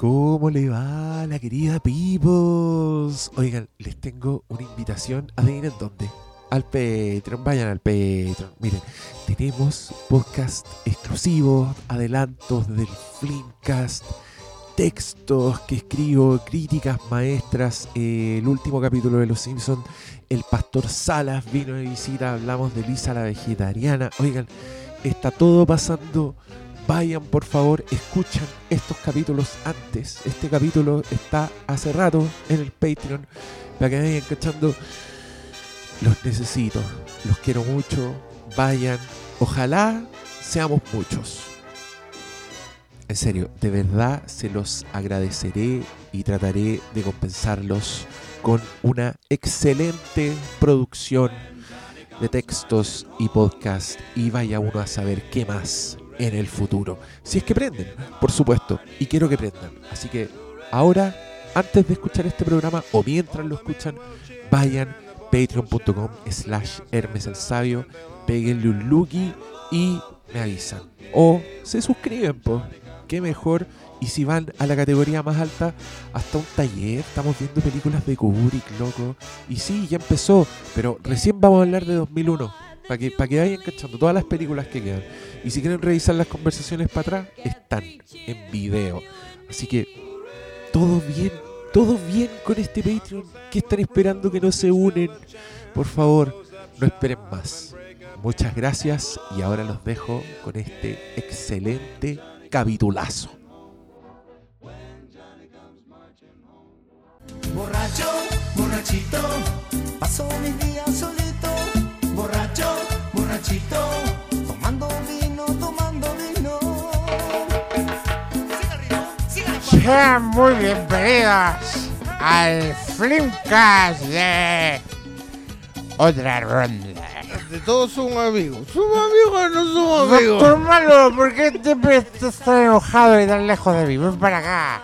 ¿Cómo le va la querida Peoples? Oigan, les tengo una invitación. Adivinen dónde. Al Patreon, vayan al Patreon. Miren, tenemos podcast exclusivos, adelantos del Flimcast, textos que escribo, críticas maestras. el último capítulo de Los Simpsons, el pastor Salas vino de visita. Hablamos de Lisa la vegetariana. Oigan, está todo pasando vayan por favor, escuchan estos capítulos antes. Este capítulo está hace rato en el Patreon para que vayan cachando. Los necesito, los quiero mucho. Vayan, ojalá seamos muchos. En serio, de verdad se los agradeceré y trataré de compensarlos con una excelente producción de textos y podcast y vaya uno a saber qué más en el futuro. Si es que prenden, por supuesto, y quiero que prendan. Así que ahora, antes de escuchar este programa o mientras lo escuchan, vayan patreon.com slash Hermes el Sabio, peguenle un looky y me avisan. O se suscriben, pues. Qué mejor. Y si van a la categoría más alta, hasta un taller, estamos viendo películas de Kubrick, loco. Y sí, ya empezó, pero recién vamos a hablar de 2001. Para que, pa' que vayan cachando todas las películas que quedan. Y si quieren revisar las conversaciones para atrás, están en video. Así que todo bien, todo bien con este Patreon. ¿Qué están esperando que no se unen? Por favor, no esperen más. Muchas gracias y ahora los dejo con este excelente capitulazo. Borracho, borrachito, paso mis días solito. Borracho, borrachito, tomando vino, tomando vino. Sean muy bienvenidos al Flimcast de otra ronda. De todos somos amigos. ¿Somos amigos o no somos amigos? Doctor Malo, ¿por qué siempre estás tan enojado y tan lejos de mí? Ven para acá.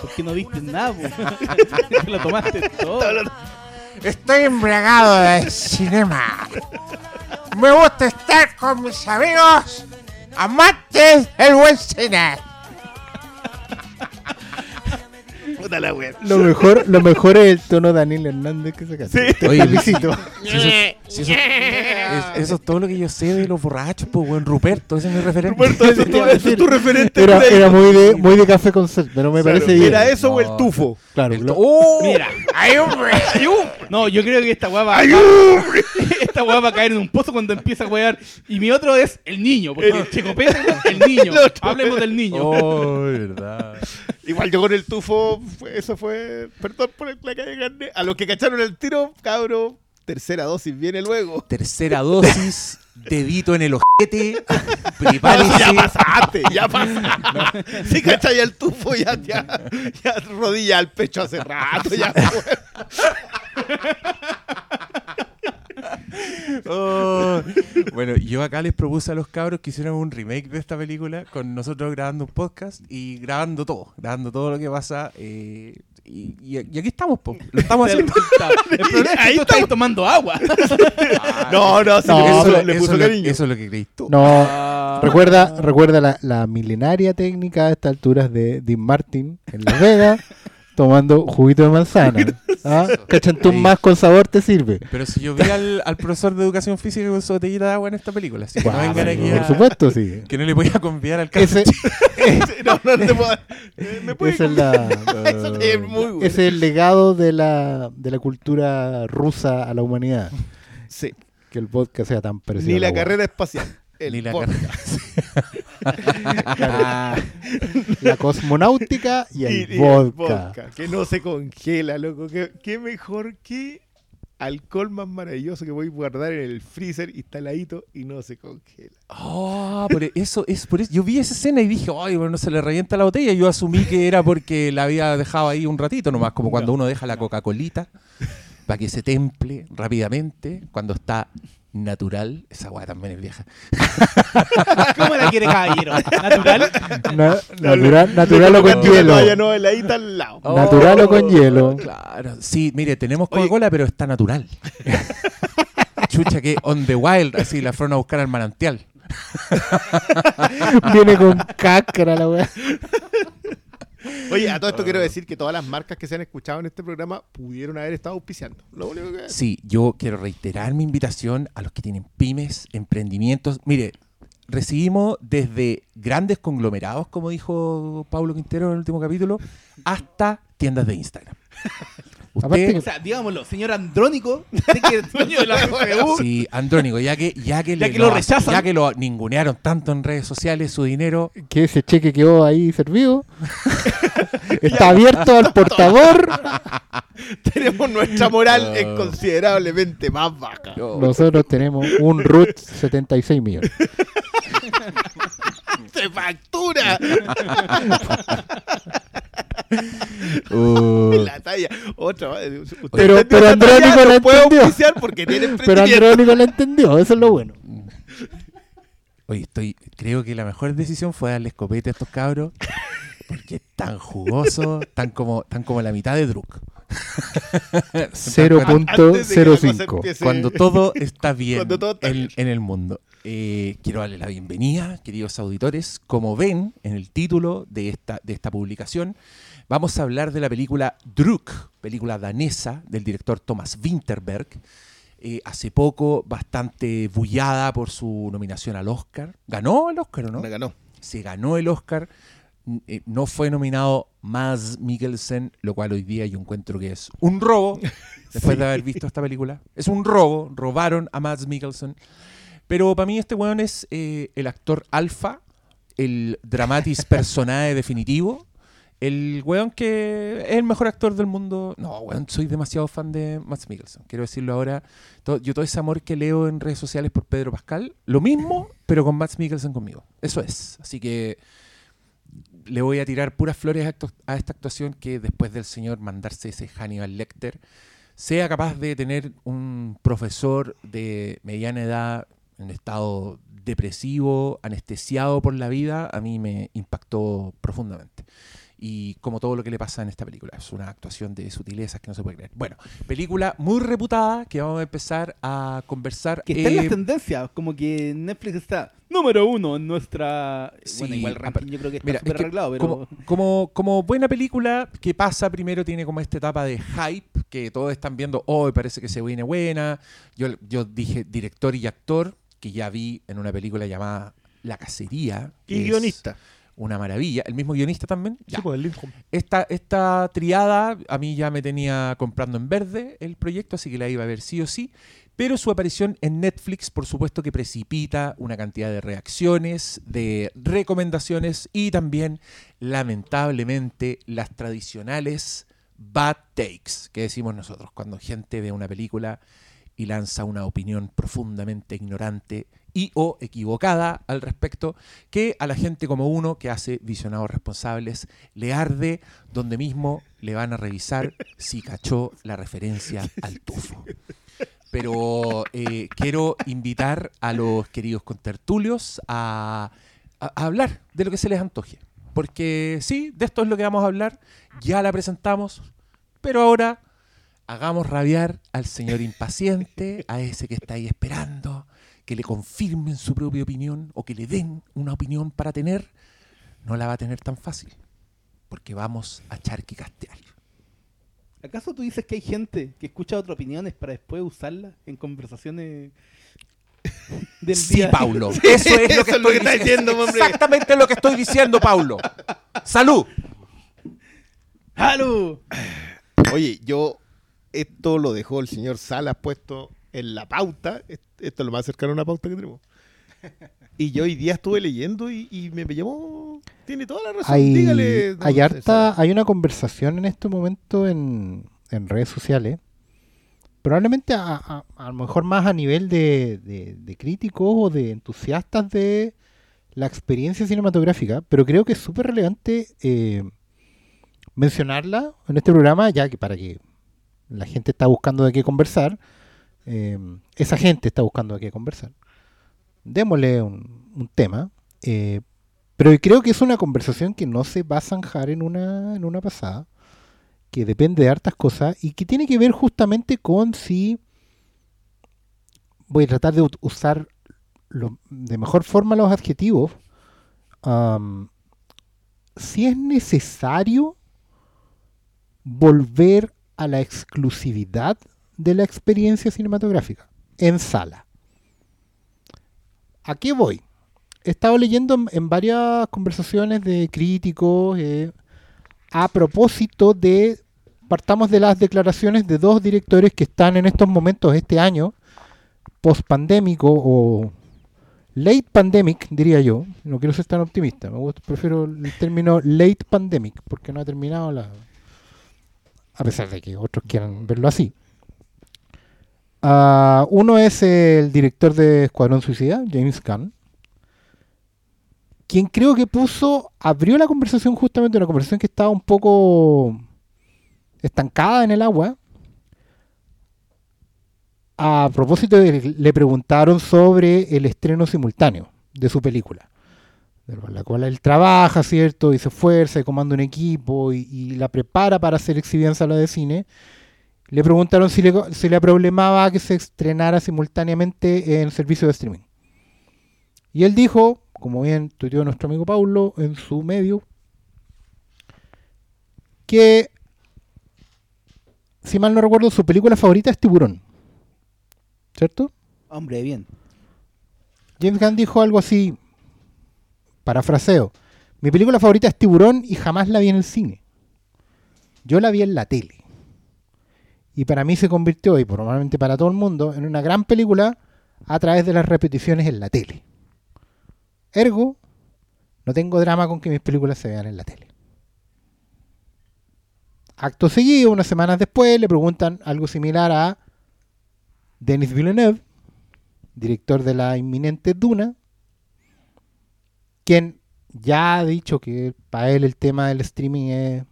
Porque no viste nada, po. Lo tomaste todo. Estoy embriagado de cinema. Me gusta estar con mis amigos amantes del buen cine. La wea. Lo mejor, lo mejor es el tono de Daniel Hernández que sacaste. Sí. Oye, felicito. Si eso, si eso- es- eso es todo lo que yo sé de los borrachos, pues, buen Ruperto, ese es mi referente. Roberto, eso, es tu- eso es tu referente. Era, muy de, muy de café con sed, pero me Claro, parece bien. ¿Era eso o el tufo? Claro, El ¡Oh! Mira, ¡Ay, hombre! no, yo creo que esta weá va a esta weá va a caer en un pozo cuando empieza a wear. Y mi otro es el niño, porque el Checopete es el niño. Hablemos del niño. Oh, verdad. Igual yo con el tufo, eso fue. Perdón por el- la calle grande. A los que cacharon el tiro, cabro, tercera dosis viene luego. Tercera dosis, dedito en el ojete, Ya prepárese. pasaste, ya pasaste. Si cachai el tufo, ya, ya, ya rodilla al pecho hace rato. Ya. Oh. Bueno, yo acá les propuse a los cabros que hicieran un remake de esta película con nosotros grabando un podcast y grabando todo, grabando todo lo que pasa. eh, y, y- y aquí estamos, po. lo estamos haciendo. El problema es que Ahí tú estás tomando agua. No, no, sí, No, eso, eso, le eso puso es lo- cariño. eso es lo que creís tú. No, Ah. recuerda, recuerda la, la milenaria técnica a estas alturas de Dean Martin en Las Vegas tomando juguito de manzana. ¿Ah? Cachantún más con sabor te sirve. Pero si yo vi al, al profesor de educación física con su botellita de agua en esta película, así que no Guau, vengan aquí por a- supuesto, sí. que no le voy a confiar al Ese, caso. No, no, no te puedo. ¿Me puedes ese es la, Eso es muy bueno. ese es el legado de la, de la cultura rusa a la humanidad. Sí. Que el vodka sea tan parecido. Ni la carrera espacial. El Ni la podcast. La cosmonáutica y el Y- y el vodka. Que no se congela, loco. ¿Qué, qué mejor que alcohol más maravilloso que voy a guardar en el freezer instaladito y no se congela. Oh, por eso, es por eso. Yo vi esa escena y dije, ay, bueno, se le revienta la botella. Yo asumí que era porque la había dejado ahí un ratito nomás, como cuando uno deja la Coca-Colita para que se temple rápidamente cuando está natural. Esa weá también es vieja. ¿Cómo la quiere caballero? ¿Natural? Na- natural natural o con hielo. al lado. Natural o con hielo. Claro, sí, mire, tenemos. Coca-Cola, pero está natural. Chucha, que on the wild, así la fueron a buscar al manantial. Viene con cáscara la weá. Oye, a todo esto quiero decir que todas las marcas que se han escuchado en este programa pudieron haber estado auspiciando. Lo único que Sí, yo quiero reiterar mi invitación a los que tienen pymes, emprendimientos. Mire, recibimos desde grandes conglomerados, como dijo Pablo Quintero en el último capítulo, hasta tiendas de Instagram. Aparte Usted, O sea, digámoslo, señor Andrónico, usted que es dueño de la sí, Andrónico, ya que, ya que, Ya le- que lo rechazan. ya que lo ningunearon tanto en redes sociales, su dinero, que ese cheque quedó ahí servido. Está abierto al portador. tenemos nuestra moral es considerablemente más baja. Nosotros tenemos un root 76 millones. ¡Se factura! Uh, la talla. Otra. eh, Pero- pero Andrónico la entendió. porque tiene Pero. Andrónico lo entendió, eso es lo bueno. Oye, estoy, creo que la mejor decisión fue darle escopete a estos cabros. Porque es tan jugoso, tan como, tan como la mitad de Druk. Antes de que la cosa 0.05. empiece- Cuando todo está bien Cuando todo está en, bien. en el mundo. Eh, quiero darle la bienvenida, queridos auditores. Como ven en el título de esta, de esta publicación, vamos a hablar de la película Druk, película danesa del director Thomas Winterberg. Eh, hace poco, bastante bullada por su nominación al Oscar. ¿Ganó el Oscar o no? Me ganó. se ganó el Oscar. Eh, No fue nominado Mads Mikkelsen, lo cual hoy día yo encuentro que es un robo, después de haber visto esta película. Es un robo, robaron a Mads Mikkelsen. Pero para mí este weón es eh, el actor alfa, el dramatis personae definitivo, el weón que es el mejor actor del mundo. No, weón, soy demasiado fan de Mads Mikkelsen. Quiero decirlo ahora. Yo todo ese amor que leo en redes sociales por Pedro Pascal, lo mismo, pero con Mads Mikkelsen conmigo. Eso es. Así que le voy a tirar puras flores a, esta actuación que después del señor mandarse ese Hannibal Lecter, sea capaz de tener un profesor de mediana edad en estado depresivo, anestesiado por la vida, a mí me impactó profundamente. Y como todo lo que le pasa en esta película, es una actuación de sutilezas que no se puede creer. Bueno, película muy reputada que vamos a empezar a conversar. que está en Eh, las tendencias, como que Netflix está número uno en nuestra... bueno, Sí, igual apar- ranking yo creo que está Mira, súper es que arreglado, pero... como, como, como buena película que pasa, primero tiene como esta etapa de hype, que todos están viendo, hoy parece que se viene buena. Yo, yo dije director y actor, que ya vi en una película llamada La Cacería. Y es guionista. Una maravilla. ¿El mismo guionista también? Sí, pues, el. Esta, esta triada a mí ya me tenía comprando en verde el proyecto, así que la iba a ver sí o sí. Pero su aparición en Netflix, por supuesto que precipita una cantidad de reacciones, de recomendaciones y también, lamentablemente, las tradicionales bad takes que decimos nosotros cuando gente ve una película y lanza una opinión profundamente ignorante y o equivocada al respecto, que a la gente como uno que hace visionados responsables le arde donde mismo le van a revisar si cachó la referencia al tufo. Pero eh, quiero invitar a los queridos contertulios a, a- a hablar de lo que se les antoje. Porque sí, de esto es lo que vamos a hablar. Ya la presentamos, pero ahora hagamos rabiar al señor impaciente, a ese que está ahí esperando, que le confirmen su propia opinión o que le den una opinión para tener. No la va a tener tan fácil, porque vamos a charquicastear. ¿Acaso tú dices que hay gente que escucha otras opiniones para después usarlas en conversaciones del Sí, día? Paulo. Eso es lo que es lo estoy que está diciendo, hombre. Exactamente lo que estoy diciendo, Paulo. Salud. ¡Halo! Oye, yo esto lo dejó el señor Salas puesto en la pauta. Est- Esto es lo más cercano a una pauta que tenemos. Y yo hoy día estuve leyendo y, y me llamó. Tiene toda la razón. Hay, Dígale. hay harta, hay una conversación en este momento en, en redes sociales. Probablemente a, a- a lo mejor más a nivel de, de- de críticos o de entusiastas de la experiencia cinematográfica, pero creo que es súper relevante eh, mencionarla en este programa, ya que para que la gente está buscando de qué conversar, eh, esa gente está buscando de qué conversar. Démosle un, tema, eh, pero creo que es una conversación que no se va a zanjar en una, en una pasada, que depende de hartas cosas y que tiene que ver justamente con si voy a tratar de usar de mejor forma los adjetivos. si es necesario volver a la exclusividad de la experiencia cinematográfica en sala. ¿A qué voy? He estado leyendo en, varias conversaciones de críticos eh, a propósito de, partamos de las declaraciones de dos directores que están en estos momentos, este año, post-pandémico o late pandemic, diría yo. No quiero ser tan optimista, me gusta, prefiero el término late pandemic, porque no ha terminado la... A pesar de que otros quieran verlo así. Ah, uno es el director de Escuadrón Suicida, James Gunn, quien creo que puso, abrió la conversación justamente, una conversación que estaba un poco estancada en el agua. A propósito, de- le preguntaron sobre el estreno simultáneo de su película, de la cual él trabaja, ¿cierto? Y se esfuerza y comanda un equipo y, la prepara para ser exhibida en sala de cine. Le preguntaron si le, si le problemaba que se estrenara simultáneamente en servicio de streaming. Y él dijo, como bien tuiteó nuestro amigo Paulo en su medio, que, si mal no recuerdo, su película favorita es Tiburón. ¿Cierto? Hombre, bien. James Gunn dijo algo así, parafraseo, mi película favorita es Tiburón y jamás la vi en el cine. Yo la vi en la tele. Y para mí se convirtió, y probablemente para todo el mundo, en una gran película a través de las repeticiones en la tele. Ergo, no tengo drama con que mis películas se vean en la tele. Acto seguido, unas semanas después, le preguntan algo similar a Denis Villeneuve, director de la inminente Duna, quien ya ha dicho que para él el tema del streaming es,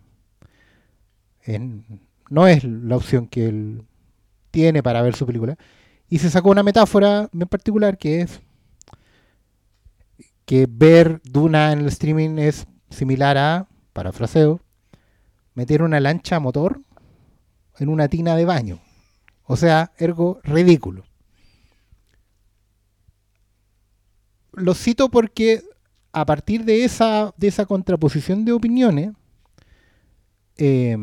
en- no es la opción que él tiene para ver su película. Y se sacó una metáfora en particular que es que ver Duna en el streaming es similar a, parafraseo, meter una lancha motor en una tina de baño. O sea, ergo ridículo. Lo cito porque a partir de esa, de esa contraposición de opiniones, eh,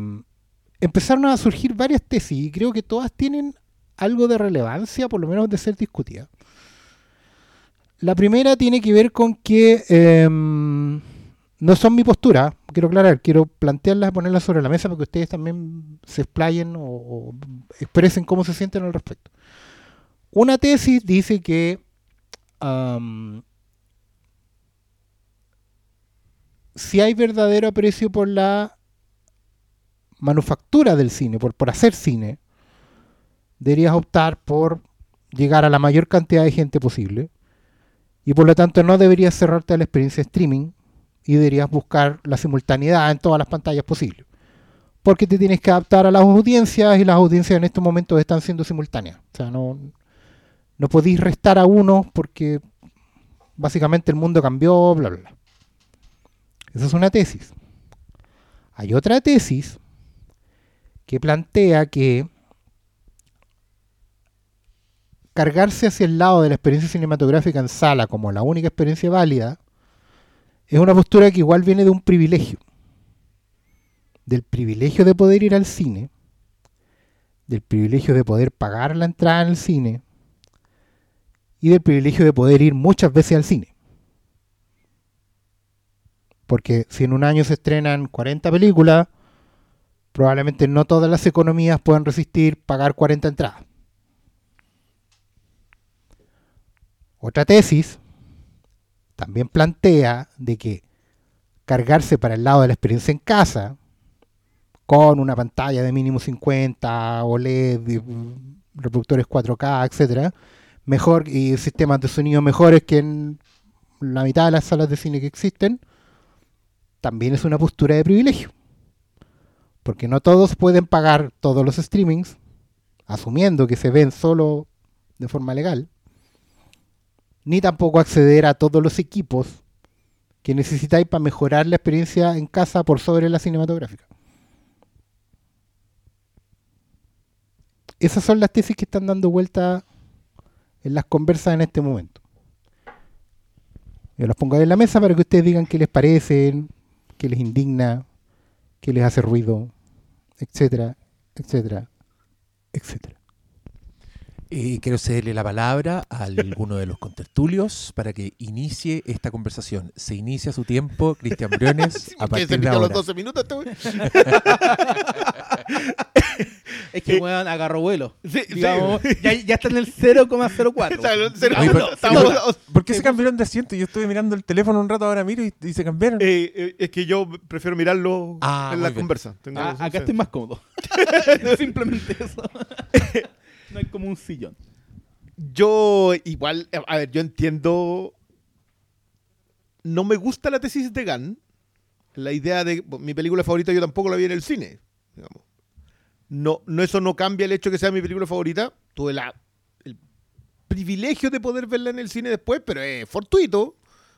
empezaron a surgir varias tesis y creo que todas tienen algo de relevancia, por lo menos de ser discutidas. La primera tiene que ver con que eh, no son mi postura, quiero aclarar, quiero plantearlas, ponerlas sobre la mesa para que ustedes también se explayen o, expresen cómo se sienten al respecto. Una tesis dice que si hay verdadero aprecio por la manufactura del cine, por, por hacer cine, deberías optar por llegar a la mayor cantidad de gente posible y por lo tanto no deberías cerrarte la experiencia de streaming y deberías buscar la simultaneidad en todas las pantallas posibles. Porque te tienes que adaptar a las audiencias y las audiencias en estos momentos están siendo simultáneas. O sea, no, no podéis restar a uno porque básicamente el mundo cambió, bla, bla, bla. Esa es una tesis. Hay otra tesis que plantea que cargarse hacia el lado de la experiencia cinematográfica en sala como la única experiencia válida es una postura que igual viene de un privilegio. Del privilegio de poder ir al cine, del privilegio de poder pagar la entrada en el cine y del privilegio de poder ir muchas veces al cine. Porque si en un año se estrenan 40 películas, probablemente no todas las economías puedan resistir pagar 40 entradas. Otra tesis también plantea de que cargarse para el lado de la experiencia en casa, con una pantalla de mínimo 50, OLED, reproductores 4K, etcétera, mejor y sistemas de sonido mejores que en la mitad de las salas de cine que existen, también es una postura de privilegio. Porque no todos pueden pagar todos los streamings, asumiendo que se ven solo de forma legal, ni tampoco acceder a todos los equipos que necesitáis para mejorar la experiencia en casa por sobre la cinematográfica. Esas son las tesis que están dando vuelta en las conversas en este momento. Yo las pongo ahí en la mesa para que ustedes digan qué les parecen, qué les indigna, qué les hace ruido, etcétera, etcétera, etcétera. Eh, quiero cederle la palabra a alguno de los contertulios para que inicie esta conversación. Se inicia su tiempo, Cristian Briones, a partir de los ahora. 12 minutos este. Es que weón agarró vuelo. Sí, sí. Digamos, ya, ya está en el 0,04. Está en el cero- Oye, pero- estamos- pero- ¿Por qué se cambiaron de asiento? Yo estuve mirando el teléfono un rato, ahora miro y, y se cambiaron. Eh, eh, es que yo prefiero mirarlo Ah, en la bien. conversa. Tengo- Ah, acá estoy más cómodo. Simplemente eso. no hay como un sillón. Yo igual, a ver, yo entiendo. No me gusta la tesis de Gunn. La idea de mi película favorita yo tampoco la vi en el cine. digamos. No, no, eso no cambia el hecho de que sea mi película favorita. Tuve la, el privilegio de poder verla en el cine después, pero es fortuito.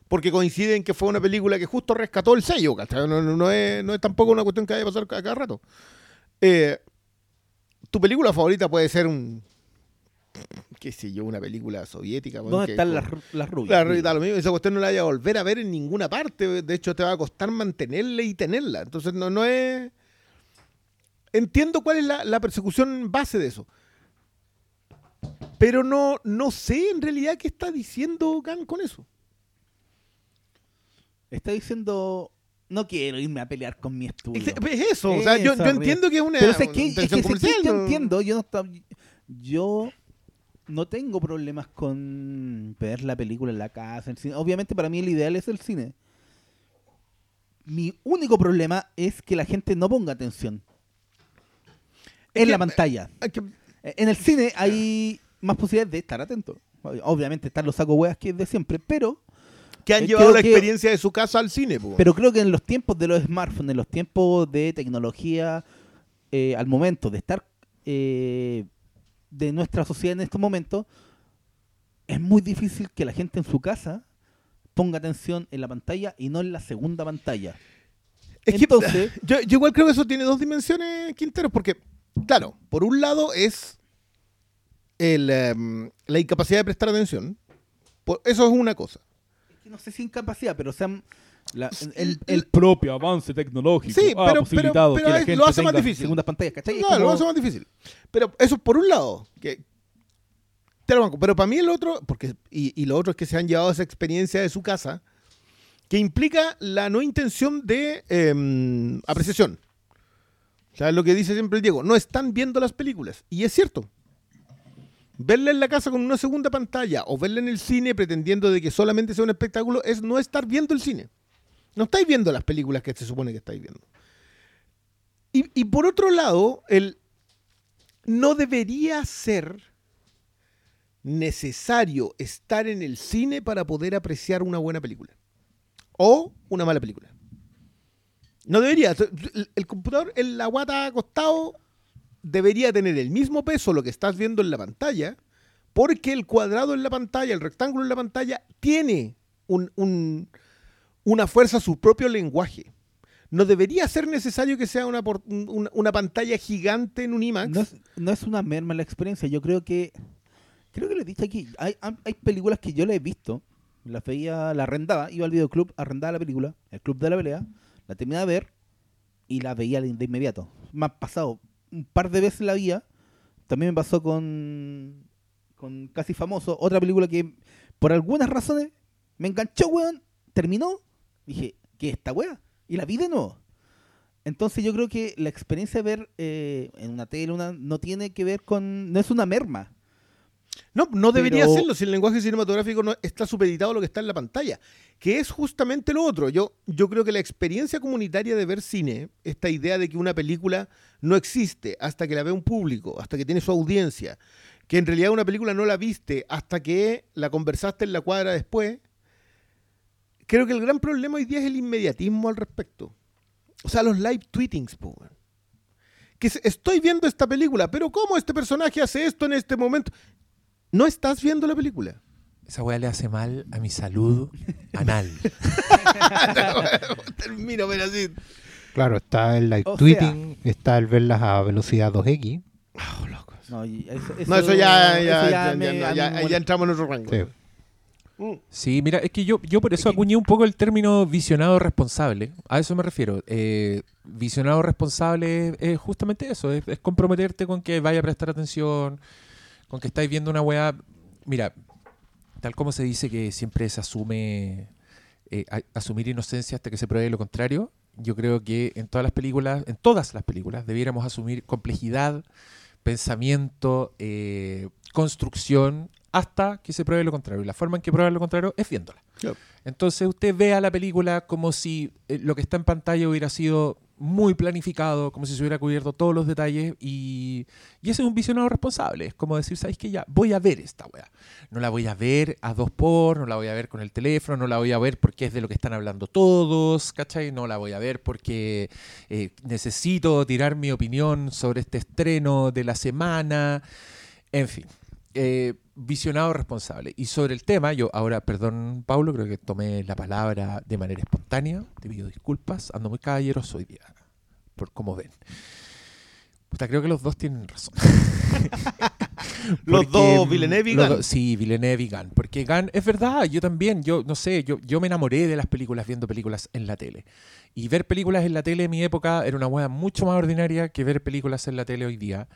Porque coincide en que fue una película que justo rescató el sello. No, no- no es, no es tampoco una cuestión que vaya a pasar a cada rato. Eh, tu película favorita puede ser un. qué sé yo, una película soviética. ¿Dónde están las, las rubias? Da lo mismo. Esa cuestión no la vaya a volver a ver en ninguna parte. De hecho, te va a costar mantenerla y tenerla. Entonces, no, no es. Entiendo cuál es la, la persecución base de eso. Pero no, no sé en realidad qué está diciendo Khan con eso. Está diciendo, no quiero irme a pelear con mi estudio. Es, es eso. O sea, yo, entiendo que es una, Pero sé que, entiendo, yo no yo no tengo problemas con ver la película en la casa, en el cine. Obviamente para mí el ideal es el cine. Mi único problema es que la gente no ponga atención en que- la pantalla. Que- En el cine hay más posibilidades de estar atento. Obviamente están los saco hueas que es de siempre, pero que han Eh, llevado la que- experiencia de su casa al cine. po. Pero creo que en los tiempos de los smartphones, en los tiempos de tecnología, eh, al momento de estar eh, de nuestra sociedad en estos momentos, es muy difícil que la gente en su casa ponga atención en la pantalla y no en la segunda pantalla. Es que- Entonces, Yo, yo igual creo que eso tiene dos dimensiones, Quinteros, porque, claro, por un lado es el, em, la incapacidad de prestar atención. Por- eso es una cosa. no sé si incapacidad, pero sean la- el, el propio avance tecnológico Sí, ha pero- posibilitado pero- que la pero gente lo hace más difícil. segundas pantallas, ¿cachai? Claro, como- lo hace más difícil. Pero eso por un lado. Que, te lo banco. Pero para mí el otro, porque y, y lo otro es que se han llevado esa experiencia de su casa, que implica la no intención de em, apreciación. Sea, lo que dice siempre Diego, no están viendo las películas. Y es cierto. Verla en la casa con una segunda pantalla o verla en el cine pretendiendo de que solamente sea un espectáculo es no estar viendo el cine. No estáis viendo las películas que se supone que estáis viendo. Y, y por otro lado, el no debería ser necesario estar en el cine para poder apreciar una buena película. O una mala película. No debería. El, computador en la guata acostado debería tener el mismo peso lo que estás viendo en la pantalla, porque el cuadrado en la pantalla, el rectángulo en la pantalla, tiene un- un- una fuerza su propio lenguaje. No debería ser necesario que sea una, una, pantalla gigante en un IMAX. no es, una merma la experiencia. Yo creo que. Creo que lo he dicho aquí. Hay, películas que yo la he visto. Las veía, la arrendaba. Iba al videoclub, arrendaba la película. El club de la pelea. La terminaba de ver. Y la veía de, inmediato. Me ha pasado un par de veces la vía. También me pasó con. Con Casi Famoso. Otra película que por algunas razones me enganchó, weón. Terminó. Dije, ¿qué es esta wea? Y la vi de nuevo. Entonces yo creo que la experiencia de ver eh, en una tele una, no tiene que ver con... No es una merma. No, no debería Pero- serlo si el lenguaje cinematográfico no está supeditado a lo que está en la pantalla, que es justamente lo otro. Yo, yo creo que la experiencia comunitaria de ver cine, esta idea de que una película no existe hasta que la ve un público, hasta que tiene su audiencia, que en realidad una película no la viste hasta que la conversaste en la cuadra después, creo que el gran problema hoy día es el inmediatismo al respecto. O sea, los live tweetings, po. Que es- estoy viendo esta película, pero ¿cómo este personaje hace esto en este momento? No estás viendo la película. Esa weá le hace mal a mi salud anal. Termino, pero así. Claro, está el live O tweeting, está el verlas a velocidad 2x. No, y eso, No, eso ya, ya, eso ya, me- ya, a no, mí ya- me ahí molesta. ya entramos en otro rango. Sí. Mm. Sí, mira, es que yo, yo por eso acuñé un poco el término visionado responsable. A eso me refiero. Eh, visionado responsable es, es justamente eso, es, es comprometerte con que vaya a prestar atención, con que estáis viendo una weá. Mira, tal como se dice que siempre se asume eh, a- asumir inocencia hasta que se pruebe lo contrario, yo creo que en todas las películas, en todas las películas, debiéramos asumir complejidad, pensamiento, eh, construcción, hasta que se pruebe lo contrario. Y la forma en que prueba lo contrario es viéndola. Entonces usted vea la película como si eh, lo que está en pantalla hubiera sido muy planificado, como si se hubiera cubierto todos los detalles y, y ese es un visionado responsable. Es como decir, ¿sabes qué? Ya, voy a ver esta weá. No la voy a ver a dos por, no la voy a ver con el teléfono, no la voy a ver porque es de lo que están hablando todos, ¿cachai? No la voy a ver porque eh, necesito tirar mi opinión sobre este estreno de la semana. En fin, eh, visionado responsable. Y sobre el tema, yo ahora, perdón, Pablo, creo que tomé la palabra de manera espontánea. Te pido disculpas, ando muy caballeroso hoy día, por como ven. Puta, creo que los dos tienen razón. Los Porque, dos, Villeneuve y los Gunn. dos- Sí, Villeneuve y Gunn. Porque Gunn, es verdad, yo también, yo no sé, yo, yo me enamoré de las películas viendo películas en la tele. Y ver películas en la tele en mi época era una hueá mucho más ordinaria que ver películas en la tele hoy día.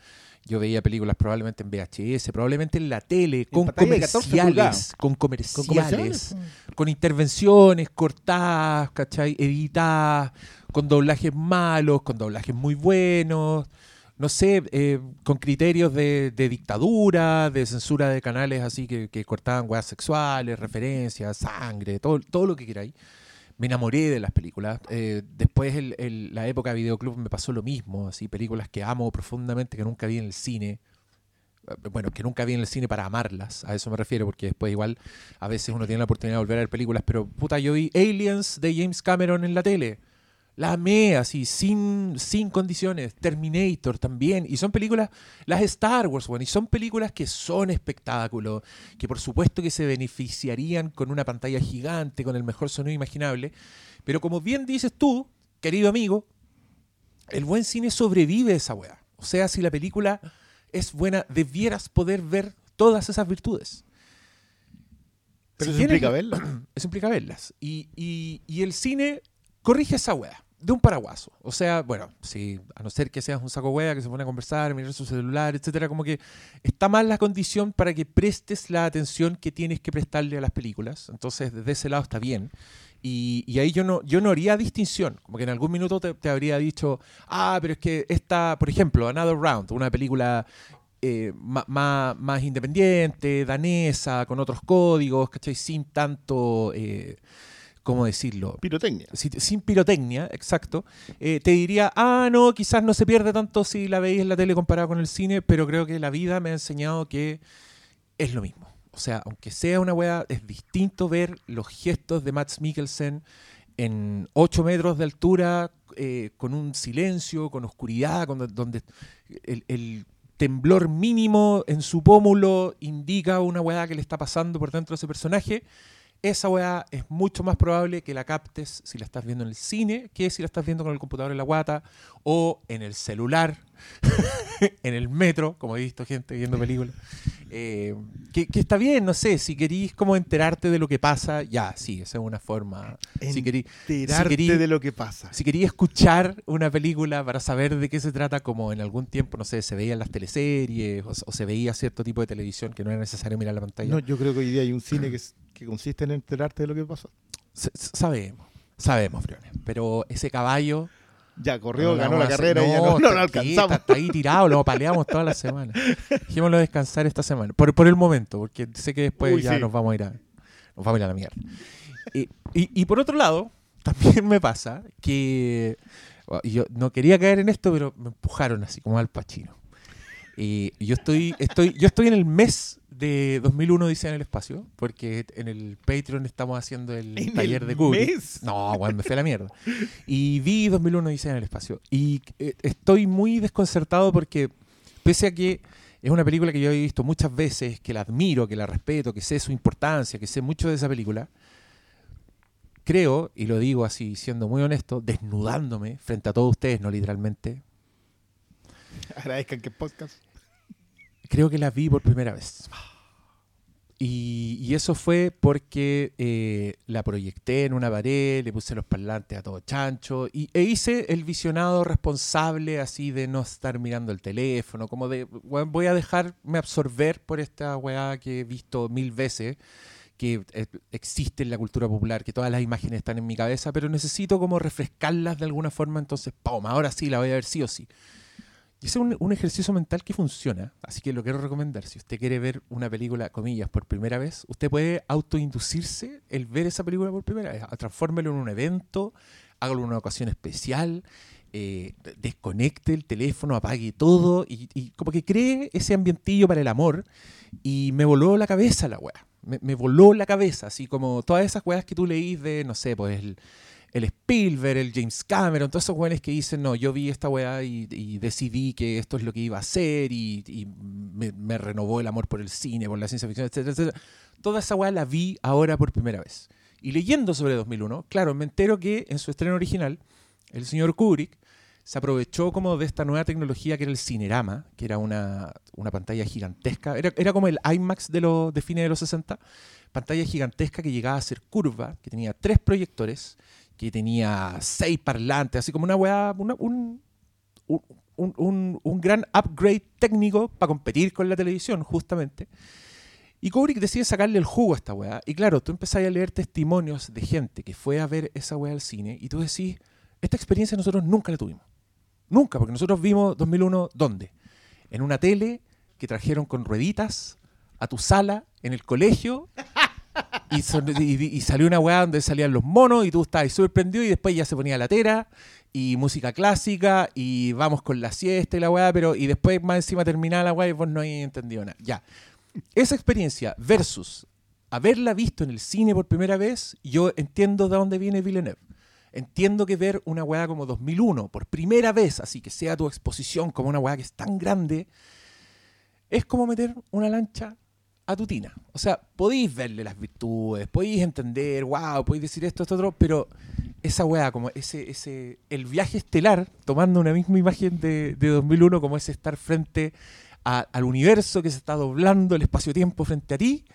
Yo veía películas probablemente en VHS, probablemente en la tele, con pantalla de 14 comerciales, con ¿Con comerciales, comerciales? con intervenciones cortadas, ¿cachai? Editadas, con doblajes malos, con doblajes muy buenos, no sé, eh, con criterios de, de dictadura, de censura de canales así que, que cortaban weas sexuales, referencias, sangre, todo, todo lo que queráis. Me enamoré de las películas. Eh, después, el- la época de videoclub me pasó lo mismo, así películas que amo profundamente, que nunca vi en el cine. Eh, Bueno, que nunca vi en el cine para amarlas, a eso me refiero, porque después igual a veces uno tiene la oportunidad de volver a ver películas, pero puta, yo vi Aliens de James Cameron en la tele. La amé así, sin, sin condiciones. Terminator también. Y son películas, las Star Wars, bueno, y son películas que son espectáculo, que por supuesto que se beneficiarían con una pantalla gigante, con el mejor sonido imaginable. Pero como bien dices tú, querido amigo, el buen cine sobrevive a esa weá. O sea, si la película es buena, debieras poder ver todas esas virtudes. Pero Si eso tienes implica la- verla. eso implica verlas. Y, y- y el cine corrige esa wea de un paraguaso. O sea, bueno, si, a no ser que seas un saco wea que se pone a conversar, mirar su celular, etcétera, como que está mal la condición para que prestes la atención que tienes que prestarle a las películas. Entonces, desde ese lado está bien. Y, ahí yo no, yo no haría distinción. Como que en algún minuto te, habría dicho, ah, pero es que esta, por ejemplo, Another Round, una película eh, ma- más independiente, danesa, con otros códigos, ¿cachai? Sin tanto, eh, ¿cómo decirlo? Pirotecnia. Si- sin pirotecnia, exacto, eh, te diría, ah, no, quizás no se pierde tanto si la veis en la tele comparado con el cine, pero creo que la vida me ha enseñado que es lo mismo. O sea, aunque sea una weá, es distinto ver los gestos de Max Mikkelsen en 8 metros de altura, eh, con un silencio, con oscuridad, con- donde el, el temblor mínimo en su pómulo indica una weá que le está pasando por dentro de ese personaje. Esa weá es mucho más probable que la captes si la estás viendo en el cine que si la estás viendo con el computador en la guata o en el celular, en el metro, como he visto gente viendo películas. Eh, que, que está bien, no sé, si querís como enterarte de lo que pasa, ya, sí, esa es una forma. Si querís, Enterarte si de lo que pasa. si quería escuchar una película para saber de qué se trata, como en algún tiempo, no sé, se veían las teleseries o, o se veía cierto tipo de televisión que no era necesario mirar la pantalla. No, yo creo que hoy día hay un cine que, consiste en enterarte de lo que pasa. S- sabemos, sabemos, Briones. Pero ese caballo. Ya corrió, no ganó la carrera y ya no, no lo alcanzamos. Está, está ahí tirado, lo paleamos toda la semana. Dejémoslo descansar esta semana. Por, por el momento, porque sé que después Uy, ya sí. nos vamos a ir a, nos vamos a ir a la mierda. Y, y- y por otro lado, también me pasa que bueno, yo no quería caer en esto, pero me empujaron así como al pachino. Y yo estoy, estoy, yo estoy en el mes de 2001 Dice en el espacio, porque en el Patreon estamos haciendo el ¿En taller el de Kubrick. mes? No, weón, me fue la mierda. Y vi 2001 Dice en el espacio. Y eh, estoy muy desconcertado porque, pese a que es una película que yo he visto muchas veces, que la admiro, que la respeto, que sé su importancia, que sé mucho de esa película, creo, y lo digo así siendo muy honesto, desnudándome frente a todos ustedes, no literalmente, Agradezcan que podcast. Creo que la vi por primera vez. Y, eso fue porque eh, la proyecté en una pared, le puse los parlantes a todo chancho y, e hice el visionado responsable así de no estar mirando el teléfono, como de "Weón, voy a dejarme absorber por esta weá que he visto mil veces, que eh, existe en la cultura popular, que todas las imágenes están en mi cabeza, pero necesito como refrescarlas de alguna forma, entonces, ¡pum! Ahora sí la voy a ver sí o sí. Ese es un, un ejercicio mental que funciona, así que lo quiero recomendar. Si usted quiere ver una película, comillas, por primera vez, usted puede autoinducirse el ver esa película por primera vez. Transfórmelo en un evento, hágalo en una ocasión especial, eh, desconecte el teléfono, apague todo y, como que cree ese ambientillo para el amor. Y me voló la cabeza la weá. Me, me voló la cabeza, así como todas esas weas que tú leís de, no sé, pues el, el Spielberg, el James Cameron, todos esos weones que dicen, no, yo vi esta weá y, decidí que esto es lo que iba a hacer y, me renovó el amor por el cine, por la ciencia ficción, etcétera, etcétera. Toda esa weá la vi ahora por primera vez. Y leyendo sobre 2001, claro, me entero que en su estreno original, el señor Kubrick se aprovechó como de esta nueva tecnología que era el Cinerama, que era una, una pantalla gigantesca, era, era como el IMAX de, los de fines de los 60, pantalla gigantesca que llegaba a ser curva, que tenía tres proyectores, que tenía seis parlantes, así como una weá, una- un, un, un- un- gran upgrade técnico para competir con la televisión, justamente. Y Kubrick decide sacarle el jugo a esta weá. Y claro, tú empezás a leer testimonios de gente que fue a ver esa weá al cine y tú decís, esta experiencia nosotros nunca la tuvimos. Nunca, porque nosotros vimos 2001, ¿dónde? En una tele que trajeron con rueditas a tu sala en el colegio y, son- y- y salió una weá donde salían los monos y tú estabas súper prendido y después ya se ponía la tera y música clásica y vamos con la siesta y la weá, pero y después más encima terminaba la weá y vos no habías entendido nada. Ya. Esa experiencia versus haberla visto en el cine por primera vez, yo entiendo de dónde viene Villeneuve. Entiendo que ver una weá como 2001 por primera vez, así que sea tu exposición como una weá que es tan grande, es como meter una lancha a tu tina. O sea, podéis verle las virtudes, podéis entender, wow, podéis decir esto, esto, otro, pero esa weá, como ese, ese, el viaje estelar, tomando una misma imagen de, de 2001, como ese estar frente al universo que se está doblando, el espacio-tiempo frente a ti,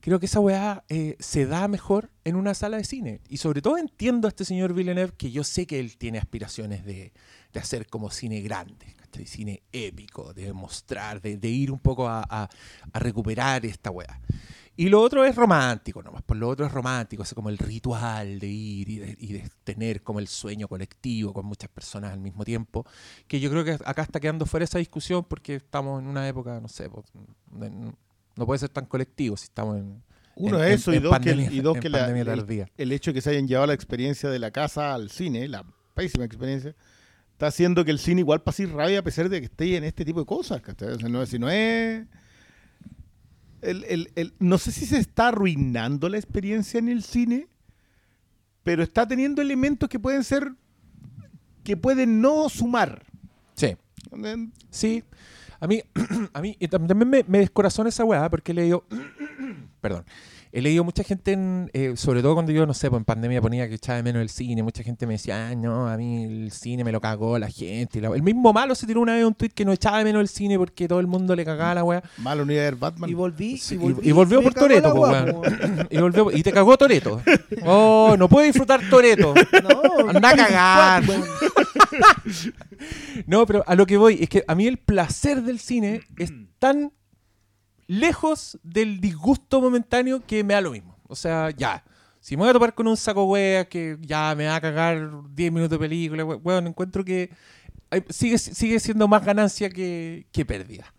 creo que esa weá eh, se da mejor en una sala de cine. Y sobre todo entiendo a este señor Villeneuve que yo sé que él tiene aspiraciones de, de hacer como cine grande, ¿cachai? cine épico, de mostrar, de, de ir un poco a, a- a recuperar esta weá. Y lo otro es romántico nomás, por lo otro es romántico, es como el ritual de ir y de, y de tener como el sueño colectivo con muchas personas al mismo tiempo, que yo creo que acá está quedando fuera esa discusión porque estamos en una época, no sé, pues, no puede ser tan colectivo si estamos en... Uno en- es eso en- y dos, pandemia- que, y dos que la- el, el hecho de que se hayan llevado la experiencia de la casa al cine, la pésima experiencia, está haciendo que el cine igual pase rabia a pesar de que esté en este tipo de cosas. O sea, no, si no es... el- el- el- no sé si se está arruinando la experiencia en el cine, pero está teniendo elementos que pueden ser... que pueden no sumar. Sí. Sí. A mí, a mí también me, me descorazona esa weá porque he leído, perdón, he leído mucha gente, en, eh, sobre todo cuando yo, no sé, pues en pandemia ponía que echaba de menos el cine, mucha gente me decía, ah, no, a mí el cine me lo cagó la gente. y la- El mismo malo se tiró una vez un tweet que no echaba de menos el cine porque todo el mundo le cagaba la weá. Mala unidad de Batman. Y volví, Sí, y volví. y volvió por Toreto, pues. Y, volvió, y te cagó Toreto. Oh, no puedo disfrutar Toreto. No, Anda a cagar. No, pero a lo que voy es que a mí el placer del cine es tan lejos del disgusto momentáneo que me da lo mismo. O sea, ya. Si me voy a topar con un saco wea que ya me va a cagar 10 minutos de película, we- weón, encuentro que hay- sigue, sigue siendo más ganancia que, que pérdida.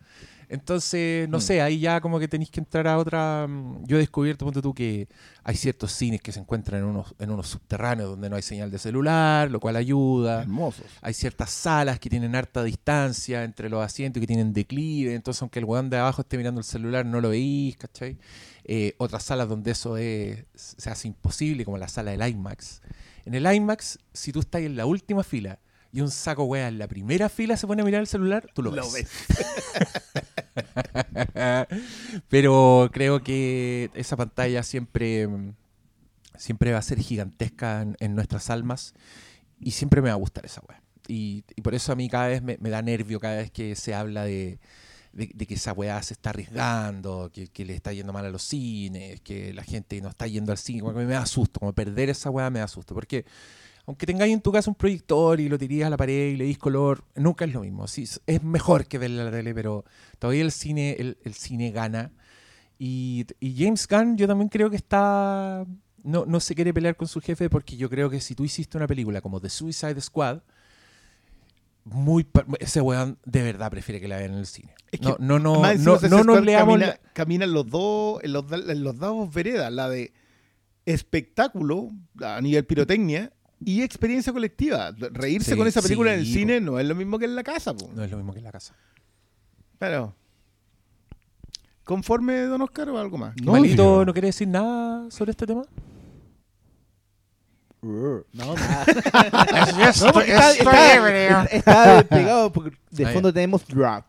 Entonces, no sé, ahí ya como que tenéis que entrar a otra... mm, Yo he descubierto, ponte tú, que hay ciertos cines que se encuentran en unos, en unos subterráneos donde no hay señal de celular, lo cual ayuda. Hermosos. Hay ciertas salas que tienen harta distancia entre los asientos y que tienen declive, entonces aunque el weón de abajo esté mirando el celular no lo veís, ¿cachai? Eh, otras salas donde eso es- se hace imposible, como la sala del IMAX. En el IMAX, si tú estás en la última fila y un saco wea en la primera fila se pone a mirar el celular, tú lo ves. Lo ves. Pero creo que esa pantalla siempre, siempre va a ser gigantesca en, nuestras almas y siempre me va a gustar esa weá. Y, por eso a mí cada vez me, da nervio cada vez que se habla de, que esa weá se está arriesgando, que, le está yendo mal a los cines, que la gente no está yendo al cine, como me da susto, como perder esa weá me da susto, porque aunque tengáis en tu casa un proyector y lo tirías a la pared y le dis color, nunca es lo mismo. Sí, es- mejor que verla en la tele, pero todavía el cine, el, el cine gana. Y, y James Gunn yo también creo que está... No, no se quiere pelear con su jefe porque yo creo que si tú hiciste una película como The Suicide Squad, muy ese weón de verdad prefiere que la vean en el cine. Es no, que no, no, no, no nos Squad leamos... camina- la- Caminan los dos, en los, da- en los dos veredas, la de espectáculo a nivel pirotecnia y experiencia colectiva. Reírse Sí, con esa película en el cine no es lo mismo que en la casa. po. No es lo mismo que en la casa. Pero, ¿conforme, don Oscar, o algo más? ¿Y No, Malito no quiere decir nada sobre este tema? No, porque está- despegado porque de fondo tenemos drag.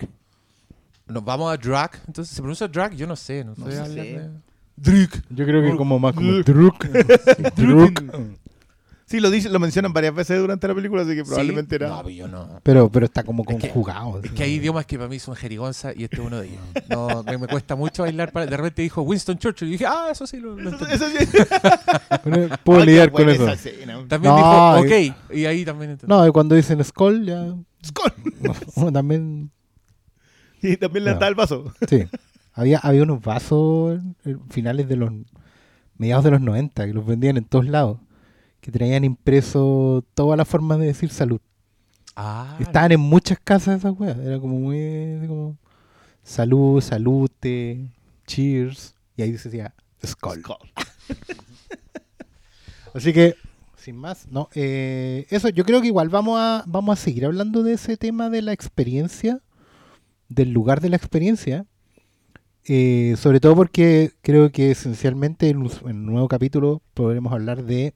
Nos vamos a drag. Entonces, ¿se pronuncia drag? Yo no sé. No, No sé. Drag. Yo creo que como más como Druk. Sí, lo, dice, lo mencionan varias veces durante la película, así que probablemente Sí. era... No, pero yo no. Pero, pero está como Es que- conjugado. Es que hay idiomas que para mí son jerigonza y este es uno de ellos. No, me, me cuesta mucho bailar. Para... De repente dijo Winston Churchill y dije, ah, eso sí lo, lo Eso- entendí. eso sí. Bueno, Puedo lidiar con eso. También No, dijo, ok. Y ahí también entendí. No, y cuando dicen Skull, ya. Skull. Uno también. Y también le No. da el vaso. Sí. Había, había unos vasos finales de los. mediados de los 90 que los vendían en todos lados. Que traían impreso todas las formas de decir salud. Ah, Estaban en muchas casas esas weas. Era como muy. como, salud, salute, cheers. Y ahí decía Skull. Skull. Así que, sin más, no. eh, eso, yo creo que igual vamos a, vamos a seguir hablando de ese tema de la experiencia, del lugar de la experiencia. eh, sobre todo porque creo que esencialmente en un, en un nuevo capítulo podremos hablar de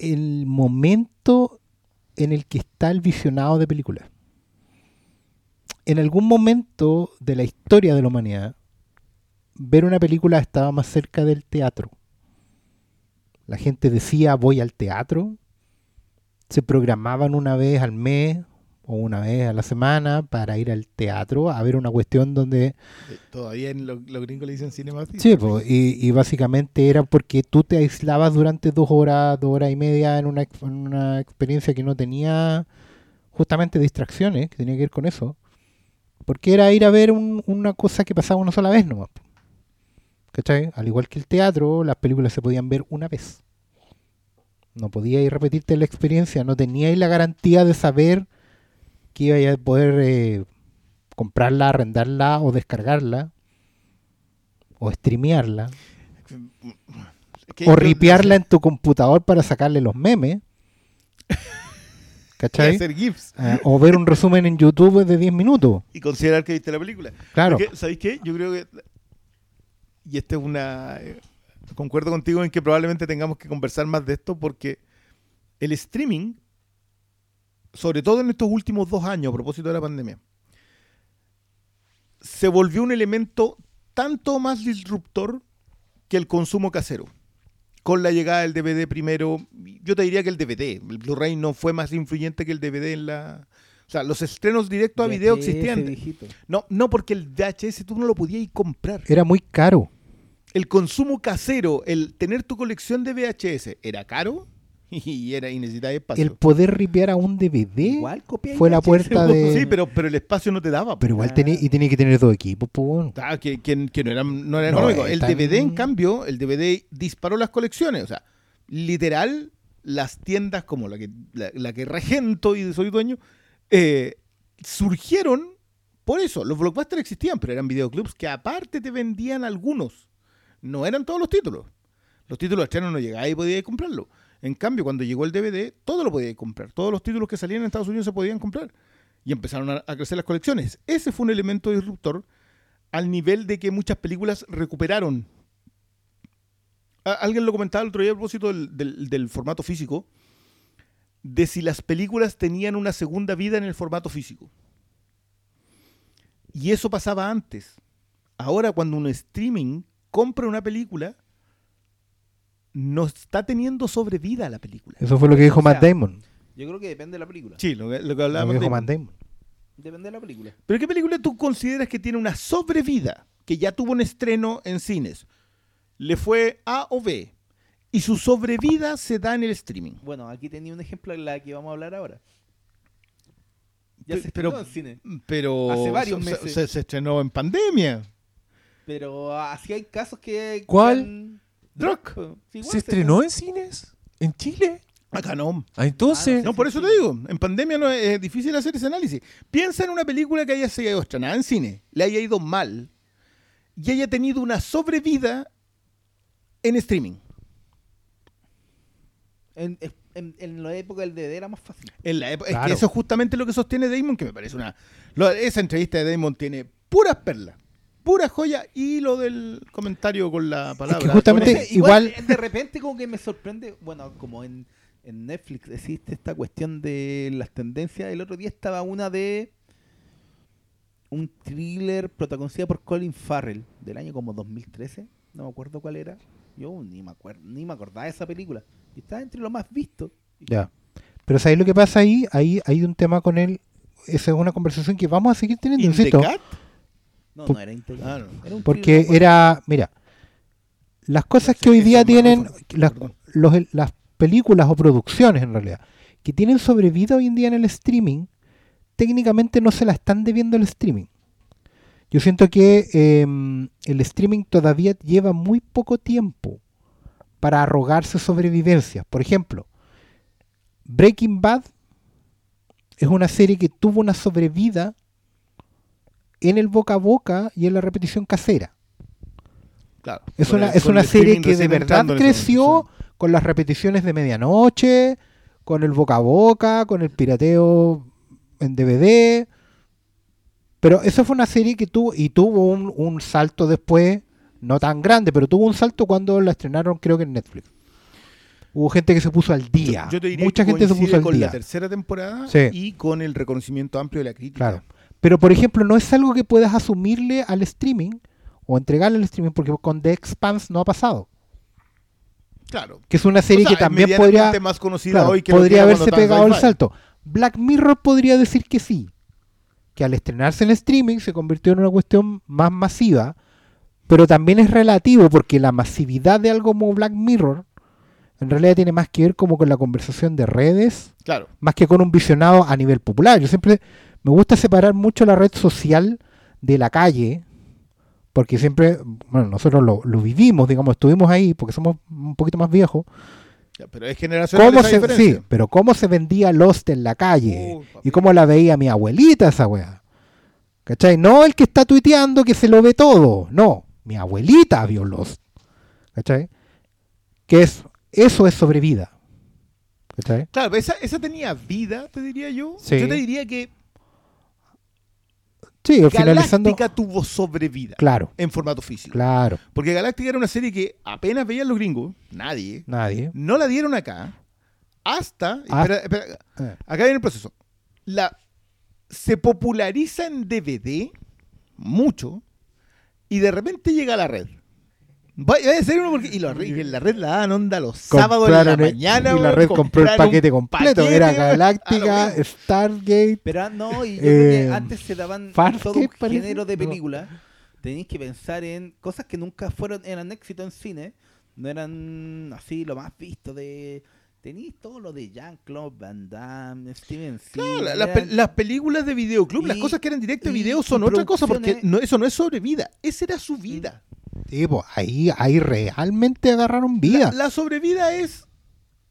el momento en el que está el visionado de películas. En algún momento de la historia de la humanidad, ver una película estaba más cerca del teatro. La gente decía voy al teatro, se programaban una vez al mes o una vez a la semana para ir al teatro a ver una cuestión donde Eh, Todavía en lo- los gringos le dicen cinema. Sí, po, y, y básicamente era porque tú te aislabas durante dos horas, dos horas y media en una, en una experiencia que no tenía justamente distracciones, que tenía que ver con eso. Porque era ir a ver un- una cosa que pasaba una sola vez nomás. ¿Cachai? Al igual que el teatro, las películas se podían ver una vez. No podías ir repetirte la experiencia, no teníais la garantía de saber que ibas a poder eh, comprarla, arrendarla o descargarla o streamearla o ripearla en tu computador para sacarle los memes. ¿Cachai? hacer GIFs Ah, o ver un resumen en YouTube de 10 minutos. y considerar que viste la película. Claro. Porque, ¿Sabéis qué? Yo creo que. Y esta es una. eh, Concuerdo contigo en que probablemente tengamos que conversar más de esto porque el streaming, sobre todo en estos últimos dos años a propósito de la pandemia, se volvió un elemento tanto más disruptor que el consumo casero. Con la llegada del DVD primero, yo te diría que el DVD, el Blu-ray no fue más influyente que el DVD en la... O sea, los estrenos directos a video existían. viejito. No, no porque el VHS tú no lo podías ir comprar. Era muy caro. El consumo casero, el tener tu colección de VHS, era caro y era y necesitaba espacio. El poder ripear a un DVD Igual copiáis fue la puerta de... Sí, pero, pero el espacio no te daba. Pero igual tenía, y tenía que tener dos equipos, pues. Ah, que, que- que no era, no El tan- DVD, en cambio, el DVD disparó las colecciones. O sea, literal, las tiendas como la que, la, la que regento y soy dueño, eh, surgieron por eso. Los blockbusters existían, pero eran videoclubs que aparte te vendían algunos. No eran todos los títulos. Los títulos externos no llegaban y podías comprarlo. En cambio, cuando llegó el DVD, todo lo podías comprar. Todos los títulos que salían en Estados Unidos se podían comprar. Y empezaron a, crecer las colecciones. Ese fue un elemento disruptor al nivel de que muchas películas recuperaron. Alguien lo comentaba el otro día a propósito del, del- del formato físico, de si las películas tenían una segunda vida en el formato físico. Y eso pasaba antes. Ahora cuando un streaming compra una película, no está teniendo sobrevida la película. Eso fue lo que dijo O sea, Matt Damon. Yo creo que depende de la película. Sí, lo que, lo que Lo que hablábamos dijo de- Matt Damon. Depende de la película. ¿Pero qué película tú consideras que tiene una sobrevida? Que ya tuvo un estreno en cines. Le fue A o B. Y su sobrevida se da en el streaming. Bueno, aquí tenía un ejemplo en la que vamos a hablar ahora. Ya Pe- se pero- estrenó en cine. Pero Hace varios se- meses. Se, se estrenó en pandemia. Pero así hay casos que... ¿Cuál? Sí, igual ¿Se estrenó en cines? ¿En Chile? Acá no. Ah, entonces. No, por eso te digo, en pandemia no es, es difícil hacer ese análisis. Piensa en una película que haya sido estrenada en cine, le haya ido mal y haya tenido una sobrevida en streaming. En, en, en la época del DVD era más fácil. En la época- Es Claro. que eso es justamente lo que sostiene Damon, que me parece una... lo- esa entrevista de Damon tiene puras perlas, puras joyas y lo del comentario con la palabra. justamente- No sé, igual- De repente como que me sorprende, bueno, como en, en Netflix existe esta cuestión de las tendencias. El otro día estaba una de un thriller protagonizada por Colin Farrell del año como 2013. No me acuerdo cuál era. Yo ni me acuerdo, ni me acordaba de esa película. Y estaba entre lo más visto. Ya. Pero ¿sabéis lo que pasa ahí? Ahí hay un tema con él. Esa es una conversación que vamos a seguir teniendo, In the insisto. Cat. No, era integral. Ah, no. Era un Porque era, mira, las cosas que hoy día tienen, las, los- las películas o producciones en realidad, que tienen sobrevida hoy en día en el streaming, técnicamente no se la están debiendo al streaming. Yo siento que em, el streaming todavía lleva muy poco tiempo para arrogarse sobrevivencia. Por ejemplo, Breaking Bad es una serie que tuvo una sobrevida en el boca a boca y en la repetición casera. Claro. Es una, el- es una serie que de verdad creció con las repeticiones de medianoche, con el boca a boca, con el pirateo en DVD. Pero esa fue una serie que tuvo, y tuvo un, un salto después, no tan grande, pero tuvo un salto cuando la estrenaron creo que en Netflix. Hubo gente que se puso al día. Yo te diría Mucha que gente se puso al con día. la tercera temporada Sí. y con el reconocimiento amplio de la crítica. Claro. Pero por ejemplo, no es algo que puedas asumirle al streaming o entregarle al streaming, porque con The Expanse no ha pasado. Claro. Que es una serie O sea, que también podría, más conocida claro, hoy que podría haberse pegado el salto. Black Mirror podría decir que sí, que al estrenarse en streaming se convirtió en una cuestión más masiva, pero también es relativo porque la masividad de algo como Black Mirror en realidad tiene más que ver como con la conversación de redes, Claro. más que con un visionado a nivel popular. Yo siempre me gusta separar mucho la red social de la calle, porque siempre, bueno, nosotros lo, lo vivimos, digamos, estuvimos ahí porque somos un poquito más viejos. Ya, Pero es generacional ¿Cómo se, sí, pero cómo se vendía Lost en la calle papi. y cómo la veía mi abuelita esa weá. ¿Cachai? No el que está tuiteando que se lo ve todo. No, mi abuelita vio Lost. ¿Cachai? Que es, eso es sobrevida. ¿Cachai? Claro, esa, esa tenía vida, te diría yo. Sí. Yo te diría que Sí, finalizando. Galáctica tuvo sobrevida Claro, en formato físico. claro. Porque Galáctica era una serie que apenas veían los gringos, nadie, Nadie. no la dieron acá, hasta, Ah. espera, espera, Eh, acá viene el proceso, la, se populariza en DVD mucho y de repente llega a la red. Vaya a ser uno porque, y, red- y en la red la dan onda los sábados en la mañana. Y la red compró el paquete completo. paquete, Era Galáctica. Stargate. Pero ah, no, y yo creo Eh, que antes se daban Farscape, todo un género de No. películas. Tenéis que pensar en cosas que nunca fueron eran éxito en cine. No eran así lo más visto de. Tenéis todo lo de Jean-Claude Van Damme, Steven Seagal. la- las, pe- las películas de videoclub, las Y- cosas que eran directo de y- video son otra cosa, porque no, eso no es sobrevida, esa era su vida. Sí, pues, ahí, ahí realmente agarraron vida. La, la sobrevida es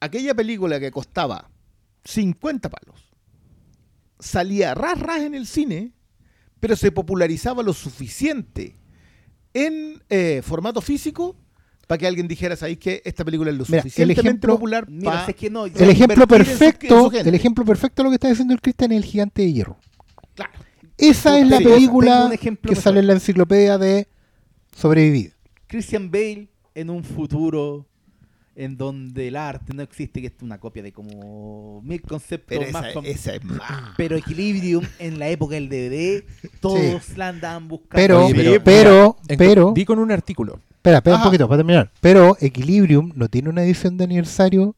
aquella película que costaba 50 palos, salía ras ras en el cine, pero se popularizaba lo suficiente en eh, formato físico para que alguien dijera, ¿sabéis que esta película es lo Mira, el suficientemente ejemplo- popular Mira, es que no, yo- el ejemplo invertir en su- en perfecto, su el ejemplo perfecto de lo que está diciendo el Cristian es el gigante de hierro. Claro. Esa Puta, es la película que mejor. sale en la enciclopedia de sobrevivir. Christian Bale en un futuro en donde el arte no existe, que es una copia de como mil conceptos Pero más esa, com- esa es más. Pero Equilibrium en la época del DVD, todos la andaban buscando. Pero, Oye, pero, pero- pero, En- pero, Vi con un artículo. espera, espera un poquito para terminar. Pero Equilibrium no tiene una edición de aniversario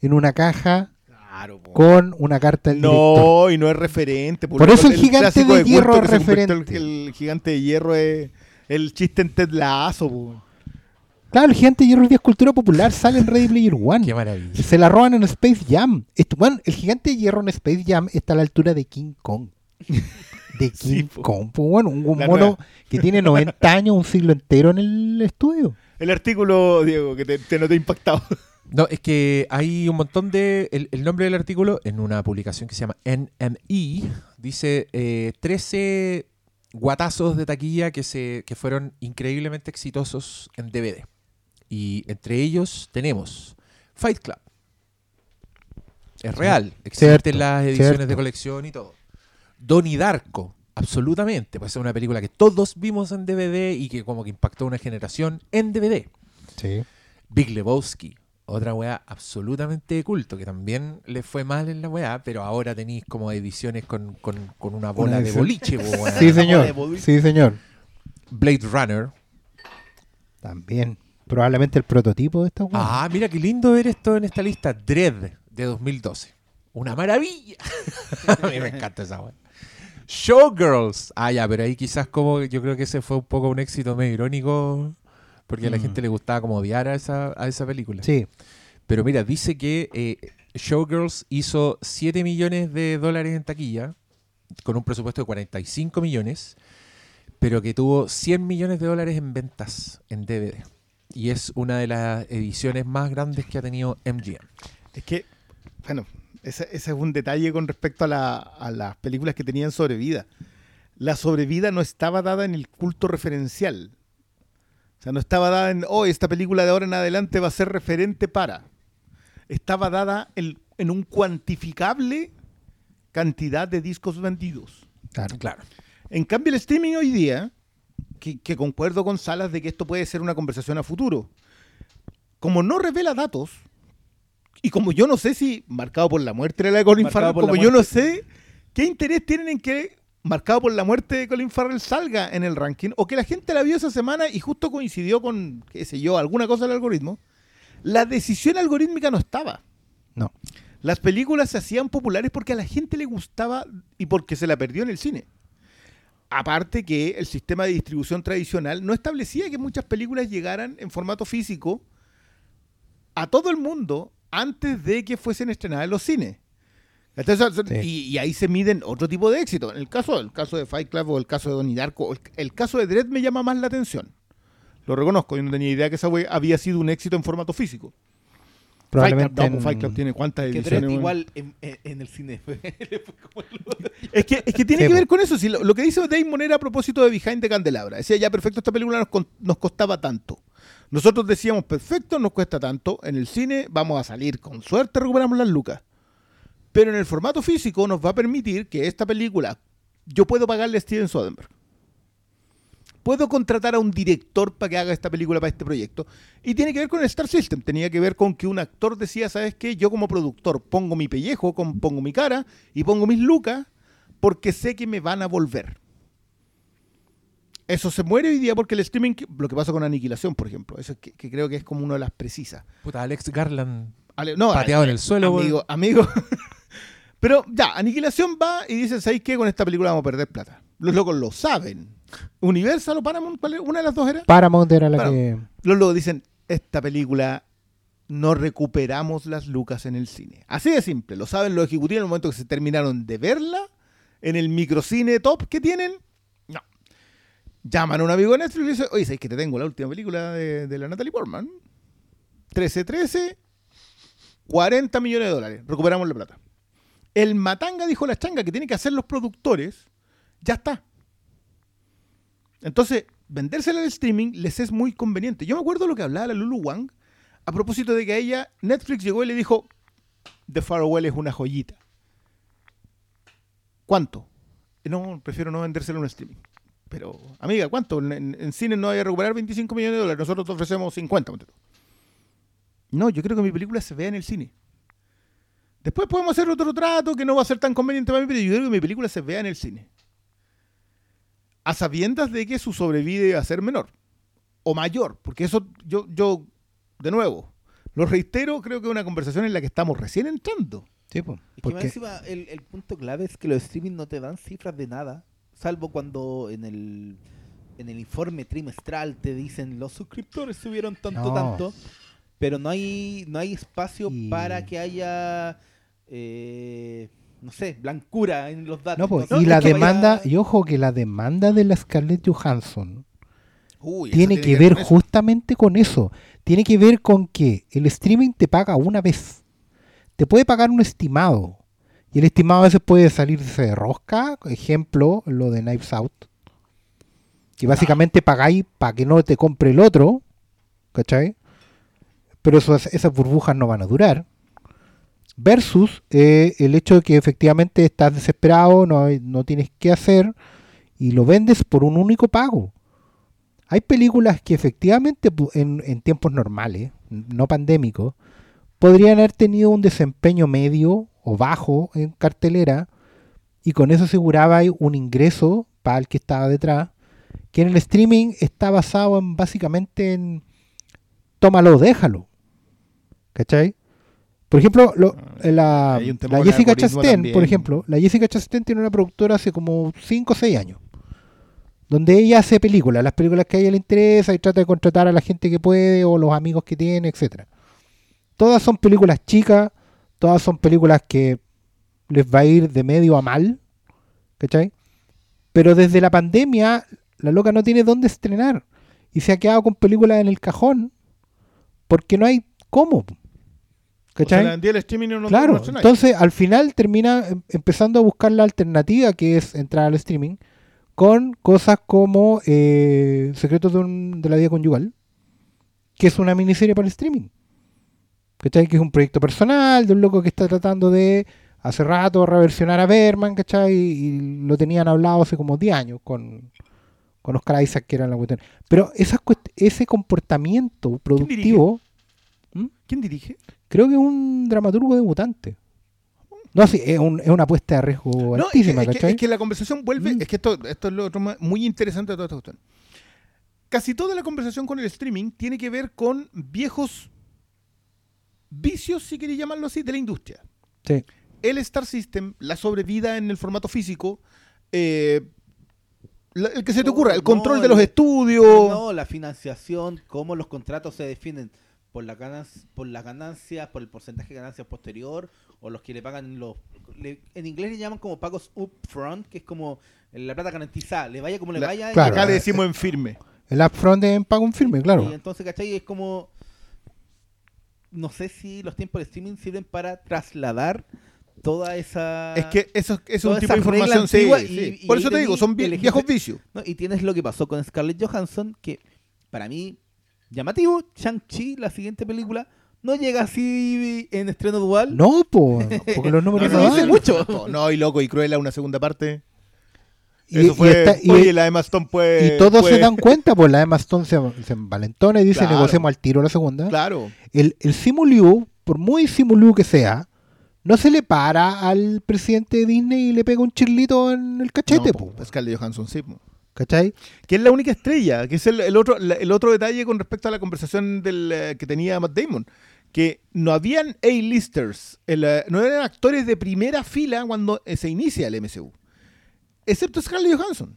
en una caja Claro, po. con una carta del director. No, y no es referente. Por eso el gigante de hierro es referente. El, el gigante de hierro es el chiste en Ted po. Claro, el gigante de hierro es de escultura popular, sale en Ready Player One. Qué maravilla. Se la roban en Space Jam. Esto- bueno, el gigante de hierro en Space Jam está a la altura de King Kong. De King Sí, po. Kong. pues, bueno, un, mono nueva. que tiene 90 años, un siglo entero en el estudio. El artículo, Diego, que te, te no te ha impactado. No, es que hay un montón de. El, el nombre del artículo, en una publicación que se llama NME, dice eh, 13 guatazos de taquilla que, se, que fueron increíblemente exitosos en DVD. Y entre ellos tenemos Fight Club. Es real, existen Cierto, las ediciones cierto. de colección y todo. Donnie Darko, absolutamente. Pues es una película que todos vimos en DVD y que como que impactó a una generación en DVD. Sí. Big Lebowski, otra weá absolutamente de culto, que también le fue mal en la weá, pero ahora tenéis como ediciones con, con- con una bola de boliche, weá. Sí, señor. Sí, señor. Blade Runner. También. Probablemente el prototipo de esta weá. Ah, mira qué lindo ver esto en esta lista. Dread de 2012. Una maravilla. A mí me encanta esa weá. Showgirls. Ah, ya, pero ahí quizás como yo creo que ese fue un poco un éxito medio irónico, porque a la Mm. gente le gustaba como odiar a esa, a esa película. Sí. Pero mira, dice que eh, Showgirls hizo 7 millones de dólares en taquilla, con un presupuesto de 45 millones, pero que tuvo 100 millones de dólares en ventas en DVD. Y es una de las ediciones más grandes que ha tenido MGM. Es que, bueno, ese, ese es un detalle con respecto a, la- a las películas que tenían sobrevida. La sobrevida no estaba dada en el culto referencial. O sea, no estaba dada en, oh, esta película de ahora en adelante va a ser referente para. Estaba dada en, en un cuantificable cantidad de discos vendidos. Claro. Claro. En cambio, el streaming hoy día, que, que concuerdo con Salas de que esto puede ser una conversación a futuro, como no revela datos, y como yo no sé si marcado por la muerte de la de Colin Farrell, como yo no sé qué interés tienen en que marcado por la muerte de Colin Farrell salga en el ranking, o que la gente la vio esa semana y justo coincidió con, qué sé yo, alguna cosa del algoritmo, la decisión algorítmica no estaba. No. Las películas se hacían populares porque a la gente le gustaba y porque se la perdió en el cine. Aparte que el sistema de distribución tradicional no establecía que muchas películas llegaran en formato físico a todo el mundo antes de que fuesen estrenadas en los cines. Entonces, Sí. y, y ahí se miden otro tipo de éxito. En el caso, el caso de Fight Club o el caso de Donnie Darko, el, el caso de Dredd me llama más la atención. Lo reconozco, yo no tenía idea que esa wea había sido un éxito en formato físico. Fight Club, Probablemente. no, en- pues Fight Club tiene cuántas Que ediciones. Dredd weón? igual en, en- en el cine Es que, es que tiene Sí, que ver con eso. Si lo, lo que dice Damon era a propósito de Behind the Candelabra. Decía, ya perfecto, esta película nos, con- nos costaba tanto. Nosotros decíamos, perfecto, nos cuesta tanto. En el cine vamos a salir con suerte, recuperamos las lucas. Pero en el formato físico nos va a permitir que esta película, yo puedo pagarle a Steven Soderbergh. Puedo contratar a un director para que haga esta película para este proyecto. Y tiene que ver con el Star System. Tenía que ver con que un actor decía, ¿sabes qué? Yo como productor pongo mi pellejo, pongo mi cara y pongo mis lucas porque sé que me van a volver. Eso se muere hoy día porque el streaming, lo que pasa con Aniquilación, por ejemplo, eso es que, que creo que es como una de las precisas. Puta, Alex Garland Ale- no, pateado eh, en el suelo. Amigo, amigo. Pero ya, Aniquilación va y dicen, ¿sabéis qué? Con esta película vamos a perder plata. Los locos lo saben. Universal o Paramount, una de las dos era. Paramount era la Paramount. que. Los locos dicen, esta película no recuperamos las lucas en el cine. Así de simple. Lo saben los ejecutivos en el momento que se terminaron de verla en el microcine top que tienen. No. Llaman a un amigo de Netflix y le dicen, oye, ¿sabes que te tengo la última película de, de la Natalie Portman? 13-13, 40 millones de dólares. Recuperamos la plata. El matanga, dijo la changa, que tienen que hacer los productores, ya está. Entonces, vendérsela al streaming les es muy conveniente. Yo me acuerdo lo que hablaba la Lulu Wang a propósito de que a ella Netflix llegó y le dijo, The Farewell es una joyita. ¿Cuánto? "Eh, No, prefiero no vendérsela un streaming. Pero, amiga, ¿cuánto? En, en- en cine no hay a recuperar 25 millones de dólares. Nosotros te ofrecemos 50. ponte tú. No, yo creo que mi película se vea en el cine. Después podemos hacer otro trato que no va a ser tan conveniente para mí, pero yo creo que mi película se vea en el cine. A sabiendas de que su sobrevide va a ser menor. O mayor. Porque eso, yo, yo, de nuevo, lo reitero, creo que es una conversación en la que estamos recién entrando. Sí, po, Es que más porque encima el, el punto clave es que los streaming no te dan cifras de nada, salvo cuando en el en el informe trimestral te dicen los suscriptores subieron tanto No. tanto, pero no hay no hay espacio Y- para que haya eh, no sé, blancura en los datos. no, No, y la que vaya- demanda, y ojo que la demanda de la Scarlett Johansson Uy, eso tiene que ver con eso. justamente con eso. Tiene que ver con que el streaming te paga una vez. Te puede pagar un estimado. Y el estimado a veces puede salirse de rosca. Ejemplo, lo de Knives Out. Que básicamente pagáis para que no te compre el otro. ¿Cachai? Pero esas, esas burbujas no van a durar. Versus eh, el hecho de que efectivamente estás desesperado, no, no tienes qué hacer y lo vendes por un único pago. Hay películas que efectivamente en, en tiempos normales, no pandémicos, podrían haber tenido un desempeño medio o bajo en cartelera y con eso aseguraba un ingreso para el que estaba detrás, que en el streaming está basado en básicamente en tómalo, déjalo. ¿Cachai? Por ejemplo, lo- la, tema la Jessica Chastain, también. por ejemplo, la Jessica Chastain tiene una productora hace como 5 o 6 años donde ella hace películas, las películas que a ella le interesa y trata de contratar a la gente que puede o los amigos que tiene, etcétera. Todas son películas chicas, todas son películas que les va a ir de medio a mal, ¿cachai? Pero desde la pandemia, la loca no tiene dónde estrenar y se ha quedado con películas en el cajón porque no hay cómo, O sea, ¿cachai? la vendía el streaming y no Claro, entonces al final termina em- empezando a buscar la alternativa que es entrar al streaming con cosas como eh, Secretos de, un- de la Vida Conyugal, que es una miniserie para el streaming. ¿Cachai? Que es un proyecto personal de un loco que está tratando de hace rato reversionar a Berman, ¿cachai? Y lo tenían hablado hace como 10 años con, con Oscar Isaac, que era la cuestión. Pero esas ese comportamiento productivo... ¿Mm? ¿Quién dirige? Creo que es un dramaturgo debutante. No, sí, es, un- es una apuesta de riesgo No, es que, altísima, es que- ¿cachai? es que la conversación vuelve, Mm. es que esto, esto es lo otro más- muy interesante de toda esta cuestión. Casi toda la conversación con el streaming tiene que ver con viejos vicios, si queréis llamarlo así, de la industria. Sí. El Star System, la sobrevida en el formato físico, eh, la- el que se te ocurra, el no, control de el- los estudios. No, la financiación, cómo los contratos se definen por la ganas, por las ganancias, por el porcentaje de ganancias posterior o los que le pagan los le- en inglés le llaman como pagos upfront, que es como la plata garantizada, le vaya como le La- vaya. claro. Acá le decimos en firme. El upfront es en pago en firme, claro. Y entonces, ¿cachai? Es como no sé si los tiempos de streaming sirven para trasladar toda esa Es que eso, es un tipo de información. sí, sí. y- y Por eso te digo, son viejos vicios. ¿no? Y tienes lo que pasó con Scarlett Johansson, que para mí, llamativo, Shang-Chi, la siguiente película, no llega así en estreno dual. No, po, porque los números No, no, mucho. No, no, y loco y cruela una segunda parte. Y, Eso y fue. está- y- oye, la Emma Stone puede. y todos puede- se dan cuenta, pues la Emma Stone se, se envalentona y dice, Claro. negociemos al tiro la segunda. Claro. El, el Simuliu, por muy Simuliu que sea, no se le para al presidente de Disney y le pega un chirlito en el cachete, No, po, po, Scarlett Johansson, sí. po. ¿Cachai? Que es la única estrella, que es el, el otro, el otro detalle con respecto a la conversación del, eh, que tenía Matt Damon. Que no habían A-listers, eh, no eran actores de primera fila cuando eh, se inicia el MCU. Excepto Scarlett Johansson.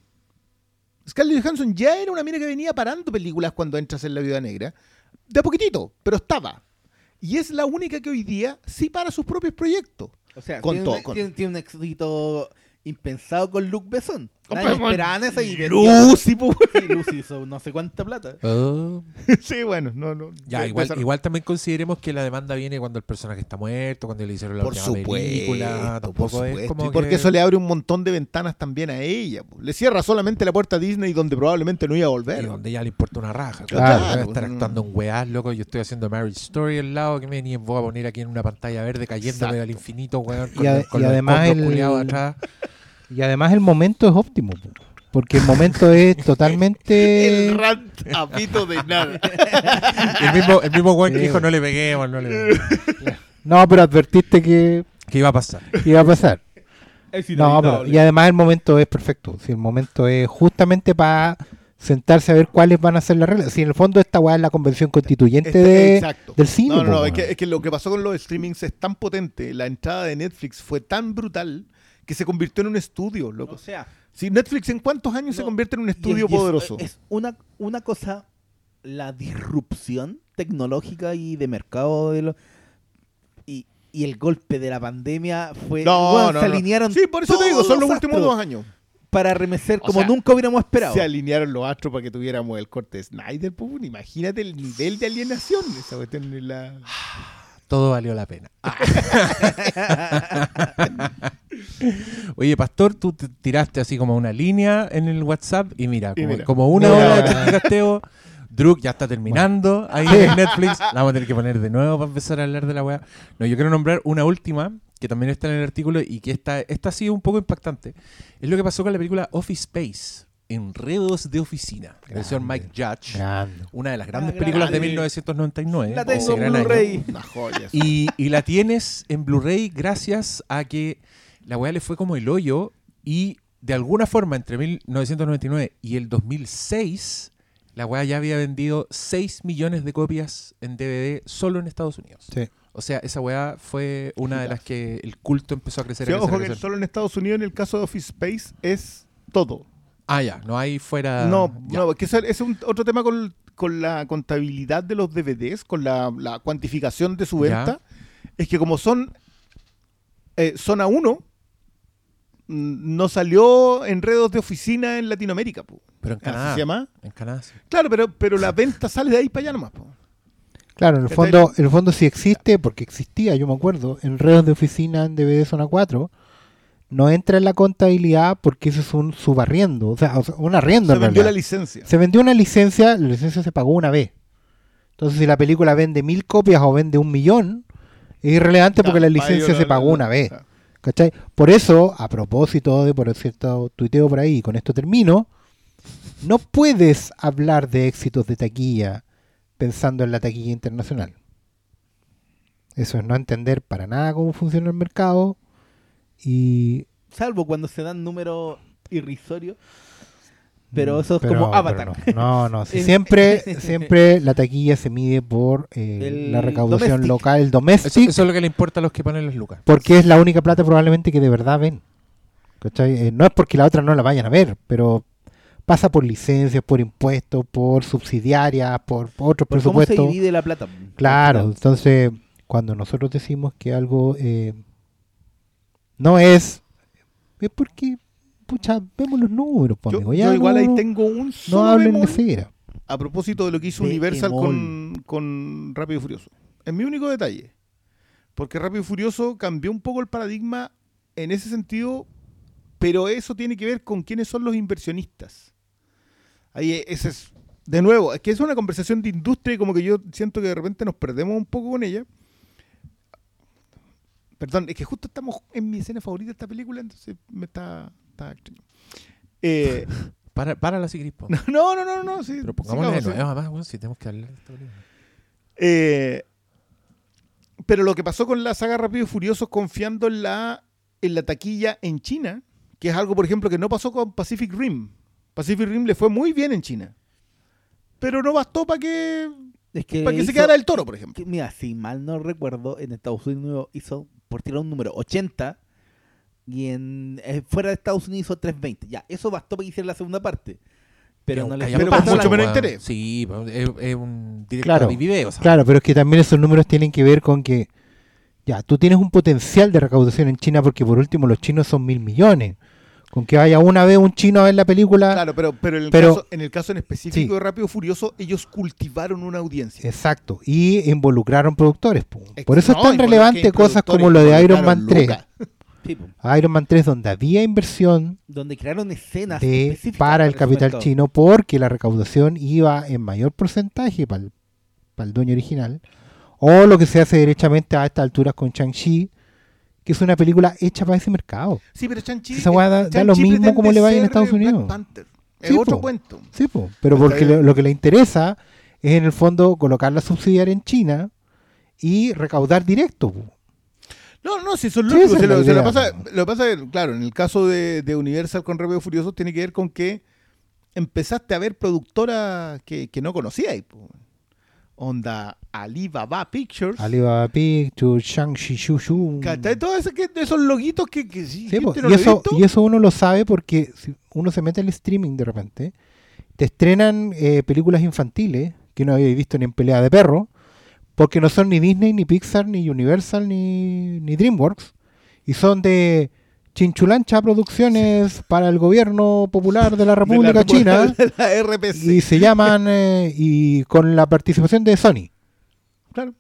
Scarlett Johansson ya era una mina que venía parando películas cuando entras en La Viuda Negra. De a poquitito, pero estaba. Y es la única que hoy día sí para sus propios proyectos. O sea, Con tiene, todo, un, con- tiene- tiene un éxito impensado con Luke Besson. Esa y. Lucy. Sí, Lucy hizo no sé cuánta plata. Oh. sí, bueno, no, no. Ya, igual, igual también consideremos que la demanda viene cuando el personaje está muerto, cuando le hicieron la Por última supuesto, película. por Tampoco es supuesto. como Y porque que- eso le abre un montón de ventanas también a ella. po. Le cierra solamente la puerta a Disney donde probablemente no iba a Y volver. donde ya le importa una raja. Claro. A estar Claro. actuando en weás, loco. Yo estoy haciendo Marriage Story al lado que me ni voy a poner aquí en una pantalla verde cayéndome Exacto. al infinito, weón. Y Con, ade- los- con y los además el- atrás. Y además el momento es óptimo, po, porque el momento es totalmente... El rant a pito de nada. El mismo, el mismo que dijo no le peguemos, no le peguemos. No, pero advertiste que ¿Qué iba a pasar? iba a pasar. Es No, pero, y además el momento es perfecto. Si el momento es justamente para sentarse a ver cuáles van a ser las reglas. Si en el fondo esta weá es la convención constituyente Este- de, exacto. del cine. No, no, no, es que, es que lo que pasó con los streamings es tan potente, la entrada de Netflix fue tan brutal que se convirtió en un estudio, loco. O sea, Si Netflix en cuántos años se convierte en un estudio es- y es- poderoso. Es, una, una cosa, la disrupción tecnológica y de mercado de lo, y, y el golpe de la pandemia fue. no, se no. alinearon. Sí, por eso te digo, son los últimos dos años. Para remecer O como sea, nunca hubiéramos esperado. Se alinearon los astros para que tuviéramos el corte de Snyder, pues, imagínate el nivel de alienación. Esa cuestión es la... Todo valió la pena. Oye, Pastor, tú te tiraste así como una línea en el WhatsApp y mira, Y como, mira. como una Mira. hora de chasticasteo. Druk ya está terminando ahí en Netflix. La vamos a tener que poner de nuevo para empezar a hablar de la weá. No, yo quiero nombrar una última que también está en el artículo y que esta, esta ha sido un poco impactante. Es lo que pasó con la película Office Space, Enredos de Oficina, del señor Mike Judge. Grande. Una de las grandes Ah, películas de grande. 1999. la tengo en. Blu-ray. Y, y la tienes en Blu-ray gracias a que la weá le fue como el hoyo y de alguna forma entre 1999 y el 2006 la weá ya había vendido 6 millones de copias en DVD solo en Estados Unidos. Sí. O sea, esa weá fue una de las que el culto empezó a crecer. Sí, a crecer, ojo a que crecer. solo en Estados Unidos, en el caso de Office Space, es todo. Ah, ya, no hay fuera... no, ya. no, que ese es un, otro tema con, con la contabilidad de los DVDs, con la, la cuantificación de su Ya. venta. Es que como son eh, zona 1, mm, no salió enredos de oficina en Latinoamérica. po. Pero en Canadá. se llama. En Canadá, sí. Claro, pero, pero la venta sale de ahí para allá nomás. po. Claro, en el fondo, en el fondo sí existe, porque existía, yo me acuerdo, enredos de oficina en DVD Zona 4, no entra en la contabilidad porque eso es un subarriendo, o sea, un arriendo Se en vendió la licencia. Se vendió una licencia, la licencia se pagó una vez. Entonces, si la película vende mil copias o vende un millón, es irrelevante porque la licencia se pagó una vez. claro. ¿Cachai? Por eso, a propósito de, por cierto, tuiteo por ahí, y con esto termino, no puedes hablar de éxitos de taquilla pensando en la taquilla internacional. Eso es no entender para nada cómo funciona el mercado y... Salvo cuando se dan números irrisorios. Pero Mm, eso es pero- como Avatar. No, no, no, siempre, siempre la taquilla se mide por eh, la recaudación domestic. local, el Eso, eso es lo que le importa a los que ponen las lucas. porque es la única plata probablemente que de verdad ven. Eh, no es porque la otra no la vayan a ver, pero pasa por licencias, por impuestos, por subsidiarias, por, por otros Por ¿Cómo se presupuestos. divide la plata? Claro, entonces cuando nosotros decimos que algo eh, no es, es porque, pucha, vemos los números, pues, Yo, amigo. yo Ya igual no, ahí tengo un no solo hablen de a propósito de lo que hizo De Universal con, con Rápido y Furioso. Es mi único detalle. Porque Rápido y Furioso cambió un poco el paradigma en ese sentido, pero eso tiene que ver con quiénes son los inversionistas. Ahí e- ese es, de nuevo, es que es una conversación de industria y como que yo siento que de repente nos perdemos un poco con ella. Perdón, es que justo estamos en mi escena favorita de esta película, entonces me está, está extraño. Eh, Para, para la Sigrispo. no, no, no, no, sí. Pero pongámosle de nuevo, además, bueno, si tenemos que hablar de esta película. Eh, pero lo que pasó con la saga Rápido y Furioso confiando en la, en la taquilla en China, que es algo, por ejemplo, que no pasó con Pacific Rim. Pacific Rim le fue muy bien en China. Pero no bastó para que, Es que, para que se quedara el toro, por ejemplo. que, mira, si mal no recuerdo, en Estados Unidos hizo, por tirar un número, 80. Y en eh, fuera de Estados Unidos hizo 320. Ya, eso bastó para que hiciera la segunda parte. Pero no le Callampa pero mucho la- menos interés. Sí, pues, es, es un directo Claro, de video. Claro, pero es que también esos números tienen que ver con que, ya, tú tienes un potencial de recaudación en China porque por último los chinos son mil millones. Con que vaya una vez un chino a ver la película, Claro, pero, pero, en, el Pero- caso, en el caso en específico Sí. de Rápido y Furioso, ellos cultivaron una audiencia. exacto, y involucraron productores. Ex- Por eso es tan relevante cosas como lo de Iron Man 3. lucas. Sí, po, Iron Man 3 donde había inversión donde crearon escenas de, específicas para el capital mercado. chino porque la recaudación iba en mayor porcentaje para el, para el dueño original o lo que se hace derechamente a estas alturas con Shang-Chi que es una película hecha para ese mercado Sí, pero Chanchi. Esa weá da- da lo mismo como le vaya en Estados Unidos. Es Sí, otro po. cuento. sí po, pero porque lo, lo que le interesa es en el fondo colocar la subsidiaria en China y recaudar directo po. No, no, si son Sí, lógicos. esa se lo, se lo pasa, lo que pasa claro, en el caso de, de Universal con Rápido Furioso tiene que ver con que empezaste a ver productoras que, que no conocíais. po. Onda Alibaba Pictures. Alibaba Pictures, Shang-Chi Shushu. Todos esos, esos loguitos que, que sí, no y, eso, y eso uno lo sabe porque si uno se mete al streaming de repente, te estrenan eh, películas infantiles que no habéis visto ni en pelea de perro, porque no son ni Disney, ni Pixar, ni Universal, ni, ni DreamWorks, y son de Chinchulancha Producciones para el gobierno popular de la De la República China, de la RPC. y se llaman, eh, y con la participación de Sony, Claro.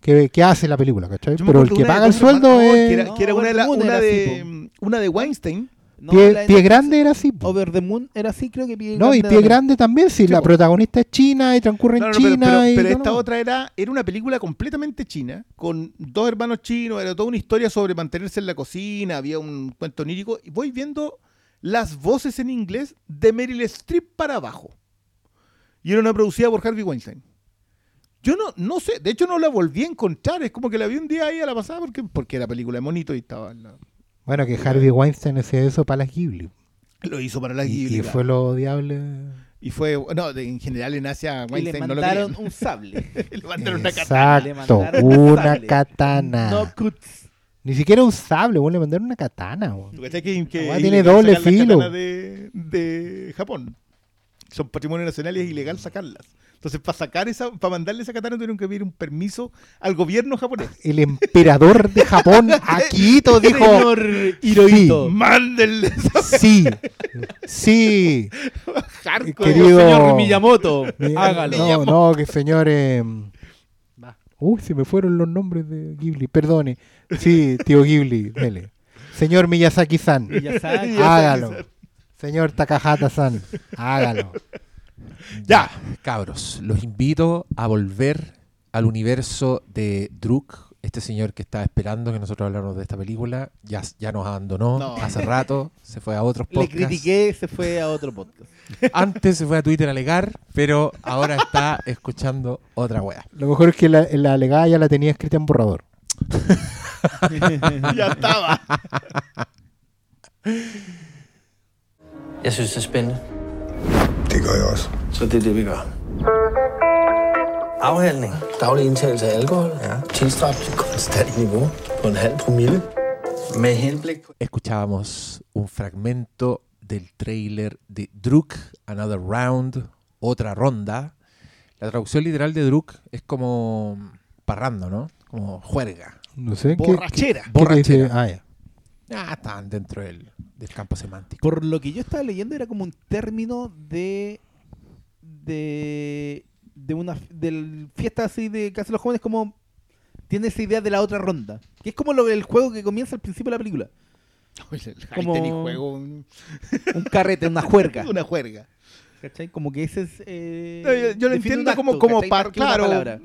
que, que hace la película, ¿cachai? Yo Pero el que paga el sueldo es... Que era, No, que era una, de la- una era de, así, una de Weinstein. No, Pie, Pie Grande era así. po. Over the Moon era así, creo que Pie No, y Grande Pie era- Grande también, si Sí, la po. protagonista es china y transcurre en No, no, pero- China. pero, y pero no, esta no. otra era, era una película completamente china, con dos hermanos chinos, era toda una historia sobre mantenerse en la cocina, había un cuento onírico, y voy viendo las voces en inglés de Meryl Streep para abajo. Y era una producida por Harvey Weinstein. Yo no, no sé, de hecho no la volví a encontrar, es como que la vi un día ahí a la pasada porque, porque era película de monito y estaba en la- Bueno, que Harvey Weinstein hacía eso para las Ghibli. lo hizo para la Y, Ghibli, y claro. fue lo diable. Y fue, no, de- en general en Asia Y le Weinstein no lo mandaron querían. un sable. Le mandaron una katana. Le Exacto, mandaron un una sable. katana. No cuts. Ni siquiera un sable, bueno, le mandaron una katana. weón. ¿Tú cachai que, tiene doble las filo. De, de Japón. Son patrimonio nacional y es ilegal sacarlas. Entonces, para sacar esa, para mandarle esa katana tuvieron que pedir un permiso al gobierno japonés. El emperador de Japón, Akito, dijo: Señor Hirohito. Mándenle esa Sí, sí. hardcore. Querido- Señor Miyamoto, Mi- hágalo. No, no, que señor. eh, Uy, se me fueron los nombres de Ghibli, perdone. Sí, tío Ghibli, dele. Señor Miyazaki-san, Miyazaki. hágalo. Señor Takahata-san, hágalo. Ya, cabros, los invito a volver al universo de Druk, este señor que estaba esperando que nosotros habláramos de esta película. Ya, ya nos abandonó No. hace rato, se fue a otros Le podcasts. critiqué, se fue a otro podcast. Antes se fue a Twitter a alegar, pero ahora está escuchando otra wea. Lo mejor es que la, la alegada ya la tenía escrita en borrador. Ya estaba. Det gør jeg også. Så det er det, vi gør. Afhandling. Daglig indtagelse af alkohol. Ja. Tilstræbt til konstant niveau på en halv promille. Med henblik på... Escuchábamos un fragmento del trailer de Druk, Another Round, otra ronda. La traducción literal de Druk es como parrando, ¿no? Como juerga. No sé qué. Borrachera. qué- qué? Borrachera. Ah, ya. Ah, están dentro del, del campo semántico. Por lo que yo estaba leyendo era como un término de de de una del fiesta así de hacen los jóvenes como tiene esa idea de la otra ronda, que es como lo el juego que comienza al principio de la película, Oye, el Como- juego un- un carrete, una juerga, una juerga. ¿cachai? Como que ese es eh, No, yo, yo lo entiendo como, acto, como par, claro. palabra.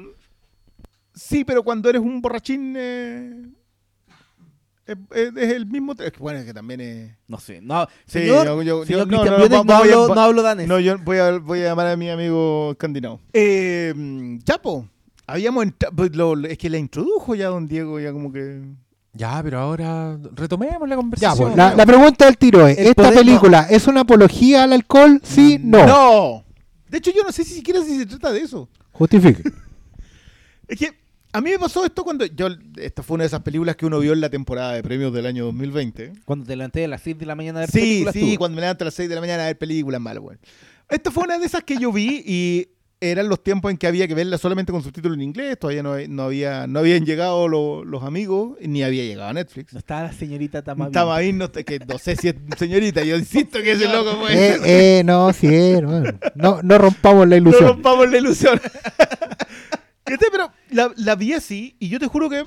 Sí, pero cuando eres un borrachín eh, es, es- es el mismo. que, bueno, es que también es. No sé, no, Sí, señor, yo- yo- señor yo- no, no, no, a- hablo, va- no hablo danés. No, yo voy a, voy a llamar a mi amigo escandinavo. Eh, Chapo, habíamos entra- pues, es que la introdujo ya don Diego, ya como que. Ya, pero ahora retomemos la Ya, conversación. pues, la, la pregunta del tiro es: El ¿esta poder- película es una apología al alcohol? Sí, no. ¡No! De hecho, yo no sé si siquiera si se trata de eso. Justifique. Es que a mí me pasó esto cuando yo. Esta fue una de esas películas que uno vio en la temporada de premios del año 2020. Cuando te levanté a las 6 de la mañana a ver Sí, películas, sí, tú. cuando me levanto a las 6 de la mañana a ver películas malas, weón. Esta fue una de esas que yo vi y eran los tiempos en que había que verla solamente con subtítulos en inglés, todavía no, no había, no habían llegado lo- los amigos, ni había llegado a Netflix. No estaba la señorita Tamavi. Estaba ahí, no, que no sé si es señorita, yo insisto que ese loco puede Eh, eh, no, sí, no, no, no rompamos la No ilusión. rompamos la ilusión. Pero la, la vi así y yo te juro que,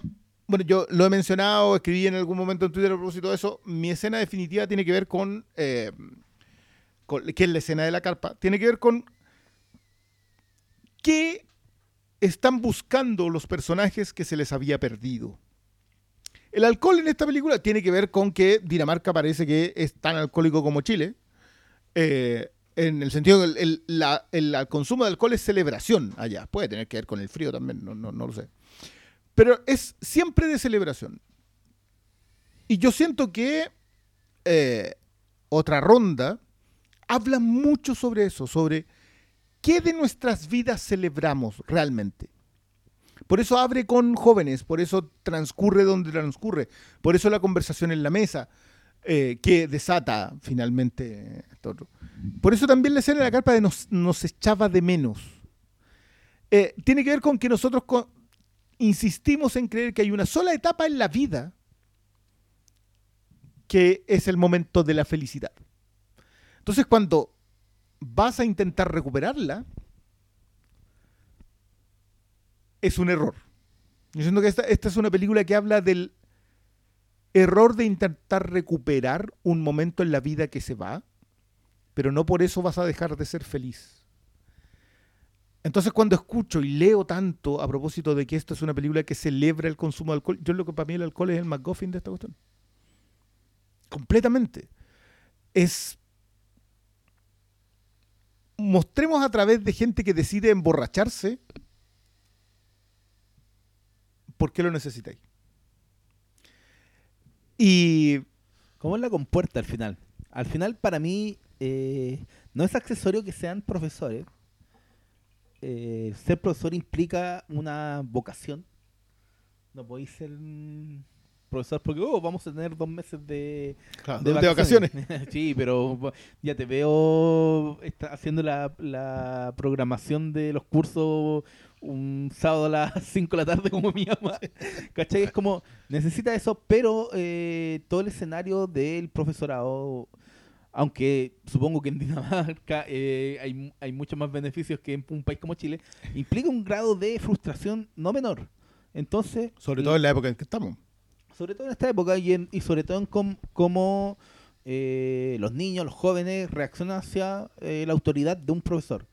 bueno, yo lo he mencionado, escribí en algún momento en Twitter a propósito de eso, mi escena definitiva tiene que ver con, eh, con ¿qué es la escena de la carpa? Tiene que ver con qué están buscando los personajes que se les había perdido. El alcohol en esta película tiene que ver con que Dinamarca parece que es tan alcohólico como Chile. Eh, en el sentido que el, el- la- el- consumo de alcohol es celebración allá. Puede tener que ver con el frío también, no, no- no lo sé. Pero es siempre de celebración. Y yo siento que eh, otra ronda habla mucho sobre eso, sobre qué de nuestras vidas celebramos realmente. Por eso abre con jóvenes, por eso transcurre donde transcurre, por eso la conversación en la mesa, eh, que desata finalmente esto otro. Por eso también la escena de la carpa de nos, echaba de menos. Eh, tiene que ver con que nosotros insistimos en creer que hay una sola etapa en la vida que es el momento de la felicidad. Entonces cuando vas a intentar recuperarla, es un error. Yo siento que esta es una película que habla del error de intentar recuperar un momento en la vida que se va, pero no por eso vas a dejar de ser feliz. Entonces cuando escucho y leo tanto a propósito de que esto es una película que celebra el consumo de alcohol, yo lo que para mí el alcohol es el McGuffin de esta cuestión. Completamente. Es mostremos a través de gente que decide emborracharse por qué lo necesitáis. Y ¿Cómo es la compuerta al final? Al final, para mí, eh, no es accesorio que sean profesores. Eh, ser profesor implica una vocación. No podéis ser profesor porque oh, vamos a tener dos meses de, de, vacaciones. sí, pero ya te veo está haciendo la, la programación de los cursos un sábado a las 5 de la tarde como mi mamá. ¿Cachai? Es como, necesita eso, pero eh, todo el escenario del profesorado, aunque supongo que en Dinamarca eh, hay, hay muchos más beneficios que en un país como Chile, implica un grado de frustración no menor. Entonces, sobre todo en la época en que estamos. sobre todo en esta época y, en- y sobre todo en com- cómo eh, los niños, los jóvenes reaccionan hacia la autoridad de un profesor.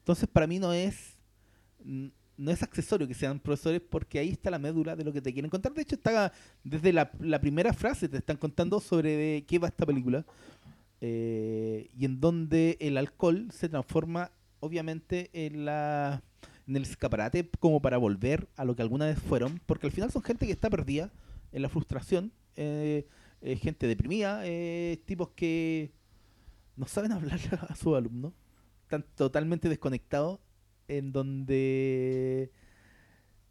Entonces, para mí no es no es accesorio que sean profesores porque ahí está la médula de lo que te quieren contar. De hecho, está desde la, primera frase te están contando sobre de qué va esta película eh, y en donde el alcohol se transforma obviamente en la en el escaparate como para volver a lo que alguna vez fueron, porque al final son gente que está perdida en la frustración, eh, eh, gente deprimida, tipos que no saben hablar a sus alumnos, están totalmente desconectados, en donde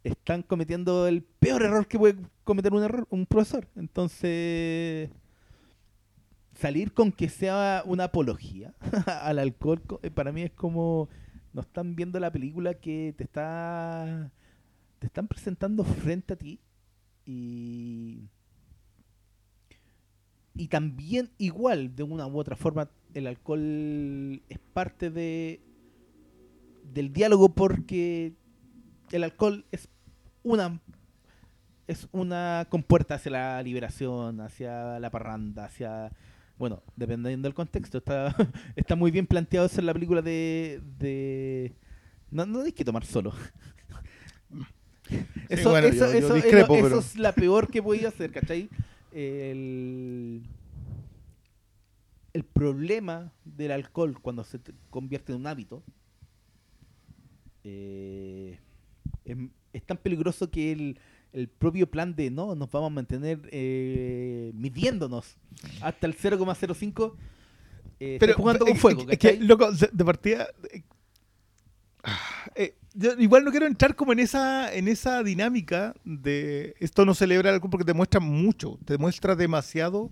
están cometiendo el peor error que puede cometer un error, un profesor. Entonces, salir con que sea una apología al alcohol, co- eh, para mí es como no están viendo la película que te está te están presentando frente a ti y y también igual de una u otra forma el alcohol es parte de del diálogo porque el alcohol es una es una compuerta hacia la liberación, hacia la parranda, hacia bueno, dependiendo del contexto, está, está muy bien planteado eso en la película de, de no, no hay que tomar solo. Eso, bueno, eso, yo- yo eso- discrepo, eso pero- es la peor que podía hacer, ¿cachai? El, el problema del alcohol cuando se te convierte en un hábito eh, es, es tan peligroso que el, el propio plan de no, nos vamos a mantener eh, midiéndonos hasta el 0,05 eh, está jugando con fuego, es que, loco, de de partida. eh, ah, yo igual no quiero entrar como en esa, en esa dinámica de esto no celebra algo porque te muestra mucho, te muestra demasiado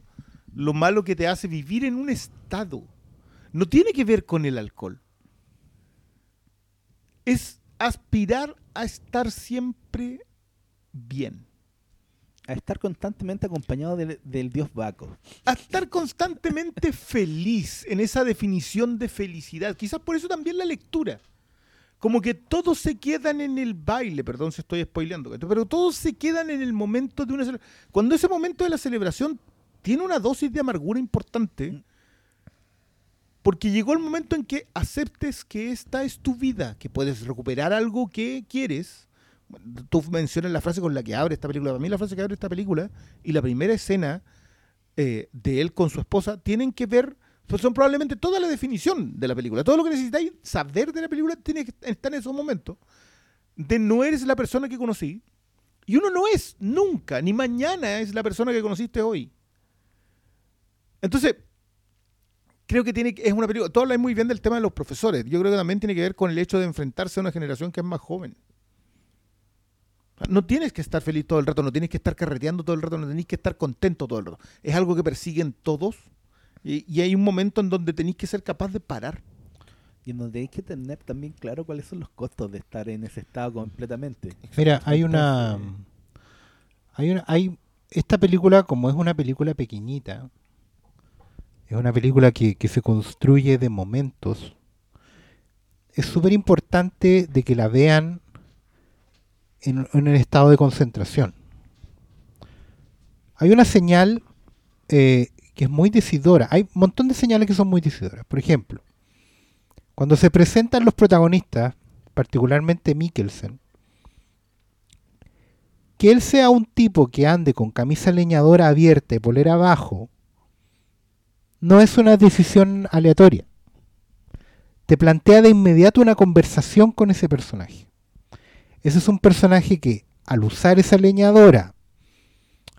lo malo que te hace vivir en un estado. No tiene que ver con el alcohol. Es aspirar a estar siempre bien. A estar constantemente acompañado del, del dios Baco. a estar constantemente feliz en esa definición de felicidad. Quizás por eso también la lectura. Como que todos se quedan en el baile, perdón si estoy spoileando, pero todos se quedan en el momento de una cele- Cuando ese momento de la celebración tiene una dosis de amargura importante, porque llegó el momento en que aceptes que esta es tu vida, que puedes recuperar algo que quieres. Tú mencionas la frase con la que abre esta película. Para mí la frase que abre esta película y la primera escena eh, de él con su esposa tienen que ver, pues son probablemente toda la definición de la película. Todo lo que necesitáis saber de la película tiene que estar en esos momentos. De no eres la persona que conocí. Y uno no es nunca, ni mañana es la persona que conociste hoy. Entonces, creo que tiene que- es una película. Tú hablas muy bien del tema de los profesores. Yo creo que también tiene que ver con el hecho de enfrentarse a una generación que es más joven. No tienes que estar feliz todo el rato, no tienes que estar carreteando todo el rato, no tenés que estar contento todo el rato. Es algo que persiguen todos y, y hay un momento en donde tenéis que ser capaz de parar. Y en donde hay que tener también claro cuáles son los costos de estar en ese estado completamente. Mira, hay una. Hay una. Hay. Esta película, como es una película pequeñita, es una película que, que se construye de momentos. Es súper importante de que la vean en, en el estado de concentración. Hay una señal eh, que es muy decidora. Hay un montón de señales que son muy decidoras. Por ejemplo, cuando se presentan los protagonistas, particularmente Mikkelsen, que él sea un tipo que ande con camisa leñadora abierta y polera abajo, no es una decisión aleatoria. Te plantea de inmediato una conversación con ese personaje. Ese es un personaje que al usar esa leñadora,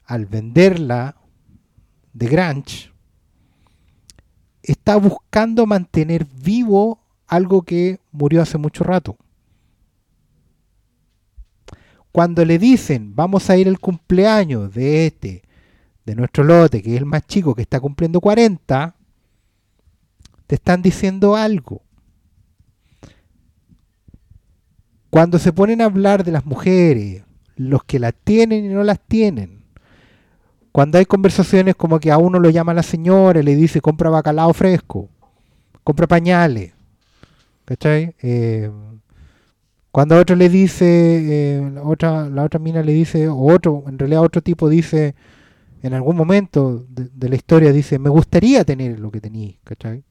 al venderla de Grange, está buscando mantener vivo algo que murió hace mucho rato. Cuando le dicen, vamos a ir al cumpleaños de este, de nuestro lote, que es el más chico, que está cumpliendo 40, te están diciendo algo. Cuando se ponen a hablar de las mujeres, los que las tienen y no las tienen, cuando hay conversaciones como que a uno lo llama la señora y le dice compra bacalao fresco, compra pañales, ¿cachai? Eh, cuando a otro le dice, eh, la, otra, la otra mina le dice, o otro, en realidad otro tipo dice, en algún momento de, la historia dice, me gustaría tener lo que tenéis, ¿cachai?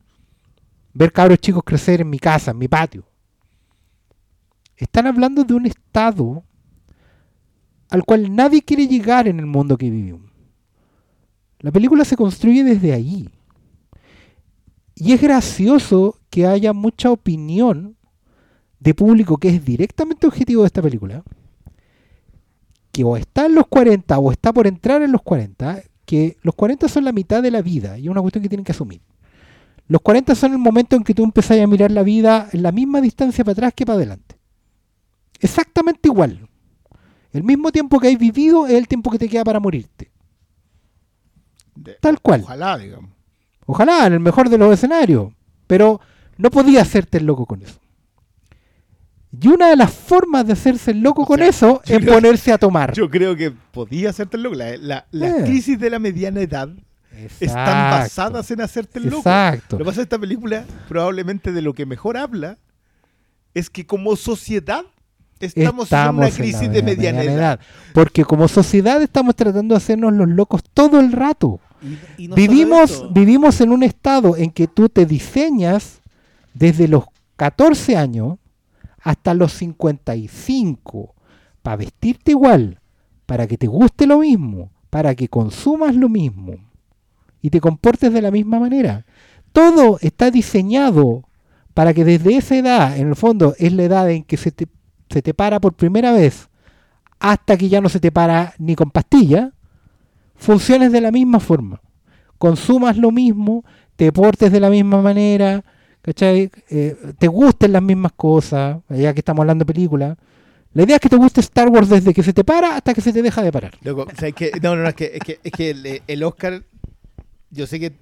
Ver cabros chicos crecer en mi casa, en mi patio. Están hablando de un estado al cual nadie quiere llegar en el mundo que vivimos. La película se construye desde ahí. Y es gracioso que haya mucha opinión de público que es directamente objetivo de esta película, que o está en los 40 o está por entrar en los 40, que los 40 son la mitad de la vida y es una cuestión que tienen que asumir. Los 40 son el momento en que tú empezás a mirar la vida en la misma distancia para atrás que para adelante. Exactamente igual. El mismo tiempo que has vivido es el tiempo que te queda para morirte. De- Tal cual. Ojalá, digamos. Ojalá, en el mejor de los escenarios. Pero no podía hacerte el loco con eso. Y una de las formas de hacerse el loco O con sea, eso es creo- ponerse a tomar. Yo creo que podía hacerte el loco. La, la- las Eh. crisis de la mediana edad están Exacto. basadas en hacerte el loco. Exacto. Lo que pasa es que esta película, probablemente de lo que mejor habla, es que como sociedad estamos, en una en la crisis de mediana, edad. Porque como sociedad estamos tratando de hacernos los locos todo el rato. Y- y no vivimos, vivimos en un estado en que tú te diseñas desde los 14 años hasta los 55 para vestirte igual, para que te guste lo mismo, para que consumas lo mismo y te comportes de la misma manera. Todo está diseñado para que desde esa edad, en el fondo es la edad en que se te, se te para por primera vez hasta que ya no se te para ni con pastilla, funciones de la misma forma. Consumas lo mismo, te portes de la misma manera, ¿cachai? Eh, te gusten las mismas cosas, ya que estamos hablando de películas. La idea es que te guste Star Wars desde que se te para hasta que se te deja de parar. Loco, es que- no, no, no, es que, es que, es que el, el Oscar, yo sé que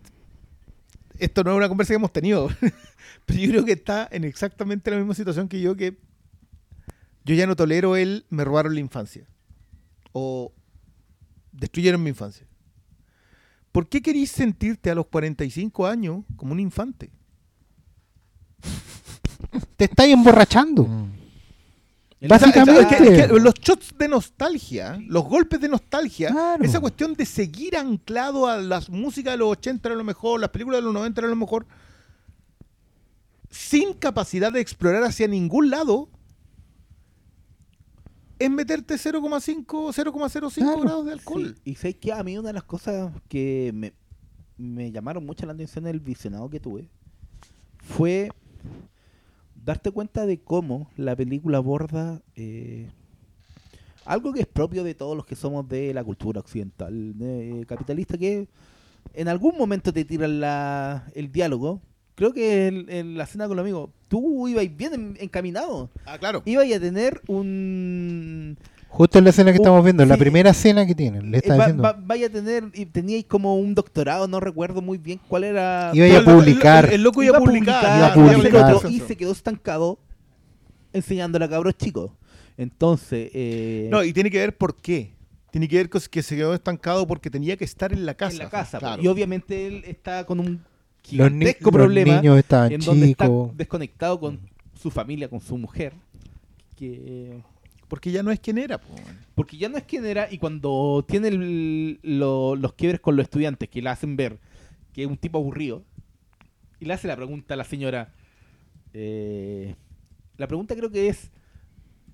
esto no es una conversa que hemos tenido, pero yo creo que está en exactamente la misma situación que yo, que yo ya no tolero el me robaron la infancia o destruyeron mi infancia. ¿Por qué querís sentirte a los 45 años como un infante? Te estáis emborrachando. el- Básicamente. Es que- es que los shots de nostalgia, los golpes de nostalgia, Claro. esa cuestión de seguir anclado a las músicas de los 80 era lo mejor, las películas de los 90 era lo mejor, sin capacidad de explorar hacia ningún lado, es meterte 0,5, 0,05 Claro. grados de alcohol. Sí, y sé que a mí una de las cosas que me, me llamaron mucho la atención del visionado que tuve fue darte cuenta de cómo la película aborda eh, algo que es propio de todos los que somos de la cultura occidental de- capitalista, que en algún momento te tiran la, el diálogo. Creo que en, en la cena con los amigos, tú ibas bien en- encaminado. Ah, claro. Ibas a tener un... Justo en la escena que Uh, estamos viendo, la sí. primera escena que tienen, le eh, está va- diciendo. va- vaya a tener, y teníais como un doctorado, no recuerdo muy bien cuál era. Iba a el- publicar. El, el loco iba, a publicar. iba a iba a hacer publicar. otro, y se quedó estancado enseñándole a cabros chicos. Entonces, eh, No, y tiene que ver por qué. Tiene que ver con que se quedó estancado porque tenía que estar en la casa. en la casa. Claro. Y obviamente él está con un Los, gigantesco los problema niños estaban en donde está chicos. desconectado con su familia, con su mujer. Que, Porque ya no es quien era. po, porque ya no es quien era y cuando tiene el- lo- los quiebres con los estudiantes que le hacen ver que es un tipo aburrido y le hace la pregunta a la señora. eh, la pregunta creo que es,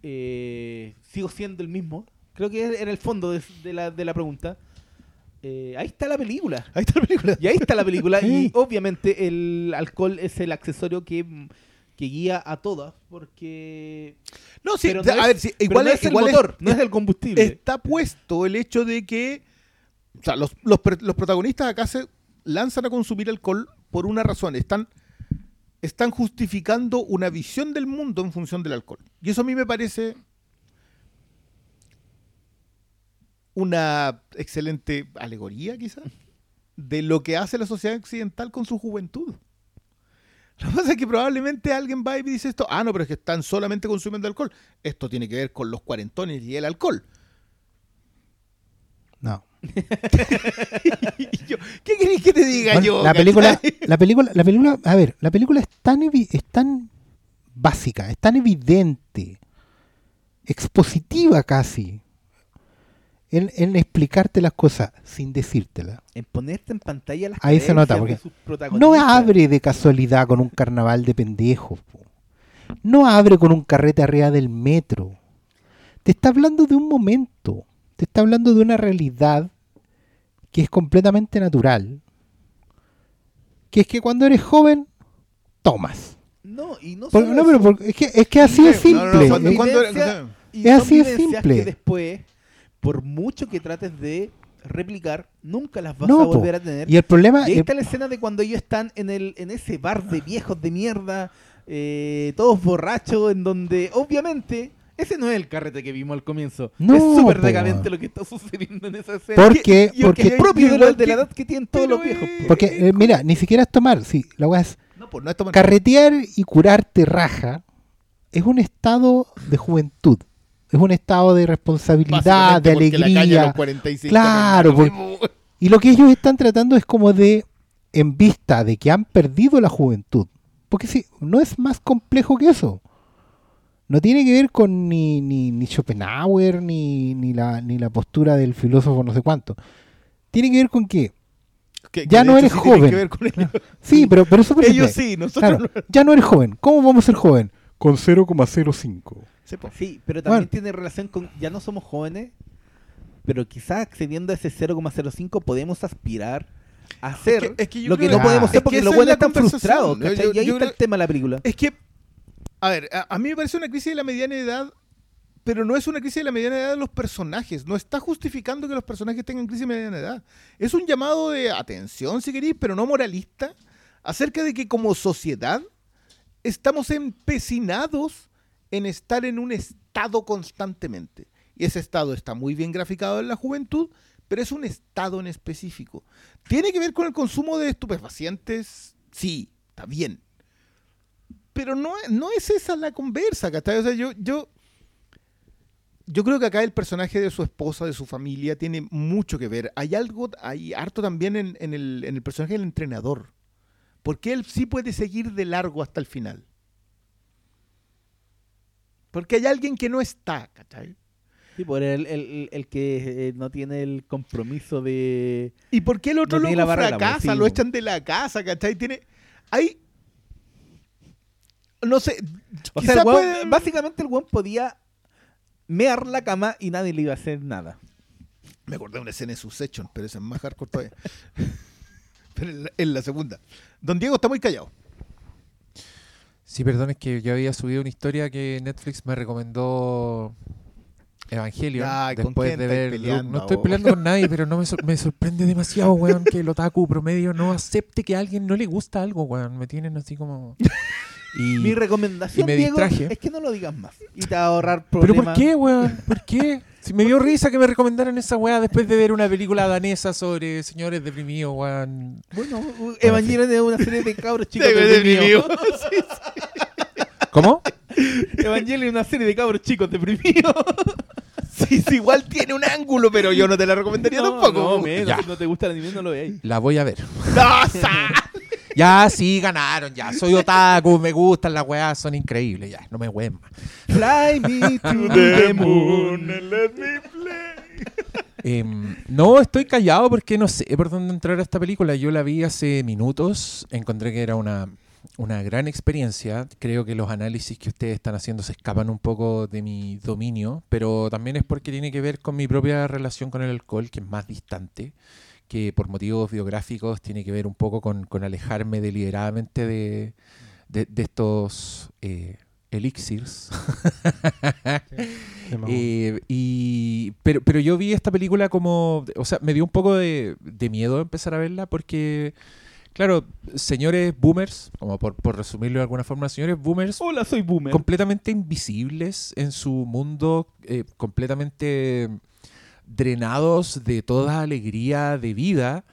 eh, ¿sigo siendo el mismo? Creo que era el fondo de, de la, de la pregunta. Eh, ahí está la película. Ahí está la película. Y ahí está la película. y obviamente el alcohol es el accesorio que, que guía a todas. Porque. No, sí, no a es- ver, sí, igual no es, el igual es- motor, no es el combustible. está puesto el hecho de que o sea, los, los, los protagonistas acá se lanzan a consumir alcohol por una razón. Están, están justificando una visión del mundo en función del alcohol. Y eso a mí me parece una excelente alegoría, quizás, de lo que hace la sociedad occidental con su juventud. Lo que pasa es que probablemente alguien va y dice esto, ah, no, pero es que están solamente consumiendo alcohol. Esto tiene que ver con los cuarentones y el alcohol. No. Yo, ¿Qué querés que te diga Bueno, yo? la película, cachai? la película, la película, a ver, la película es tan, es tan básica, es tan evidente, expositiva casi, en, en explicarte las cosas sin decírtelas. En ponerte en pantalla las Ahí se nota, porque. No abre de casualidad con un carnaval de pendejos. po. No abre con un carrete arriba del metro. Te está hablando de un momento. Te está hablando de una realidad que es completamente natural. Que es que cuando eres joven, tomas. No, y no Por- solo no, pero eso. por- es, que, es que así es No, no, no, simple. cuando- Es- cuando- es así de vivencias simple. que después, por mucho que trates de replicar, nunca las vas No, a volver a tener. Y el problema Y ahí es está la escena de cuando ellos están en el en ese bar de viejos de mierda, eh, todos borrachos, en donde obviamente ese no es el carrete que vimos al comienzo. No, es súper decadente lo que está sucediendo en esa escena. porque, y- y- porque, es propio de la, de edad que tienen todos los viejos. po. porque eh, mira, ni siquiera es tomar. Sí, la weá es No, pues no es tomar- carretear y curarte raja es un estado de juventud. Es un estado de responsabilidad, de la alegría. los 45 Claro, Y lo que ellos están tratando es como de, en vista de que han perdido la juventud. Porque sí, no es más complejo que eso. No tiene que ver con ni, ni, ni Schopenhauer, ni, ni, la, ni la postura del filósofo no sé cuánto. Tiene que ver con que, ya no eres sí joven. que ver con ellos. sí, pero, pero eso Ellos sí, nosotros Claro, no. ya no eres joven. ¿Cómo vamos a ser joven? Con 0,05. Sí, po. Sí, pero también Bueno. tiene relación con, ya no somos jóvenes, pero quizás accediendo a ese 0,05 podemos aspirar a hacer que- es que yo lo que creo no que- podemos hacer es que porque los es buenos están frustrados. Y ahí yo está creo- el tema de la película. Es que, a ver, a, a mí me parece una crisis de la mediana edad, pero no es una crisis de la mediana edad de los personajes. No está justificando que los personajes tengan crisis de mediana edad. Es un llamado de atención, si queréis, pero no moralista, acerca de que como sociedad estamos empecinados en estar en un estado constantemente. Y ese estado está muy bien graficado en la juventud, pero es un estado en específico. ¿Tiene que ver con el consumo de estupefacientes? Sí, está bien. Pero no, es esa la conversa, ¿cachai? O sea, yo, yo, yo creo que acá el personaje de su esposa, de su familia, tiene mucho que ver. Hay algo, hay harto también en el personaje del entrenador. Porque él sí puede seguir de largo hasta el final. Porque hay alguien que no está, ¿cachai? Sí, por el, el- el que eh, no tiene el compromiso de... ¿Y por qué el otro No loco barrera, fracasa? sí, lo echan de la casa, ¿cachai? Tiene. Hay. No sé. O quizá sea, el weón- pueden- básicamente el weón podía mear la cama y nadie le iba a hacer nada. Me acordé de una escena de Succession, pero esa es más hardcore todavía. pero en la, en la segunda. Don Diego está muy callado. Sí, perdón, es que yo había subido una historia que Netflix me recomendó Evangelion Ay, ¿con después de ver. peleando no estoy peleando con nadie, pero no me, sor- me sorprende demasiado, weón, que el otaku promedio no acepte que a alguien no le gusta algo, weón. Me tienen así como. Y, Mi recomendación, y me Diego, distraje. es que no lo digas más. Y te va a ahorrar ¿Pero problemas. por qué, weón? ¿Por qué? Si me dio risa que me recomendaran esa weá después de ver una película danesa sobre señores deprimidos, weón. Bueno, Evangelion es una serie de cabros chicos deprimidos. deprimió. ¿Cómo? Evangelion es una serie de cabros chicos deprimidos. Sí, sí, igual tiene un ángulo, pero yo no te la recomendaría tampoco. No, menos, Ya. si no te gusta el anime, no lo veáis. La voy a ver. No, Ya, sí, ganaron, ya. Soy otaku, me gustan las weas, son increíbles, ya. No me ween más. Fly me to the moon. let me play. Em, no, estoy callado porque no sé por dónde entrar a esta película. Yo la vi hace minutos, encontré que era una, una gran experiencia. Creo que los análisis que ustedes están haciendo se escapan un poco de mi dominio, pero también es porque tiene que ver con mi propia relación con el alcohol, que es más distante, que por motivos biográficos tiene que ver un poco con, con alejarme deliberadamente de, de, de estos eh, elixirs. Eh, y, pero, pero yo vi esta película como, o sea, me dio un poco de, de miedo empezar a verla porque, claro, señores boomers, como por, por resumirlo de alguna forma, señores boomers Hola, soy Boomer. completamente invisibles en su mundo, eh, completamente drenados de toda alegría de vida.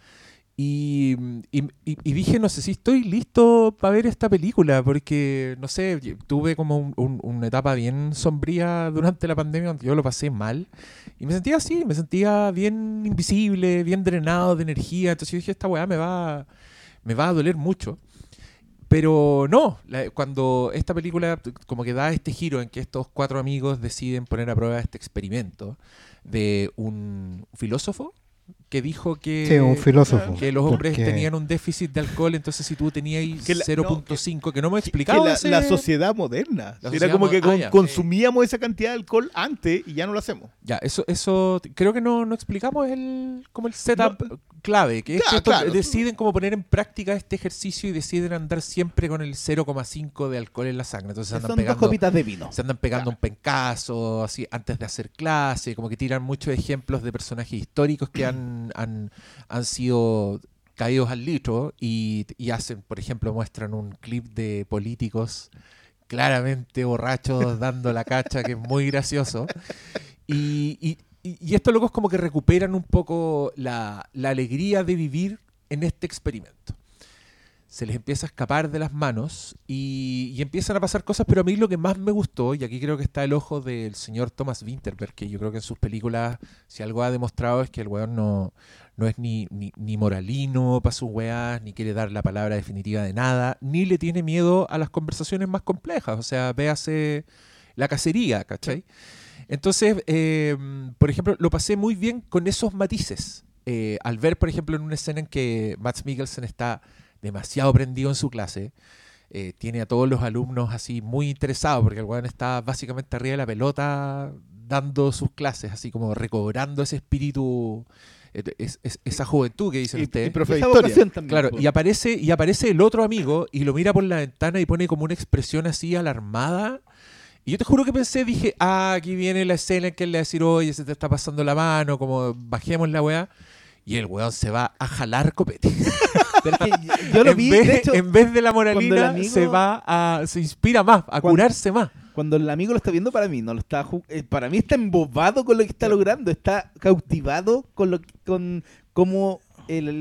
Y, y- y- dije, no sé si estoy listo para ver esta película, porque, no sé, tuve como un- un- una etapa bien sombría durante la pandemia, donde yo lo pasé mal. Y me sentía así, me sentía bien invisible, bien drenado de energía. Entonces yo dije, esta weá me va, me va a doler mucho. Pero no, cuando esta película como que da este giro en que estos cuatro amigos deciden poner a prueba este experimento de un filósofo que dijo que, Sí, un filósofo. que los hombres Porque- tenían un déficit de alcohol, entonces si tú tenías Que la- 0.5, que no me Que explicaba la, ese- la sociedad moderna. La Era sociedad como mo- que ah, ya. consumíamos esa cantidad de alcohol antes y ya no lo hacemos. Ya, eso, eso creo que no, no explicamos el, como el setup clave, que es Claro, que estos claro. deciden como poner en práctica este ejercicio y deciden andar siempre con el 0,5 de alcohol en la sangre. Entonces andan Son dos pegando, copitas de vino. se andan pegando un pencazo así antes de hacer clase, como que tiran muchos ejemplos de personajes históricos que han, han, han sido caídos al litro y, y hacen, por ejemplo, muestran un clip de políticos claramente borrachos dando la cacha, que es muy gracioso. Y, y, y- estos locos como que recuperan un poco la, la alegría de vivir en este experimento. Se les empieza a escapar de las manos y, empiezan a pasar cosas, pero a mí lo que más me gustó, y aquí creo que está el ojo del señor Thomas Winterberg, que yo creo que en sus películas, si algo ha demostrado es que el weón no, no es ni, ni, moralino para sus weas, ni quiere dar la palabra definitiva de nada, ni le tiene miedo a las conversaciones más complejas. O sea, véase la cacería, ¿cachai? Entonces, eh, por ejemplo, lo pasé muy bien con esos matices. Eh, al ver, por ejemplo, en una escena en que Max Mikkelsen está demasiado prendido en su clase, eh, tiene a todos los alumnos así muy interesados, porque el weón está básicamente arriba de la pelota dando sus clases, así como recobrando ese espíritu, eh, es- es- esa juventud que dicen Y, ustedes. Claro, y aparece, y aparece el otro amigo y lo mira por la ventana y pone como una expresión así alarmada. Y yo te juro que pensé, dije, ah, aquí viene la escena en que él le va a decir, oye, se te está pasando la mano, como bajemos la weá. Y el weón se va a jalar copete. Pero es que yo lo en, vi, vez, de hecho, en vez de la moralina, amigo- se va a. se inspira más, a Cuando- curarse más. cuando el amigo lo está viendo para mí, no lo está eh, para mí está embobado con lo que está logrando, está cautivado con lo que- con cómo el, el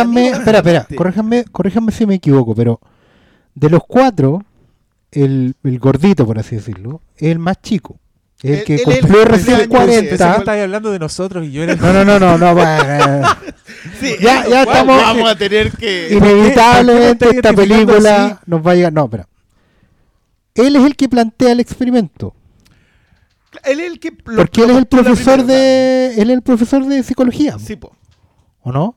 amigo espera, espera, realmente. corríjanme, corríjanme si me equivoco, pero de los cuatro, el, el gordito, por así decirlo, es el más chico. Es el que cumplió recién cumple años, Pensé que 40. estabas hablando de nosotros y yo era. No, no, no, no, no, Sí, Ya- ya estamos- Vamos a tener que. inevitablemente ¿Por qué me esta estás película así? nos va a llegar. No, espera. Él es el que plantea el experimento. Él es el que. lo- Porque él es el profesor de. Él es el profesor de psicología. Sí, po. ¿O no?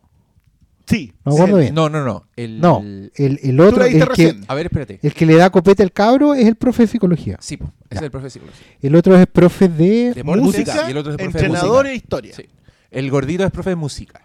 Sí. No me acuerdo bien. No, no, no. El, No, el, el otro, el que. A ver, espérate. el que le da copete al cabro es el profe de psicología. Sí, es Ya. el profe de psicología. El otro es profe de. Música, y el otro es el profe de entrenador música. e historia. Sí. El gordito es profe de música.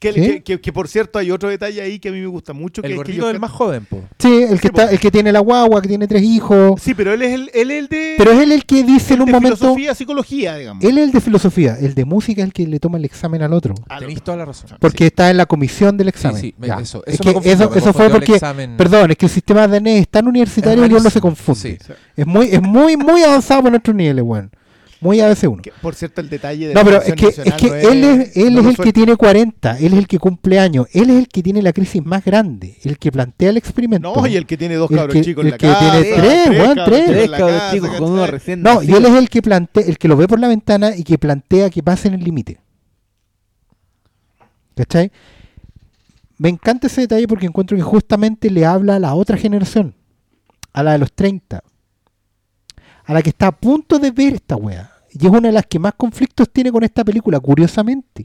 Que, ¿sí? que- que- que, por cierto hay otro detalle ahí que a mí me gusta mucho. Que El es que gordito yo- del más joven, po. Sí, el que, Sí, está, po. el que tiene la guagua, que tiene tres hijos. Sí, pero él es el, él es el de, Pero es él el que dice en el un de momento. filosofía, psicología, digamos. Él es el de filosofía. El de música es el que le toma el examen al otro. Ah, Tenéis toda la razón. Porque Sí. está en la comisión del examen. Sí, Ya. eso- es eso que me confundió, eso, me eso fue el porque. examen. Perdón, es que el sistema de ADN es tan universitario Es que uno se confunde. Sí. Es muy, es muy, muy avanzado por nuestros niveles, weón. Muy ABC1. que, por cierto, el detalle de No, la pero es que, es que él es, él no es lo el que tiene 40, él es el que cumple años, él es el que tiene la crisis más grande, el que plantea el experimento. No, y el que tiene dos El cabros que- chicos en el la que casa. tiene tres, tres. Tres la cabros casa, chicos con uno recién No, y nacido. él es el que plantea, el que lo ve por la ventana y que plantea que pasen el límite. ¿Cachai? Me encanta ese detalle porque encuentro que justamente le habla a la otra generación, a la de los 30, a la que está a punto de ver esta wea. Y es una de las que más conflictos tiene con esta película, curiosamente,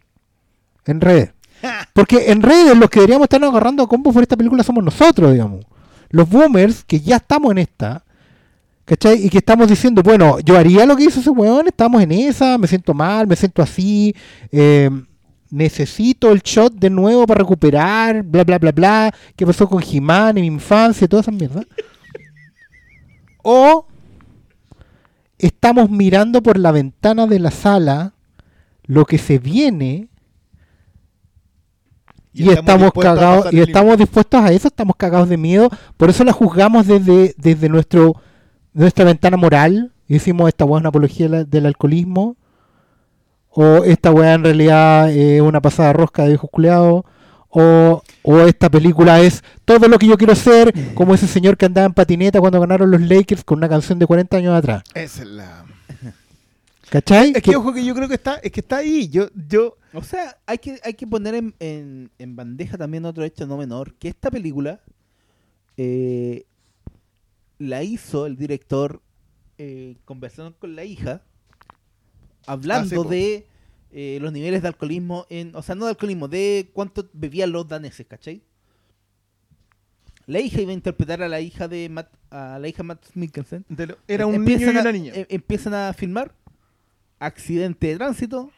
en redes. Porque en redes los que deberíamos estarnos agarrando a combos por esta película somos nosotros, digamos. Los boomers que ya estamos en esta, ¿cachai? Y que estamos diciendo, bueno, yo haría lo que hizo ese weón, estamos en esa, me siento mal, me siento así, eh, necesito el shot de nuevo para recuperar, bla, bla, bla, bla, qué pasó con He-Man en mi infancia y toda esa mierda. O estamos mirando por la ventana de la sala lo que se viene y, estamos, cagados y estamos dispuestos a eso, estamos cagados de miedo, por eso la juzgamos desde, desde nuestro nuestra ventana moral. Y decimos esta weá es una apología del alcoholismo o esta weá en realidad es una pasada rosca de culeados o, o esta película es todo lo que yo quiero ser como ese señor que andaba en patineta cuando ganaron los Lakers con una canción de 40 años atrás Esa es la... ¿cachai? Es Que- que ojo que yo creo que está, es que está ahí. Yo, yo, O sea, hay que, hay que poner en, en- en bandeja también otro hecho no menor, que esta película eh, la hizo el director eh, conversando con la hija, hablando Ah, sí, de eh, los niveles de alcoholismo, en, o sea, no de alcoholismo, de cuánto bebían los daneses, ¿cachai? La hija iba a interpretar a la hija de Matt, a la hija de Matt Mikkelsen. lo- era un Empiezan niño y a- una niña. em- empiezan a filmar, accidente de tránsito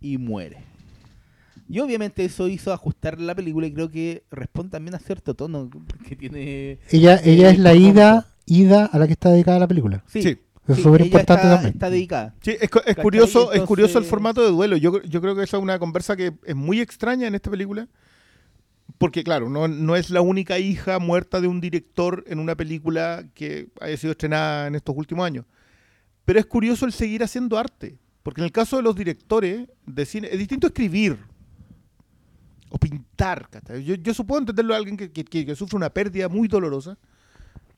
y muere. Y obviamente eso hizo ajustar la película y creo que responde también a cierto tono que tiene... ella ella eh, es la ida ida a la que está dedicada la película Sí, Sí. Es súper importante está, también está dedicada. Sí, es, es curioso, es curioso el formato de duelo. Yo, yo creo que esa es una conversa que es muy extraña en esta película. Porque, claro, no, no es la única hija muerta de un director en una película que haya sido estrenada en estos últimos años. Pero es curioso el seguir haciendo arte. Porque en el caso de los directores de cine, es distinto escribir o pintar. Yo, yo supongo entenderlo a alguien que, que- que- que sufre una pérdida muy dolorosa.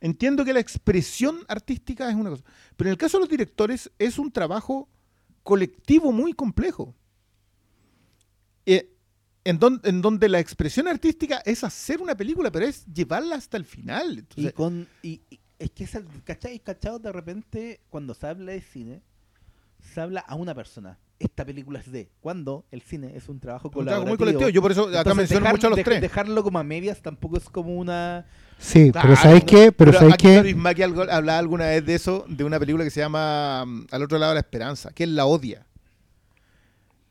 Entiendo que la expresión artística es una cosa. Pero en el caso de los directores es un trabajo colectivo muy complejo. Eh, en, don- en donde la expresión artística es hacer una película, pero es llevarla hasta el final. Y con y, y- es que es el, ¿cachai? ¿Cachado? De repente, cuando se habla de cine, se habla a una persona. Esta película es de. Cuando el cine es un trabajo colaborativo. muy colectivo. Yo por eso acá Entonces, menciono dejar- mucho a los de- tres. Dejarlo como a medias tampoco es como una. sí Claro, pero sabéis qué pero, sabéis aquí qué Luis hablaba alguna vez de eso, de una película que se llama mm, Al otro lado de la esperanza, que él la odia.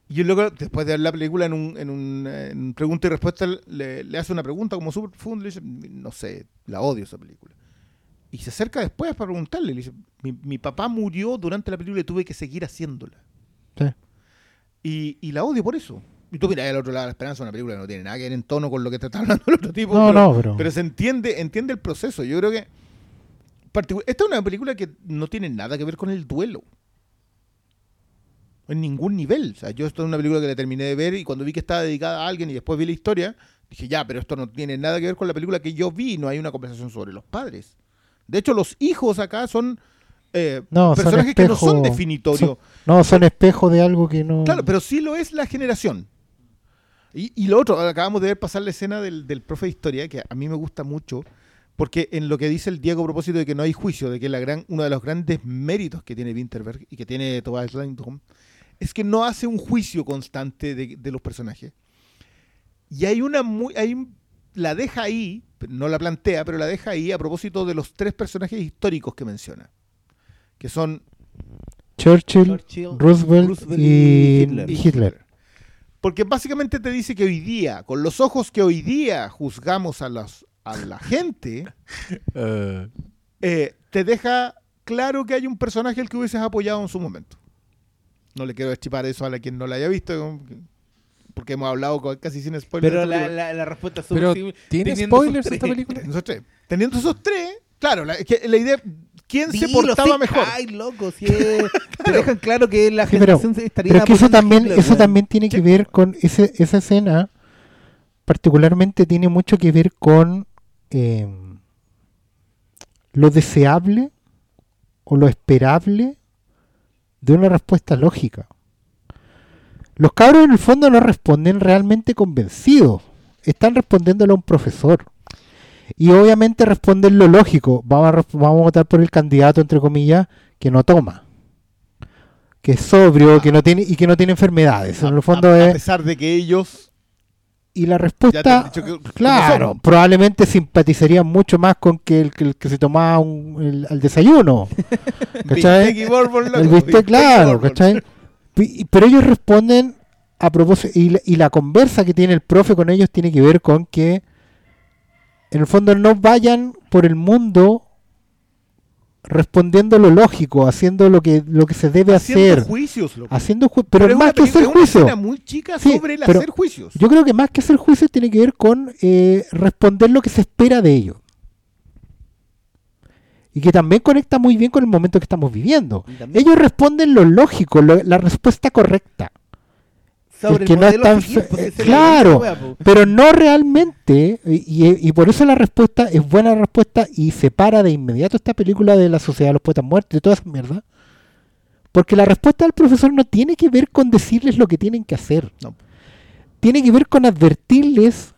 Y luego, después de ver la película, en un, en un, en pregunta y respuesta, le, le hace una pregunta como súper profunda, le dice, no sé, la odio esa película. Y se acerca después para preguntarle, le dice, mi, mi papá murió durante la película y tuve que seguir haciéndola. Sí. Y, y la odio por eso. Y tú mira, El otro lado de la esperanza, una película que no tiene nada que ver en tono con lo que te está hablando el otro tipo. no pero- no pero, pero se entiende, entiende el proceso. Yo creo que. Esta es una película que no tiene nada que ver con el duelo. En ningún nivel. O sea, yo esto es una película que la terminé de ver y cuando vi que estaba dedicada a alguien y después vi la historia, dije, ya, pero esto no tiene nada que ver con la película que yo vi. No hay una conversación sobre los padres. De hecho, los hijos acá son eh, No, son personajes que no son definitorios. no son espejo de algo que no Claro, pero sí lo es la generación. Y, y lo otro, acabamos de ver pasar la escena del, del profe de historia, que a mí me gusta mucho, porque en lo que dice el Diego a propósito de que no hay juicio, de que la gran, uno de los grandes méritos que tiene Winterberg y que tiene Tobias Langdon, es que no hace un juicio constante de, de los personajes. Y hay una muy, hay la deja ahí, no la plantea, pero la deja ahí a propósito de los tres personajes históricos que menciona, que son Churchill, Churchill, Roosevelt, Roosevelt y y Hitler. Hitler. Porque básicamente te dice que hoy día, con los ojos que hoy día juzgamos a, las, a la gente, Eh, eh, te deja claro que hay un personaje al que hubieses apoyado en su momento. No le quiero destripar eso a la quien no la haya visto, porque hemos hablado con- casi sin spoilers. Pero la, película. la, la respuesta es súper pero. ¿tiene teniendo esos spoilers tres. esta película? Teniendo esos tres, claro, la, es que la idea, ¿quién se Dilo, portaba sí, mejor? Ay, loco, si es- te dejan claro que la Sí, pero- generación se estaría Pero es que eso también, Hitler, eso también tiene que ver con ese, esa escena, particularmente tiene mucho que ver con eh, lo deseable o lo esperable de una respuesta lógica. Los cabros en el fondo no responden realmente convencidos, están respondiéndole a un profesor. Y obviamente responden lo lógico, vamos a, vamos a votar por el candidato, entre comillas, que no toma. Que es sobrio, que no tiene y que no tiene enfermedades. En A- el fondo a, a es pesar de que ellos y la respuesta, que- claro, probablemente simpatizarían mucho más con que el que, el que se tomaba un- el- al desayuno. ¿Cachai? Y loco, El bistec claro. ¿cachai? Pero ellos responden a propósito, y la, y la conversa que tiene el profe con ellos tiene que ver con que en el fondo no vayan por el mundo respondiendo lo lógico, haciendo lo que, lo que se debe Haciendo hacer, juicios, loco. haciendo ju- pero, más que hacer es una juicio. escena muy chica Sí, sobre el hacer juicios. Yo creo que más que hacer juicio tiene que ver con eh, responder lo que se espera de ellos. Y que también conecta muy bien con el momento que estamos viviendo. Ellos responden lo lógico, lo- la respuesta correcta. Sobre el que no es la claro. wea. Pero no realmente, y, y- y por eso la respuesta es buena respuesta y separa de inmediato esta película de la sociedad de los poetas muertos y de toda esa mierda. Porque la respuesta del profesor no tiene que ver con decirles lo que tienen que hacer. No. Tiene que ver con advertirles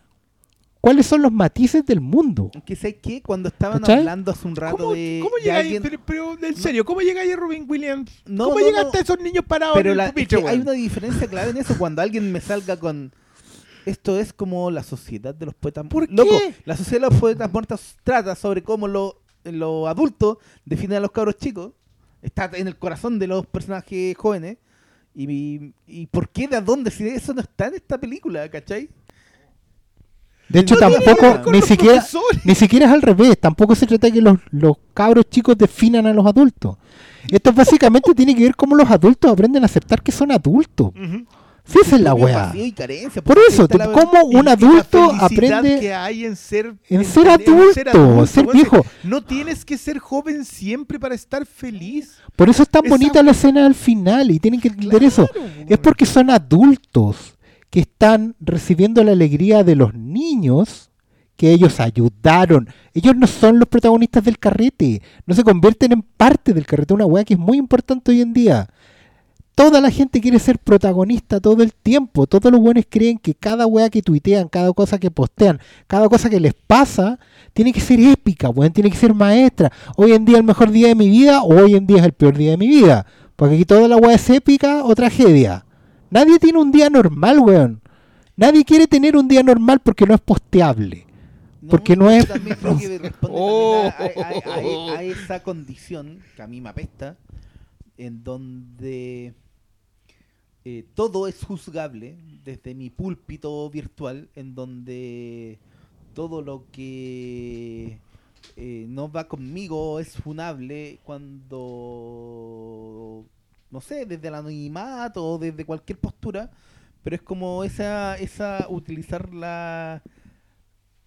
cuáles son los matices del mundo. Que sé que cuando estaban ¿Cachai? hablando hace un rato ¿Cómo, de, cómo de llega alguien- ahí? Pero, pero, en serio, ¿cómo llega ahí Robin Williams? No, ¿Cómo no, llega no. hasta esos niños parados Pero en la- el es que hay una diferencia clave en eso. Cuando alguien me salga con esto es como la sociedad de los poetas ¿Por muertos. Loco, qué? la sociedad de los poetas muertos trata sobre cómo los los adultos definen a los cabros chicos. Está en el corazón de los personajes jóvenes. Y, y por qué, de dónde, si eso no está en esta película, ¿cachai? De hecho, No tampoco, ni siquiera, profesores. ni siquiera es al revés. Tampoco se trata de que los, los cabros chicos definan a los adultos. Esto básicamente tiene que ver cómo los adultos aprenden a aceptar que son adultos. Ujú. Sí, esa es la weá. Por eso, la- cómo un adulto aprende que hay en ser, en ser tener- adulto, ser viejo. No tienes que ser joven siempre para estar feliz. Por eso es tan Esa- bonita la escena al final y tienen que entender eso. Es porque son adultos que están recibiendo la alegría de los niños que ellos ayudaron. Ellos no son los protagonistas del carrete, no se convierten en parte del carrete, una weá que es muy importante hoy en día. Toda la gente quiere ser protagonista todo el tiempo. Todos los buenos creen que cada weá que tuitean, cada cosa que postean, cada cosa que les pasa, tiene que ser épica, weón, tiene que ser maestra. Hoy en día es el mejor día de mi vida o hoy en día es el peor día de mi vida. Porque aquí toda la weá es épica o tragedia. Nadie tiene un día normal, weón. Nadie quiere tener un día normal porque no es posteable. porque no es- también creo que responde Oh. también a, a- a- a- a esa condición que a mí me apesta, en donde eh, todo es juzgable desde mi púlpito virtual, en donde todo lo que eh, no va conmigo es funable cuando, no sé, desde el anonimato o desde cualquier postura, pero es como esa, esa utilizar la,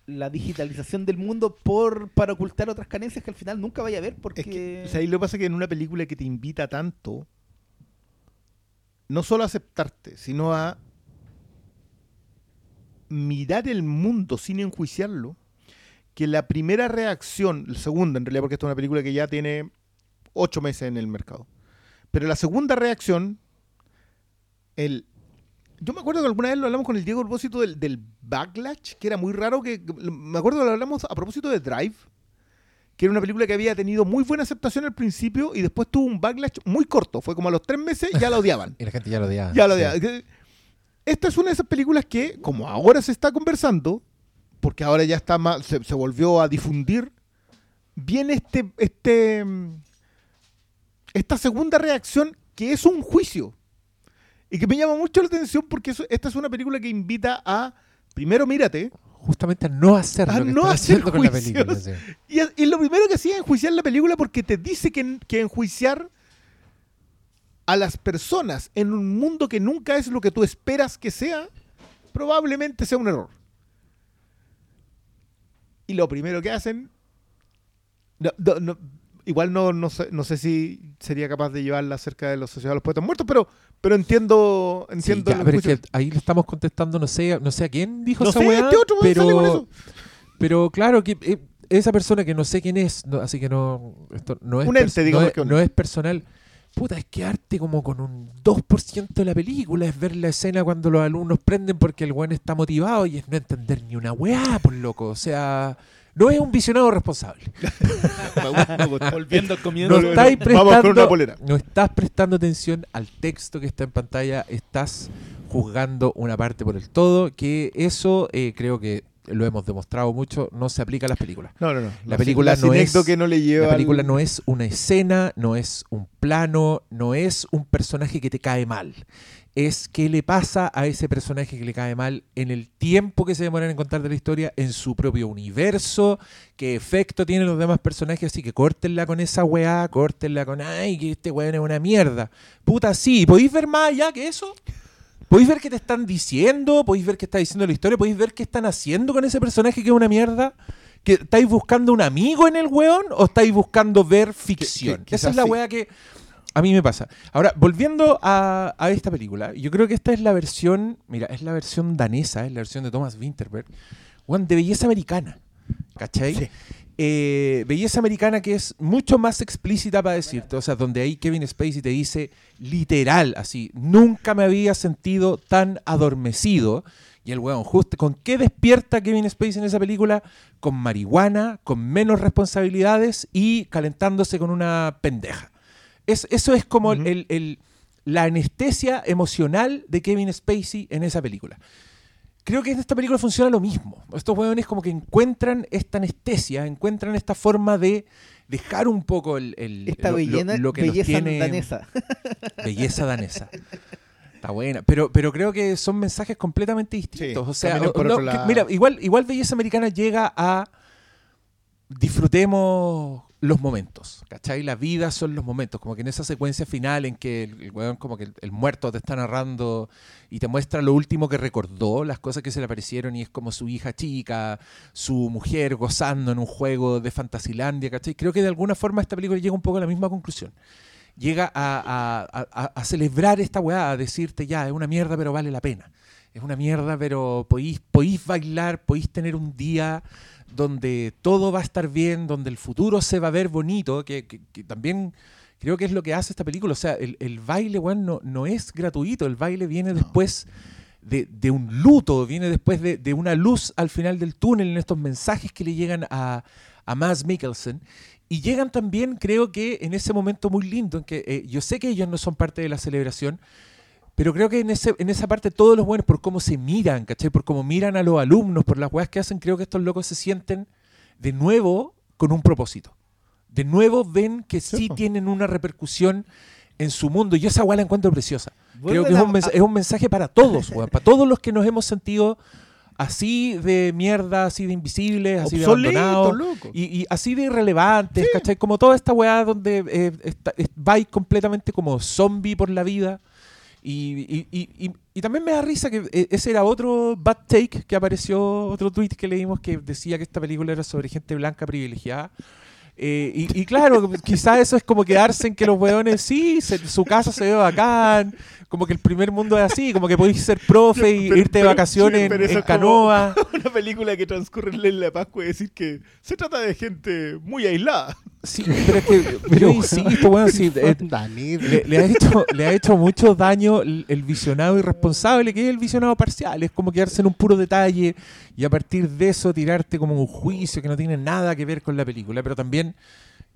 la digitalización del mundo por para ocultar otras carencias que al final nunca vaya a ver porque Es que, o sea, ahí lo que pasa es que en una película que te invita tanto, no solo a aceptarte, sino a mirar el mundo sin enjuiciarlo, que la primera reacción, la segunda en realidad, porque esta es una película que ya tiene ocho meses en el mercado, pero la segunda reacción, el... Yo me acuerdo que alguna vez lo hablamos con el Diego a propósito del, del backlash, que era muy raro, que me acuerdo que lo hablamos a propósito de Drive, que era una película que había tenido muy buena aceptación al principio y después tuvo un backlash muy corto. Fue como a los tres meses ya la odiaban. Y la gente ya lo odiaba. ya la sí. odiaban. Esta es una de esas películas que, como ahora se está conversando, porque ahora ya está más, se, se volvió a difundir, viene este, este, esta segunda reacción que es un juicio. Y que me llama mucho la atención porque eso- esta es una película que invita a, primero mírate, Justamente a no hacer A lo que no hacer haciendo con la juicios. película. sí. y, es- y lo primero que hacía es enjuiciar la película porque te dice que, que enjuiciar a las personas en un mundo que nunca es lo que tú esperas que sea, probablemente sea un error. Y lo primero que hacen, no- no- no- igual no, no, sé, no sé si sería capaz de llevarla cerca de los sociedades de los poetas muertos, pero, pero entiendo, Sí, entiendo ya, el pero es que juicio. ahí le estamos contestando, no sé, no sé a quién dijo No esa sé, weá, este otro weón sale con pero, eso. pero claro que eh, esa persona que no sé quién es, no- así que no, esto no es, Un ente, no digamos es- que un- no es personal. Puta, es quedarte como con un 2% de la película, es ver la escena cuando los alumnos prenden porque el weón está motivado y es no entender ni una weá, por loco. O sea, no es un visionado responsable. Me gusta. Volviendo al comienzo. No, estáis no. Prestando, estás prestando atención al texto que está en pantalla, estás juzgando una parte por el todo, que eso eh, creo que lo hemos demostrado mucho, no se aplica a las películas. No, no, no. La película no es- que no le lleva La película al- no es una escena, no es un plano, no es un personaje que te cae mal. Es qué le pasa a ese personaje que le cae mal en el tiempo que se demoran en contar de la historia, en su propio universo, qué efecto tienen los demás personajes, así que córtenla con esa weá, córtenla con, ay, que este weón es una mierda. Puta, sí, ¿podéis ver más allá que eso? ¿Podéis ver qué te están diciendo? ¿Podéis ver qué está diciendo la historia? ¿Podéis ver qué están haciendo con ese personaje que es una mierda? ¿Que ¿Estáis buscando un amigo en el weón o estáis buscando ver ficción? que Esa es la sí. weá que a mí me pasa. Ahora, volviendo a, a esta película, yo creo que esta es la versión, mira, es la versión danesa, es la versión de Thomas Winterberg, weón, de belleza americana. ¿Cachai? Sí. Eh, belleza americana que es mucho más explícita para decirte, o sea, donde ahí Kevin Spacey te dice literal, así, nunca me había sentido tan adormecido. Y el weón, justo, ¿con qué despierta Kevin Spacey en esa película? Con marihuana, con menos responsabilidades y calentándose con una pendeja. Es, eso es como Ujú. el- el- la anestesia emocional de Kevin Spacey en esa película. Creo que en esta película funciona lo mismo. Estos hueones como que encuentran esta anestesia, encuentran esta forma de dejar un poco el, el- Esta lo, lo- bellena- lo que belleza tiene danesa. belleza danesa. Está buena, pero, pero creo que son mensajes completamente distintos. Sí, o sea, no, que- mira, igual, igual belleza americana llega a disfrutemos los momentos, ¿cachai? La vida son los momentos, como que en esa secuencia final en que el, weón como que el, muerto te está narrando y te muestra lo último que recordó, las cosas que se le aparecieron y es como su hija chica, su mujer gozando en un juego de Fantasilandia, ¿cachai? Creo que de alguna forma esta película llega un poco a la misma conclusión. Llega a, a- celebrar esta weá, a decirte ya, es una mierda pero vale la pena. Es una mierda pero podéis, podéis bailar, podéis tener un día donde todo va a estar bien, donde el futuro se va a ver bonito, que, que- que también creo que es lo que hace esta película. O sea, el, el baile, weón, no, no es gratuito, el baile viene después de, de un luto, viene después de, de una luz al final del túnel, en estos mensajes que le llegan a, a Mads Mikkelsen. Y llegan también, creo que en ese momento muy lindo, en que eh, yo sé que ellos no son parte de la celebración, pero creo que en, ese, en esa parte todos los buenos, por cómo se miran, ¿cachai? Por cómo miran a los alumnos, por las weas que hacen, creo que estos locos se sienten de nuevo con un propósito. De nuevo ven que sí, Sí, tienen una repercusión en su mundo. Y esa wea la encuentro preciosa. Creo que es un, mens- a- es un mensaje para todos, weón, para todos los que nos hemos sentido así de mierda, así de invisibles, así de abandonados. Y, y así de irrelevantes, ¿cachai? Como toda esta weá donde eh, está- es- vais completamente como zombie por la vida. Y, y- y- y- también me da risa que eh, ese era otro bad take que apareció, otro tweet que leímos que decía que esta película era sobre gente blanca privilegiada. Eh, y, y claro, quizás eso es como quedarse en que los weones, sí, se- su casa se ve bacán, como que el primer mundo es así, como que podéis ser profe y Pero- irte de pero- vacaciones sí, en, en canoa. Una película que transcurre en la Pascua y decir que se trata de gente muy aislada. Sí, pero es que yo insisto, bueno, sí, eh, Danir. le, le ha hecho, le ha hecho mucho daño el, el visionado irresponsable, que es el visionado parcial. Es como quedarse en un puro detalle y a partir de eso tirarte como un juicio que no tiene nada que ver con la película. Pero también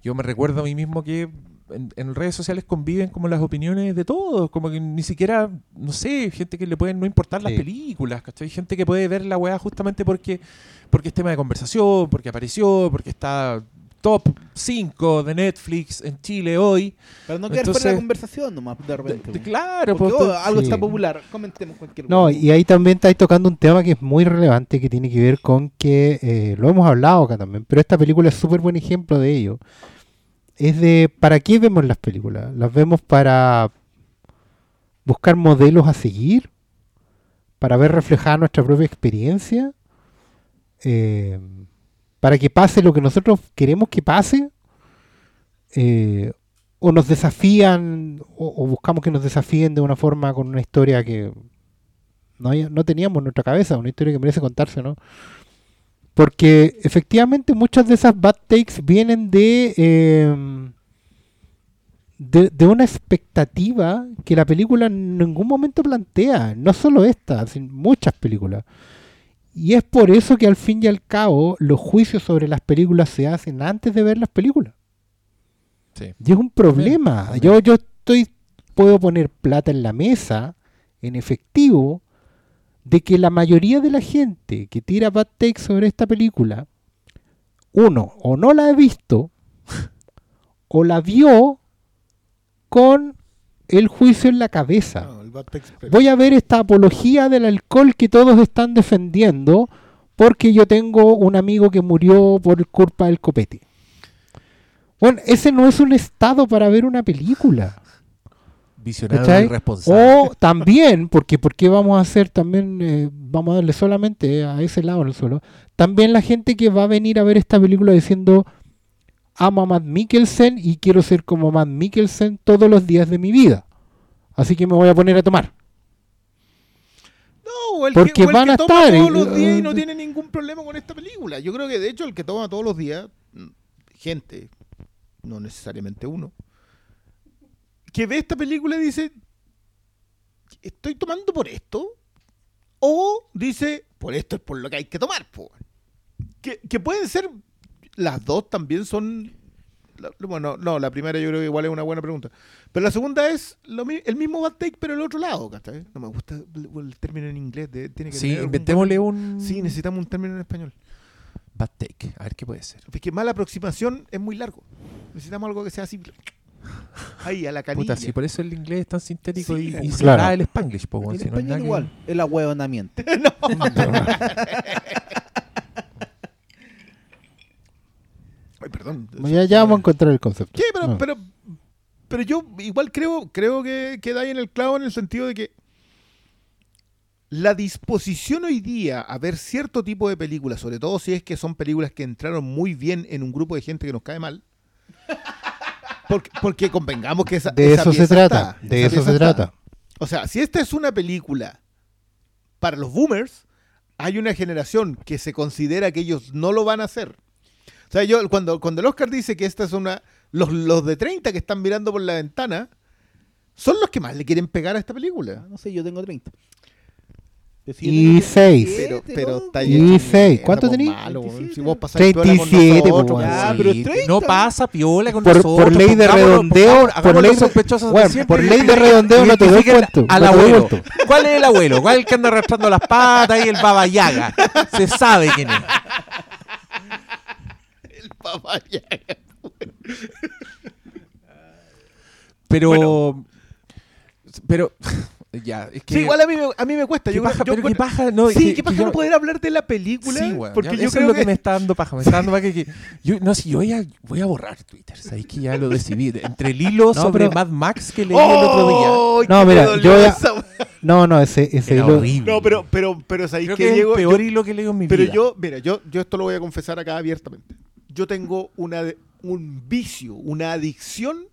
yo me recuerdo a mí mismo que en, en redes sociales conviven como las opiniones de todos, como que ni siquiera, no sé, gente que le pueden no importar las Sí. películas, ¿cachai? Gente que puede ver la weá justamente porque, porque es tema de conversación, porque apareció, porque está top, 5 de Netflix en Chile hoy. Para no quedar fuera de la conversación nomás, de repente. de- claro, Porque, pues, oh, algo sí. está popular, comentemos cualquier No, y ahí también estáis tocando un tema que es muy relevante, que tiene que ver con que, eh, lo hemos hablado acá también, pero esta película es súper buen ejemplo de ello. Es de, ¿para qué vemos las películas? ¿Las vemos para buscar modelos a seguir? ¿Para ver reflejada nuestra propia experiencia? Eh, ¿Para que pase lo que nosotros queremos que pase? Eh, ¿O nos desafían, o, buscamos que nos desafíen de una forma con una historia que no, teníamos en nuestra cabeza, una historia que merece contarse, ¿no? Porque efectivamente muchas de esas bad takes vienen de, eh, de, de una expectativa que la película en ningún momento plantea, no solo esta, sino muchas películas. Y es por eso que al fin y al cabo los juicios sobre las películas se hacen antes de ver las películas. Sí. Y es un problema. Yo, yo estoy, puedo poner plata en la mesa, en efectivo, de que la mayoría de la gente que tira bad takes sobre esta película, uno, o no la ha visto, o la vio con el juicio en la cabeza. No, Voy a ver esta apología del alcohol que todos están defendiendo porque yo tengo un amigo que murió por culpa del copete. Bueno, ese no es un estado para ver una película. Visionario ¿cachai? irresponsable. O también, porque ¿por qué vamos a hacer también, eh, vamos a darle solamente a ese lado el suelo? También la gente que va a venir a ver esta película diciendo, amo a Matt Mikkelsen y quiero ser como Matt Mikkelsen todos los días de mi vida. Así que me voy a poner a tomar. No, el Porque que, o el van que a toma estar, todos los días y no eh, tiene ningún problema con esta película. Yo creo que de hecho el que toma todos los días, mm, gente, no necesariamente uno, que ve esta película y dice, ¿estoy tomando por esto? O dice, por esto es por lo que hay que tomar. po". Que, que pueden ser, las dos también son... la- Bueno, no, la primera yo creo que igual es una buena pregunta. Pero la segunda es lo el mismo bad take, pero el otro lado, ¿cachai? No me gusta el, el término en inglés. de- tiene que Sí, tener inventémosle un Sí, necesitamos un término en español. bad take. A ver qué puede ser. Es que mala aproximación es muy largo. Necesitamos algo que sea así. Ahí, a la canilla. Puta, sí, por eso el inglés es tan sintético Sí, y, y se claro. da el spanglish, po, weón, si no nada que- igual, el ahueonamiento. Ay, perdón. Ya, ya vamos a encontrar el concepto. Sí, pero, No. pero, pero yo igual creo, creo que queda ahí en el clavo en el sentido de que la disposición hoy día a ver cierto tipo de películas, sobre todo si es que son películas que entraron muy bien en un grupo de gente que nos cae mal. Porque, porque convengamos que esa, de esa eso se trata. está, de eso se está. trata. O sea, si esta es una película para los boomers, hay una generación que se considera que ellos no lo van a hacer. O sea, yo cuando, cuando el Oscar dice que esta es una. Los, los de 30 que están mirando por la ventana son los que más le quieren pegar a esta película. Ah, No sé, yo tengo 30. Yo sí, yo Y tengo seis. Pero, 27, pero está Y ahí hecho seis. mierda, ¿Cuánto pues, tení? malo, weón. 27. Si vos pasáis piola con 37, nosotros, pues, weón. pero Sí, 30. no pasa piola con Por, nosotros. por ley de redondeo, por ley, sospechosos bueno, por ley de redondeo no te doy cuento. Al abuelo. cuento. ¿Cuál es el abuelo? ¿Cuál es el que anda arrastrando las patas y el baba yaga? Se sabe quién es. El papá ya. Pero. Pero. Ya, es que. Sí, igual a mí, me, a mí me cuesta. ¿Qué Yo, paja? yo pero qué paja, no, sí, que- qué que paja yo- no poder hablar de la película. Sí, weón. porque ya, yo eso creo es lo que, que me está dando paja. Me está dando paja que, que- yo, no sé, yo voy a, voy a borrar Twitter. Sabéis que ya lo decidí. Entre el hilo No, sobre pero- Mad Max que leí el otro día. ¡Oh! No, que mira, yo voy a- esa weá. No, no, ese, ese hilo- horrible. No, pero, pero, pero ¿sabéis que es Diego? el peor Yo- hilo que leo en mi pero vida. yo, mira, yo, yo esto lo voy a confesar acá abiertamente. Yo tengo una, un vicio, una adicción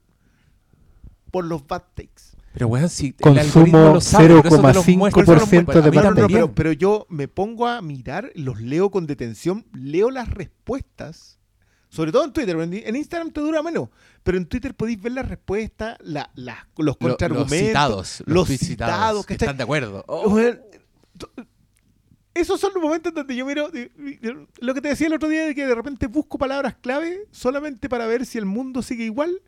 por los bad takes. Pero weón, si el Consumo algoritmo lo sabe, por eso te los 0,5% muestra, por eso de Bad No, pero, pero yo me pongo a mirar, los leo con detención, leo las respuestas, sobre todo en Twitter, en Instagram te dura menos, pero en Twitter podéis ver las respuestas, la, la- los Lo- contraargumentos, los citados, los citados, que están de acuerdo. Oh. Weón, Esos son los momentos donde yo miro de- de- lo que te decía el otro día de que de repente busco palabras clave solamente para ver si el mundo sigue igual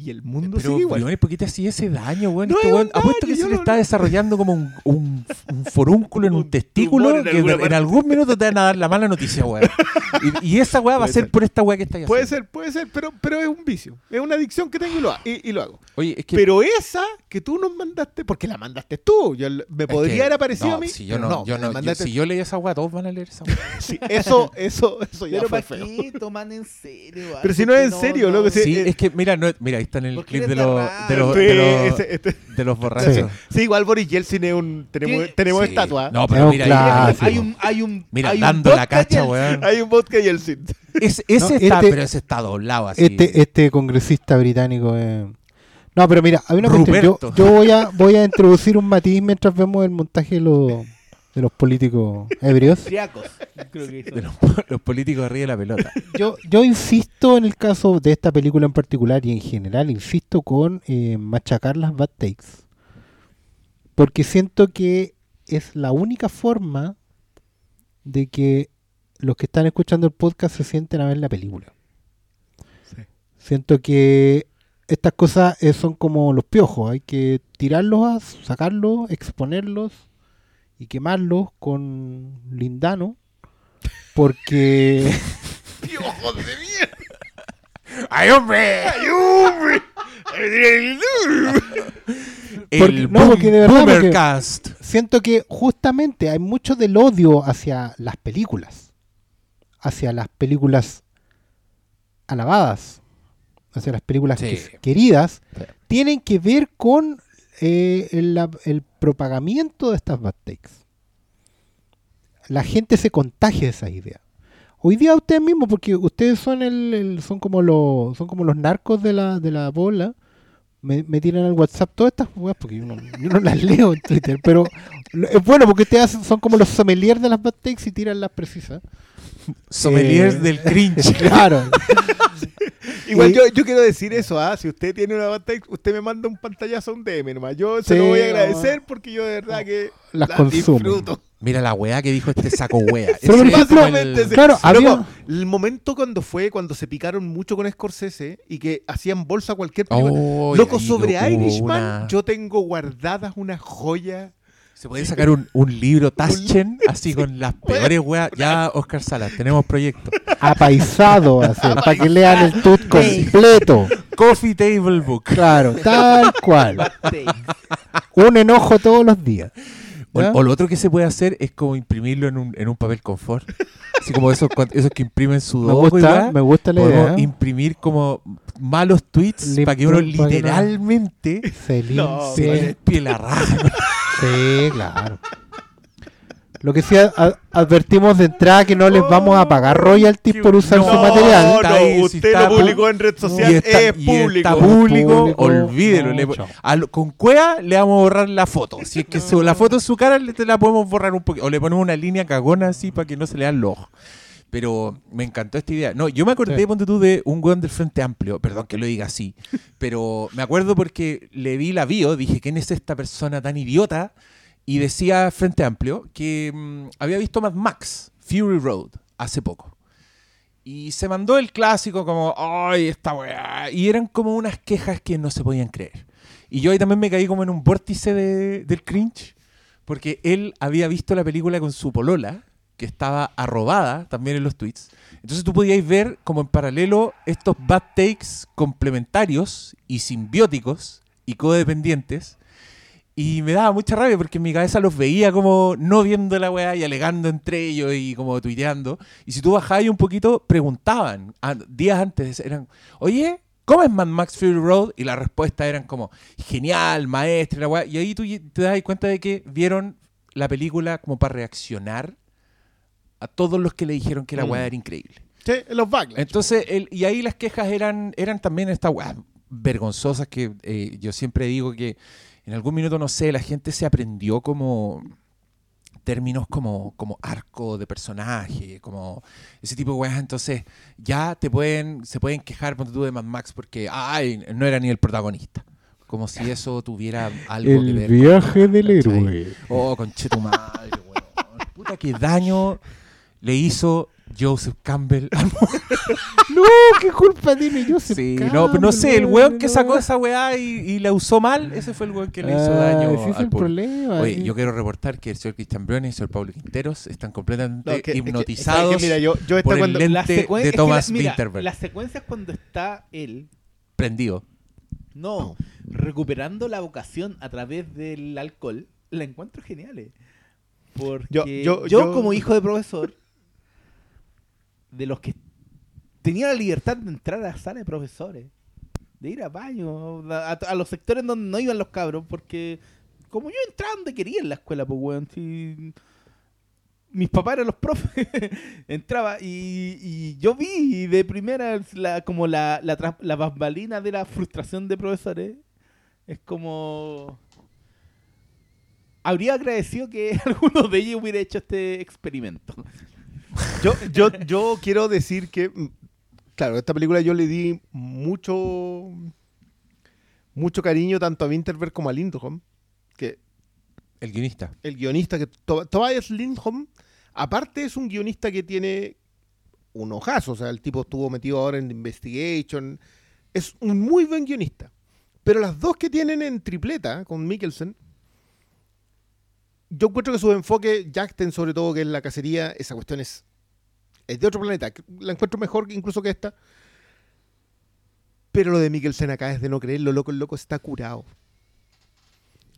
y el mundo Pero, sigue igual. weón, ¿por qué te hacía ese daño, weón? No Este es weón- un apuesto que se le no- está desarrollando como un, un, un forúnculo en un, Un testículo en que en algún minuto te van a dar la mala noticia, weón. Y, y esa weá va a Puede ser ser. por esta weá que estáis Puede haciendo. ser, puede ser, pero, pero es un vicio. Es una adicción que tengo y lo, ha- y, y lo hago. Oye, es que. Pero esa que tú nos mandaste, porque la mandaste tú, yo, me es podría que- haber aparecido no, a mí. Si yo pero no, yo yo- si yo leí esa weá, todos van a leer esa weá. sí, eso, eso, eso ya Pero fue ¿para feo. qué toman en serio? Pero si algo no es en serio, loco, si- Sí, eh, es que, mira, no, mira, ahí está en el ¿Por qué clip de los, tan de los, Sí, de los, ese- este- de los borrachos. Sí. sí, igual Boris Yeltsin es un. Tenemos, ¿Qué? tenemos Sí. estatua. No, Es pero un mira. Hay un, hay un, mira, hay un dando la vodka cacha, weón. Hay un vodka Yeltsin. Ese, ese No, está, este- pero ese está doblado así. Este, este congresista británico. eh, No, pero mira, hay una cuestión. Yo, yo voy, a, voy a introducir un matiz mientras vemos el montaje de los, de los políticos ebrios. Triacos. Creo que de los, los políticos arriba de la pelota. Yo, yo insisto en el caso de esta película en particular y en general, insisto con eh, machacar las bad takes. Porque siento que es la única forma de que los que están escuchando el podcast se sienten a ver la película. Siento que estas cosas eh, son como los piojos, hay que tirarlos, a- sacarlos, exponerlos y quemarlos con lindano. Porque... ¡Piojos de mierda! ¡Ay, hombre! ¡Ay, hombre! El Porque- no, boom- porque de verdad, porque- siento que justamente hay mucho del odio hacia las películas, hacia las películas alabadas, hacia las películas Sí. que- queridas, Sí. tienen que ver con eh, el, el propagamiento de estas bad takes. La gente se contagia de esas ideas. Hoy día ustedes mismos, porque ustedes son el, el- son como los son como los narcos de la de la bola, me, me tiran al WhatsApp todas estas weas porque yo no, yo no las leo en Twitter, pero es bueno porque ustedes son como los sommeliers de las bad takes y tiran las precisas. Sommeliers Eh, del cringe. Claro. Igual Y- yo, yo quiero decir eso, ¿ah? Si usted tiene una take, usted me manda un pantallazo a un DM nomás. Yo se Sí, lo voy a agradecer porque yo de verdad que Las consumo. disfruto. Mira la weá que dijo este saco. Pero, por ejemplo, como el- claro, Loco, el momento cuando fue, cuando se picaron mucho con Scorsese y que hacían bolsa cualquier película. Oh, Loco, sobre Irishman, una- yo tengo guardadas unas joyas. Se puede sacar un, un libro Taschen así con las peores weas. Ya, Oscar Salas, tenemos proyecto. apaisado hacer, para que lean el tut completo. Coffee Table Book. Claro, tal cual. Un enojo todos los días. O, lo otro que se puede hacer es como imprimirlo en un, en un papel confort. Así como esos, esos que imprimen su Me gusta, me gusta la Podemos idea. imprimir como malos tweets para que uno literalmente Se No, se limpie. limpie la raja. Sí, claro. Lo que sí advertimos de entrada que no les vamos a pagar royalties por usar No, su material. Ahí, si usted lo publicó en red social, y está, es y público. está público, Público, olvídelo. le- a con cueva le vamos a borrar la foto. Si es que su- la foto en su cara le te la podemos borrar un poquito. O le ponemos una línea cagona así para que no se le dan los ojos. Pero me encantó esta idea. No, yo me acordé, Sí. ponte tú, de un weón del Frente Amplio. Perdón que lo diga así. Pero me acuerdo porque le vi la bio, dije, ¿quién es esta persona tan idiota? Y decía Frente Amplio que mm, había visto Mad Max, Fury Road, hace poco. Y se mandó el clásico como, ay, esta weá. Y eran como unas quejas que no se podían creer. Y yo ahí también me caí como en un vórtice de- del cringe, porque él había visto la película con su polola, que estaba arrobada también en los tweets. Entonces tú podíais ver como en paralelo estos bad takes complementarios y simbióticos y codependientes. Y me daba mucha rabia porque en mi cabeza los veía como no viendo la weá y alegando entre ellos y como tuiteando. Y si tú bajabas un poquito, preguntaban a- días antes, eran, oye, ¿cómo es Mad Max Fury Road? Y la respuesta eran como, genial, maestra, la weá. Y ahí tú te das cuenta de que vieron la película como para reaccionar a todos los que le dijeron que la weá Mm. era increíble. Sí, los backlash. Entonces, el- y ahí las quejas eran, eran también estas weas vergonzosas que eh, yo siempre digo que en algún minuto, no sé, la gente se aprendió como términos como, como arco de personaje, como ese tipo de weas, entonces ya te pueden, se pueden quejar ponte tú de Mad Max porque ay, no era ni el protagonista. Como si eso tuviera algo que El ver. viaje del ¿cachai? héroe. Oh, conchetumadre, weón. Puta, qué daño le hizo Joseph Campbell. No, ¿qué culpa tiene Joseph sí, Campbell, no, pero no sé, el weón que sacó esa weá y, y la usó mal, ese fue el weón que le hizo Ah, daño ese es al el público. problema. Oye, yo quiero reportar que el señor Christian Briones y el señor Pablo Quinteros están completamente No, que- es que- hipnotizados es que mira, yo, yo por el cuando, lente de es que Thomas la- mira, Winterberg. Las secuencias cuando está él, Prendido. no, recuperando la vocación a través del alcohol, la encuentro genial. Porque Yo- yo, yo- yo- como hijo de profesor, de los que tenía la libertad de entrar a la sala de profesores, de ir a baño, a, los sectores donde no iban los cabros, porque como yo entraba donde quería en la escuela, pues weón, si mis papás eran los profes, entraba y, yo vi de primera la, como la, la, la bambalina de la frustración de profesores. Es como... Habría agradecido que alguno de ellos hubiera hecho este experimento. Yo, yo, yo quiero decir que, mm, claro, esta película yo le di mucho, mucho cariño tanto a Winterberg como a Lindholm, que El guionista. el guionista que To- Tobias Lindholm, aparte es un guionista que tiene un ojazo, o sea, el tipo estuvo metido ahora en Investigation, es un muy buen guionista. Pero las dos que tienen en tripleta con Mikkelsen, yo encuentro que su enfoque, Jackten sobre todo, que es la cacería, esa cuestión es, es de otro planeta. La encuentro mejor incluso que esta. Pero lo de Mikkelsen acá es de no creer, lo loco, el loco está curado.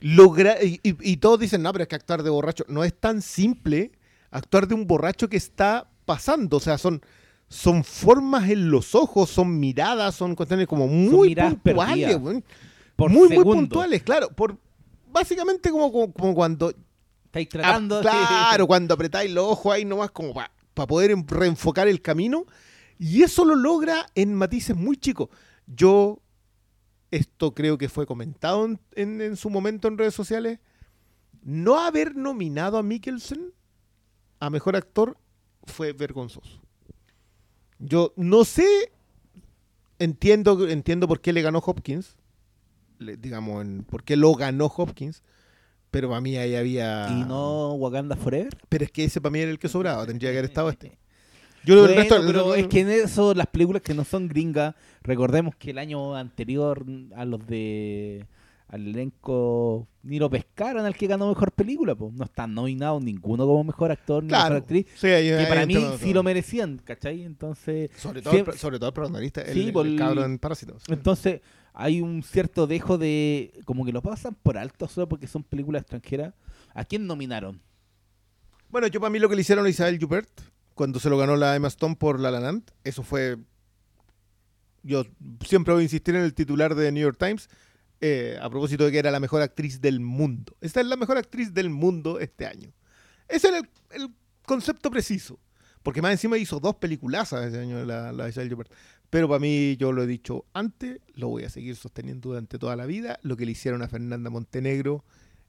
Logra, y, y- y todos dicen, no, pero es que actuar de borracho. No es tan simple actuar de un borracho que está pasando. O sea, son, son formas en los ojos, son miradas, son cuestiones como muy puntuales. Por muy, muy puntuales, claro. Por, básicamente como, como, como cuando Estáis tratando Ah, claro, cuando apretáis los ojos ahí nomás como para poder en- reenfocar el camino. Y eso lo logra en matices muy chicos. Yo, esto creo que fue comentado en, su momento en redes sociales. No haber nominado a Mikkelsen a mejor actor fue vergonzoso. Yo no sé, entiendo, entiendo por qué le ganó Hopkins. digamos, en, por qué lo ganó Hopkins. Pero para mí ahí había. Y no Wakanda Forever. Pero es que ese para mí era el que sobraba, tendría que haber estado este. Yo el Bueno, resto- pero es que en eso, las películas que no son gringas, recordemos que el año anterior a los de al elenco ni lo pescaron al que ganó mejor película, pues no están nominados ninguno como mejor actor ni Claro. mejor actriz, Sí, que para mí sí lo merecían, ¿cachai? Entonces, Sobre todo, siempre- sobre todo el protagonista, el, Sí, el cabro en Parásitos. entonces hay un cierto dejo de como que lo pasan por alto solo porque son películas extranjeras. ¿A quién nominaron? Bueno, yo para mí lo que le hicieron a Isabel Jupert cuando se lo ganó la Emma Stone por La La Land, eso fue. Yo siempre voy a insistir en el titular de New York Times eh, a propósito de que era la mejor actriz del mundo. Esta es la mejor actriz del mundo este año. Ese era el, concepto preciso. Porque más encima hizo dos peliculazas ese año la, Isabel Jupert. Pero para mí, yo lo he dicho antes, lo voy a seguir sosteniendo durante toda la vida. Lo que le hicieron a Fernanda Montenegro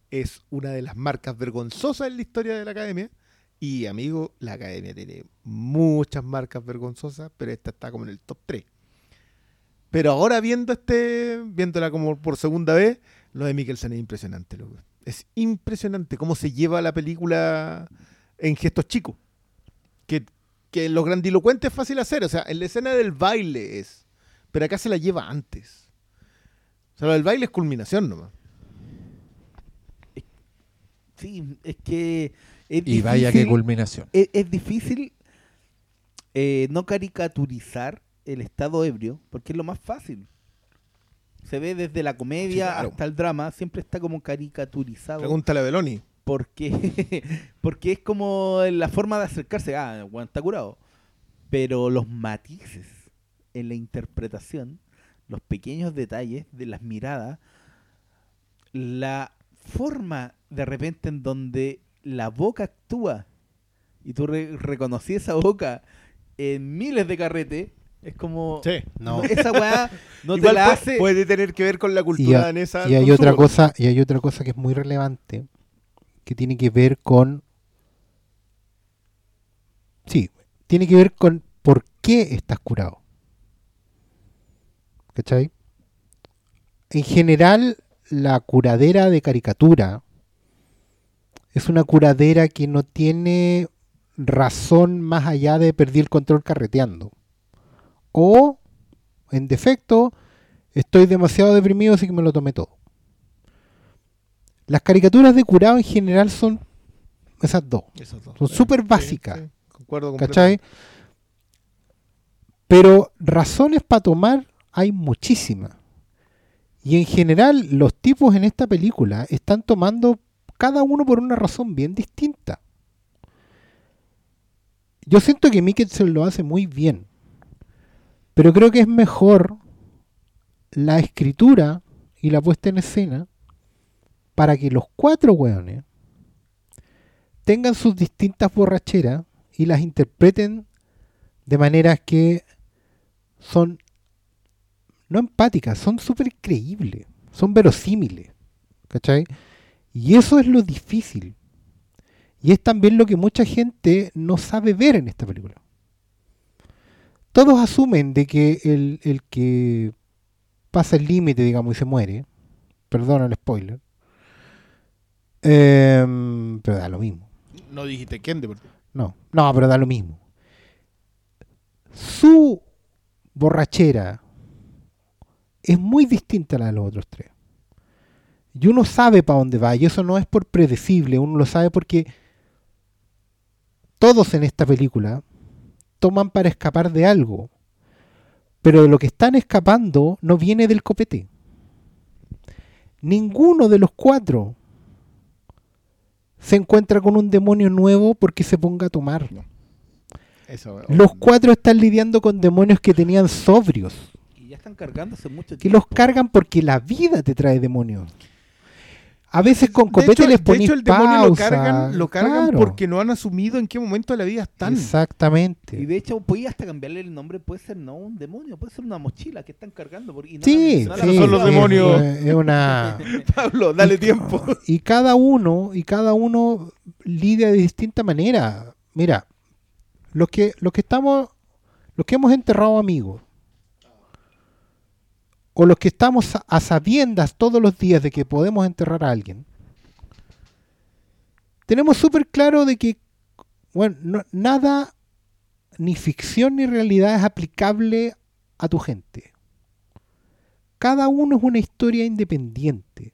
es una de las marcas vergonzosas en la historia de la academia. Y amigo, la academia tiene muchas marcas vergonzosas, pero esta está como en el top 3. Pero ahora viendo este, viéndola como por segunda vez, lo de Mikkelsen es impresionante, loco. Es impresionante cómo se lleva la película en gestos chicos. Que, que lo grandilocuente es fácil hacer. O sea, en la escena del baile es. Pero acá se la lleva antes. O sea, lo del baile es culminación nomás. Sí, es que es Y vaya que culminación. es, es difícil eh, no caricaturizar el estado ebrio, porque es lo más fácil. Se ve desde la comedia Sí, claro. hasta el drama, siempre está como caricaturizado. Pregúntale a Beloni. Porque, porque es como la forma de acercarse. Ah, bueno, está curado. Pero los matices en la interpretación, los pequeños detalles de las miradas, la forma de repente en donde la boca actúa y tú re- reconocí esa boca en miles de carretes, es como No. esa weá no Igual te la hace. puede tener que ver con la Y, cultura ha- danesa. y hay otra cosa, y hay otra cosa que es muy relevante, tiene que ver con sí, tiene que ver con por qué estás curado. ¿Cachai? En general, la curadera de caricatura es una curadera que no tiene razón más allá de perdí el control carreteando. O, en defecto, estoy demasiado deprimido así que me lo tomé todo. Las caricaturas de curado en general son esas dos. Esos dos. Son Sí, súper sí, básicas. sí, Concuerdo ¿Cachai? Pero razones para tomar hay muchísimas. Y en general los tipos en esta película están tomando cada uno por una razón bien distinta. Yo siento que Mikkelsen lo hace muy bien. Pero creo que es mejor la escritura y la puesta en escena para que los cuatro hueones tengan sus distintas borracheras y las interpreten de maneras que son no empáticas, son súper creíbles, son verosímiles. ¿Cachai? Y eso es lo difícil. Y es también lo que mucha gente no sabe ver en esta película. Todos asumen de que el, el que pasa el límite, digamos, y se muere, perdona el spoiler, em, pero da lo mismo. No dijiste quién de por No, no, pero da lo mismo. Su borrachera es muy distinta a la de los otros tres. Y uno sabe para dónde va, y eso no es por predecible, uno lo sabe porque todos en esta película toman para escapar de algo, pero de lo que están escapando no viene del copete. Ninguno de los cuatro se encuentra con un demonio nuevo porque se ponga a tomar. Eso, Los cuatro están lidiando con demonios que tenían sobrios, Y ya están cargando hace mucho que los cargan porque la vida te trae demonios. A veces con De copete hecho, les de ponéis hecho, el demonio lo cargan, lo cargan Claro, porque no han asumido en qué momento de la vida están. Exactamente. Y de hecho, podía hasta cambiarle el nombre. Puede ser no un demonio, puede ser una mochila que están cargando. Por, y no Sí, son los demonios. Es, es una Pablo, dale tiempo. y cada uno y cada uno lidia de distinta manera. Mira, los que los que estamos los que hemos enterrado amigos o los que estamos a, sabiendas todos los días de que podemos enterrar a alguien. Tenemos súper claro de que bueno, no- nada ni ficción ni realidad es aplicable a tu gente. Cada uno es una historia independiente.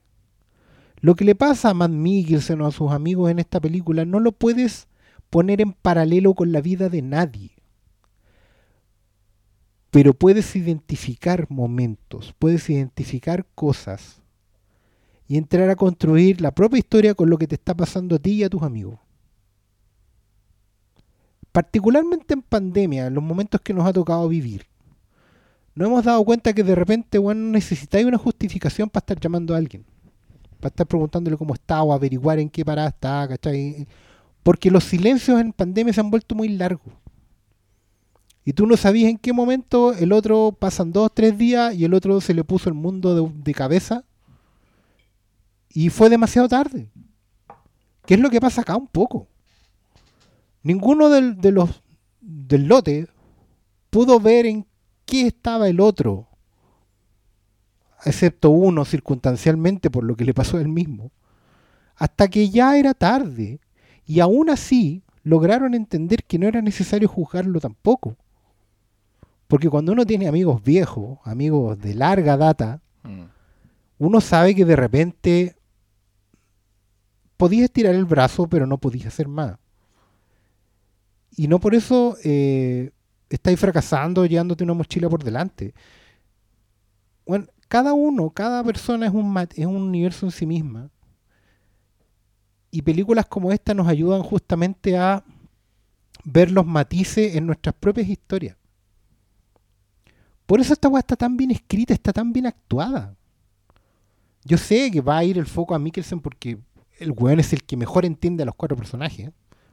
Lo que le pasa a Matt Mikkelsen o a sus amigos en esta película no lo puedes poner en paralelo con la vida de nadie. Pero puedes identificar momentos, puedes identificar cosas y entrar a construir la propia historia con lo que te está pasando a ti y a tus amigos. Particularmente en pandemia, en los momentos que nos ha tocado vivir. Nos hemos dado cuenta que de repente, bueno, necesitáis una justificación para estar llamando a alguien para estar preguntándole cómo está o averiguar en qué parada está, ¿cachai? Porque los silencios en pandemia se han vuelto muy largos. Y tú no sabías en qué momento el otro pasan dos, tres días y el otro se le puso el mundo de, cabeza y fue demasiado tarde. ¿Qué es lo que pasa acá un poco? Ninguno del, de los del lote pudo ver en qué estaba el otro excepto uno circunstancialmente por lo que le pasó a él mismo, hasta que ya era tarde y aún así lograron entender que no era necesario juzgarlo tampoco. Porque cuando uno tiene amigos viejos, amigos de larga data, uno sabe que de repente podías estirar el brazo, pero no podías hacer más. Y no por eso eh, estáis fracasando llevándote una mochila por delante. Bueno, cada uno, cada persona es un, es un universo en sí misma. Y películas como esta nos ayudan justamente a ver los matices en nuestras propias historias. Por eso esta weá está tan bien escrita, está tan bien actuada. Yo sé que va a ir el foco a Mikkelsen porque el weón es el que mejor entiende a los cuatro personajes.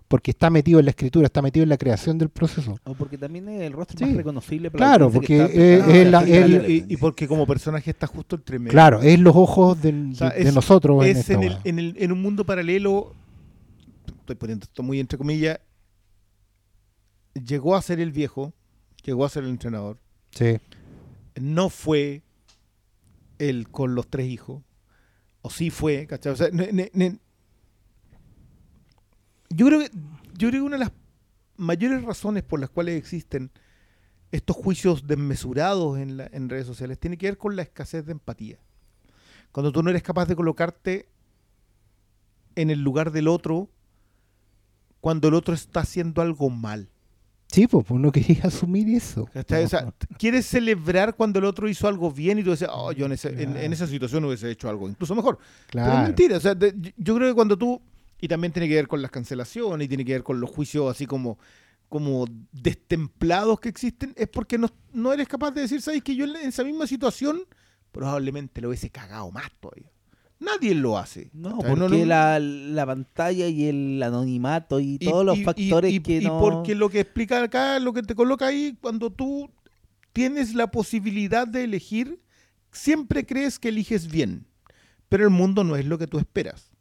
Porque está metido en la escritura, está metido en la creación del proceso. O porque también es el rostro Sí. más reconocible. para la Claro, porque es- es la- el- y, y porque como personaje está justo entre medio. Claro, es los ojos del- O sea, de, de es- nosotros en es esta en, el, en, el- en un mundo paralelo, estoy poniendo esto muy entre comillas, llegó a ser el viejo, llegó a ser el entrenador, Sí. no fue el con los tres hijos, o sí fue, ¿cachai? O sea, yo creo que yo creo que una de las mayores razones por las cuales existen estos juicios desmesurados en, la- en redes sociales tiene que ver con la escasez de empatía. Cuando tú no eres capaz de colocarte en el lugar del otro cuando el otro está haciendo algo mal. Sí, pues uno quería asumir eso. O sea, quieres celebrar cuando el otro hizo algo bien y tú dices, oh, yo en, ese- en- en esa situación hubiese hecho algo incluso mejor. Pero es claro. mentira. O sea, de- yo creo que cuando tú. Y también tiene que ver con las cancelaciones y tiene que ver con los juicios así como, como destemplados que existen. Es porque no, no eres capaz de decir, ¿sabes? Que yo en esa misma situación probablemente lo hubiese cagado más todavía. Nadie lo hace. No, porque no- La, la pantalla y el anonimato y, y- todos los y- y- factores y- que y no... porque lo que explica acá, lo que te coloca ahí, cuando tú tienes la posibilidad de elegir, siempre crees que eliges bien, pero el mundo no es lo que tú esperas.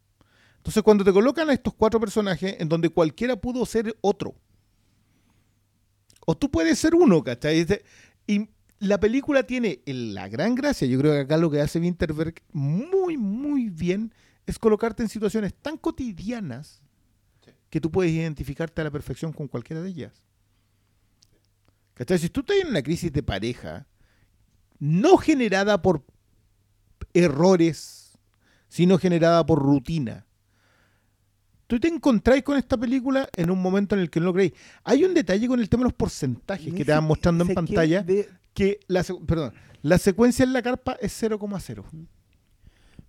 Entonces, cuando te colocan a estos cuatro personajes, en donde cualquiera pudo ser otro, o tú puedes ser uno, ¿cachai? Y la película tiene la gran gracia, yo creo que acá lo que hace Winterberg muy, muy bien, es colocarte en situaciones tan cotidianas que tú puedes identificarte a la perfección con cualquiera de ellas. ¿Cachai? Si tú estás en una crisis de pareja, no generada por errores, sino generada por rutina, tú te encontráis con esta película en un momento en el que no lo creéis. Hay un detalle con el tema de los porcentajes que te van mostrando en pantalla, de- que la, perdón, la secuencia en la carpa es 0,0.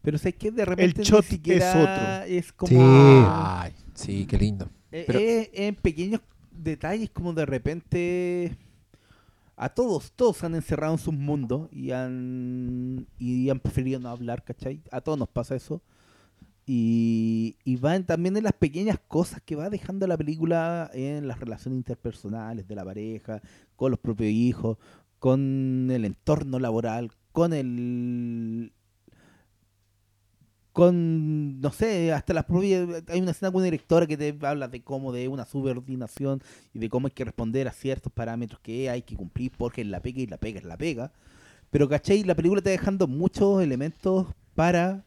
pero sé que de repente shot ni siquiera es como... Sí. Ay, sí, qué lindo. Eh, Pero- eh, en pequeños detalles como de repente a todos, todos han encerrado en sus mundos y han y han preferido no hablar, ¿cachai? A todos nos pasa eso. Y, y van también en las pequeñas cosas que va dejando la película en las relaciones interpersonales de la pareja, con los propios hijos, con el entorno laboral, con el con, no sé, hasta las propias... Hay una escena con una directora que te habla de cómo de una subordinación y de cómo hay que responder a ciertos parámetros que hay que cumplir porque es la pega y la pega es la pega. Pero, ¿cachai? La película está dejando muchos elementos para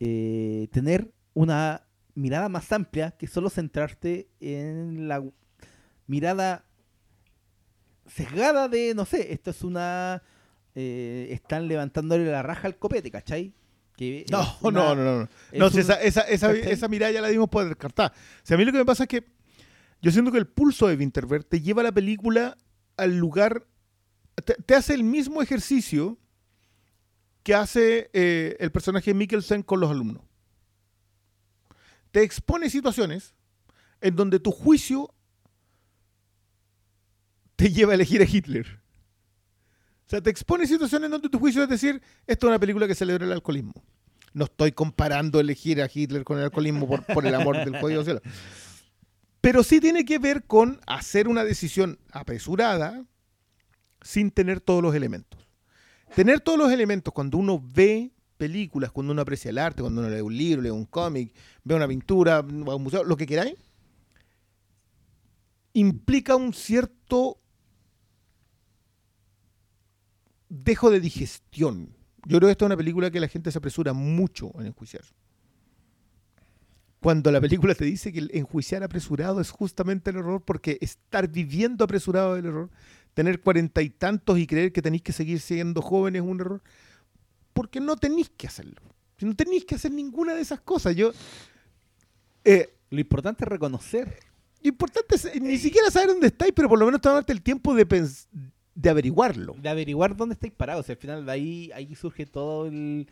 eh, tener una mirada más amplia que solo centrarte en la mirada sesgada de, no sé, esto es una... eh, están levantándole la raja al copete, ¿cachai? Que No, no, no, no, no. es No, si un- esa, esa, esa, ¿cachai? esa mirada ya la dimos por descartada. O sea, a mí lo que me pasa es que yo siento que el pulso de Winterberg te lleva la película al lugar, te, te hace el mismo ejercicio que hace eh, el personaje Mikkelsen con los alumnos. Te expone situaciones en donde tu juicio te lleva a elegir a Hitler. O sea, te expone situaciones donde tu juicio es decir, esto es una película que celebra el alcoholismo. No estoy comparando elegir a Hitler con el alcoholismo por, el amor del código cielo. Pero sí tiene que ver con hacer una decisión apresurada sin tener todos los elementos. Tener todos los elementos cuando uno ve películas, cuando uno aprecia el arte, cuando uno lee un libro, lee un cómic, ve una pintura, va a un museo, lo que queráis, implica un cierto dejo de digestión. Yo creo que esta es una película que la gente se apresura mucho en enjuiciar. Cuando la película te dice que el enjuiciar apresurado es justamente el error, porque estar viviendo apresurado es el error, tener cuarenta y tantos y creer que tenéis que seguir siendo jóvenes es un error, porque no tenéis que hacerlo. No tenéis que hacer ninguna de esas cosas. Yo, eh, Lo importante es reconocer. lo importante es ni siquiera saber dónde estáis, pero por lo menos tomarte el tiempo de, pens- de averiguarlo. de averiguar dónde estáis parados. O sea, al final de ahí, ahí surge todo el,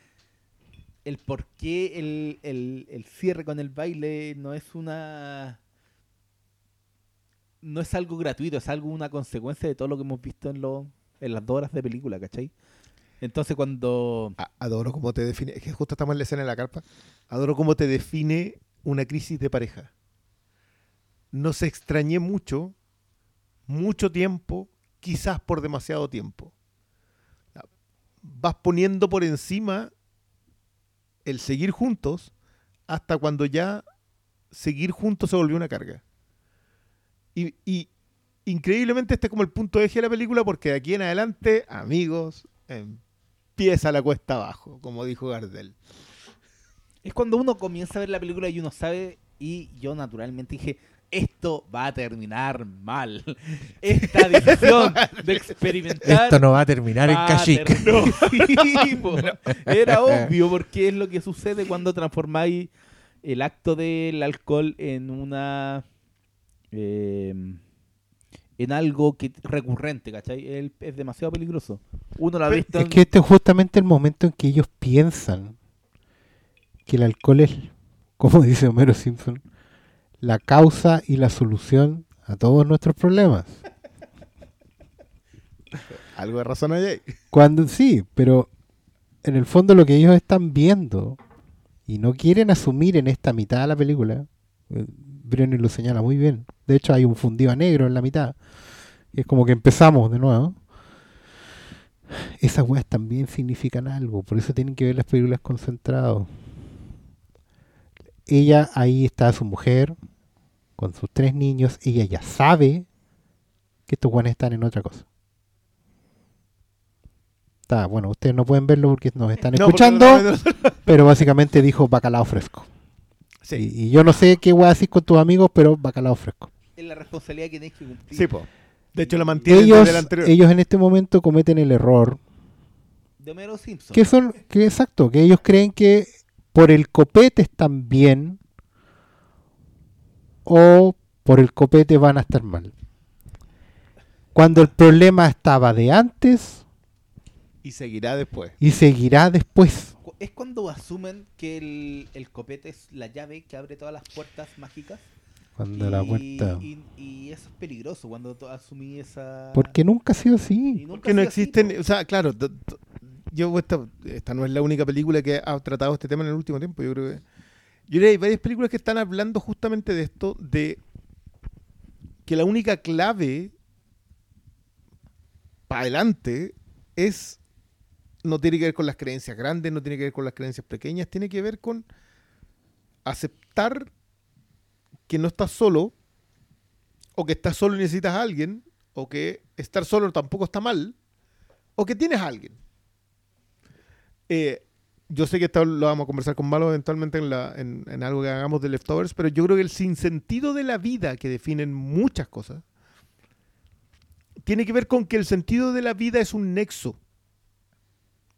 el por qué el, el, el cierre con el baile no es una... No es algo gratuito, es algo una consecuencia de todo lo que hemos visto en, lo, en las dos horas de película, ¿cachai? Entonces cuando... A- Adoro cómo te define, es que justo estamos en la escena de la carpa, adoro cómo te define una crisis de pareja. Nos extrañé mucho, mucho tiempo, quizás por demasiado tiempo. Vas poniendo por encima el seguir juntos hasta cuando ya seguir juntos se volvió una carga. Y, increíblemente este es como el punto eje de la película porque de aquí en adelante, amigos, empieza la cuesta abajo, como dijo Gardel. Es cuando uno comienza a ver la película y uno sabe Y yo naturalmente dije, esto va a terminar mal. Esta decisión de experimentar... Esto no va a terminar en va a Kashyyyk. Era obvio, porque es lo que sucede cuando transformáis el acto del alcohol en una... eh, en algo que recurrente, ¿cachai? El- es demasiado peligroso. Uno lo ha visto... Es en- que este es justamente el momento en que ellos piensan que el alcohol es, como dice Homero Simpson, la causa y la solución a todos nuestros problemas. Algo de razón hay. Cuando sí, pero en el fondo lo que ellos están viendo y no quieren asumir en esta mitad de la película, eh, Brenner lo señala muy bien. De hecho, hay un fundido a negro en la mitad. Y es como que empezamos de nuevo. Esas weas también significan algo, por eso tienen que ver las películas concentrados. Ella, ahí está su mujer, con sus tres niños, ella ya sabe que estos guanes están en otra cosa. Está, bueno, ustedes no pueden verlo porque nos están No, escuchando, no- no- pero básicamente dijo bacalao fresco. Sí, Y, y yo no sé qué voy a decir con tus amigos, pero bacalao fresco. Es la responsabilidad que tenéis que cumplir. sí, po. De hecho, la mantienen Ellos, desde el anterior. ellos en este momento cometen el error De Homero Simpson. que son que exacto que ellos creen que por el copete están bien o por el copete van a estar mal. Cuando el problema estaba de antes Y seguirá después. y seguirá después. Es cuando asumen que el, el copete es la llave que abre todas las puertas mágicas. cuando y, la puerta. Y, y eso es peligroso cuando asumí esa... porque nunca ha sido así. Nunca Porque no así, existen, o sea, claro, yo esta, esta no es la única película que ha tratado este tema en el último tiempo, yo creo que que hay varias películas que están hablando justamente de esto, de que la única clave para adelante es no tiene que ver con las creencias grandes, no tiene que ver con las creencias pequeñas, tiene que ver con aceptar que no estás solo, o que estás solo y necesitas a alguien, o que estar solo tampoco está mal, o que tienes a alguien. Eh, yo sé que esto lo vamos a conversar con Malo eventualmente en, la, en, en algo que hagamos de Leftovers, pero yo creo que el sinsentido de la vida que definen muchas cosas tiene que ver con que el sentido de la vida es un nexo.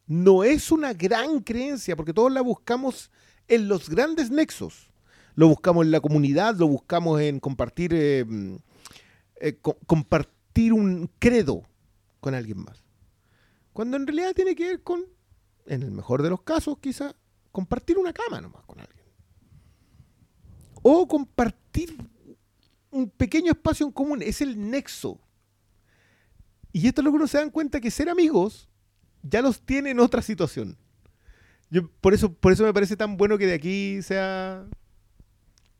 No es una gran creencia, porque todos la buscamos en los grandes nexos. Lo buscamos en la comunidad, lo buscamos en compartir, eh, mm, eh, co- compartir un credo con alguien más. Cuando en realidad tiene que ver con, en el mejor de los casos, quizá, compartir una cama nomás con alguien. O compartir un pequeño espacio en común. Es el nexo. Y esto es lo que uno se dan cuenta que ser amigos ya los tiene en otra situación. Yo, por, eso, por eso me parece tan bueno que de aquí sea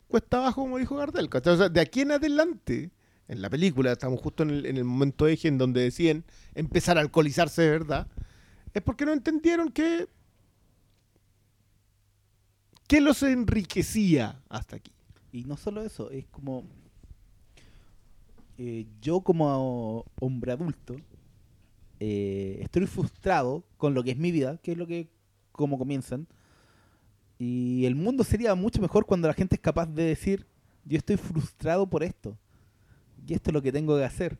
cuesta abajo, como dijo Gardel. de aquí en adelante, en la película, estamos justo en el, en el momento eje en donde deciden empezar a alcoholizarse de verdad, es porque no entendieron que, que los enriquecía hasta aquí. Y no solo eso, es como... eh, yo como hombre adulto eh, estoy frustrado con lo que es mi vida, que es lo que como comienzan. Y el mundo sería mucho mejor cuando la gente es capaz de decir, yo estoy frustrado por esto. Y esto es lo que tengo que hacer.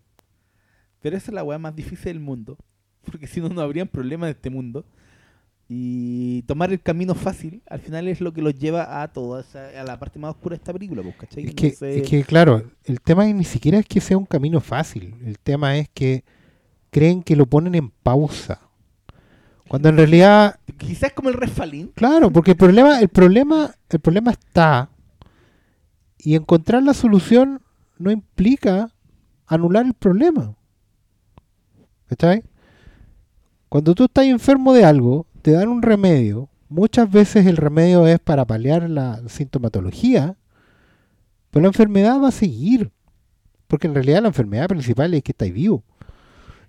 Pero esa es la weá más difícil del mundo. Porque si no, no habrían problemas en este mundo. Y tomar el camino fácil, al final es lo que los lleva a toda a la parte más oscura de esta película, pues, ¿cachai? Es que, es que, claro, el tema ni siquiera es que sea un camino fácil. El tema es que creen que lo ponen en pausa. Cuando en realidad, quizás como el refalín. claro, porque el problema, el problema, el problema está. Y encontrar la solución no implica anular el problema. ¿Cachai? Cuando tú estás enfermo de algo, te dan un remedio. Muchas veces el remedio es para paliar la sintomatología, pero la enfermedad va a seguir. Porque en realidad la enfermedad principal es que estáis vivo.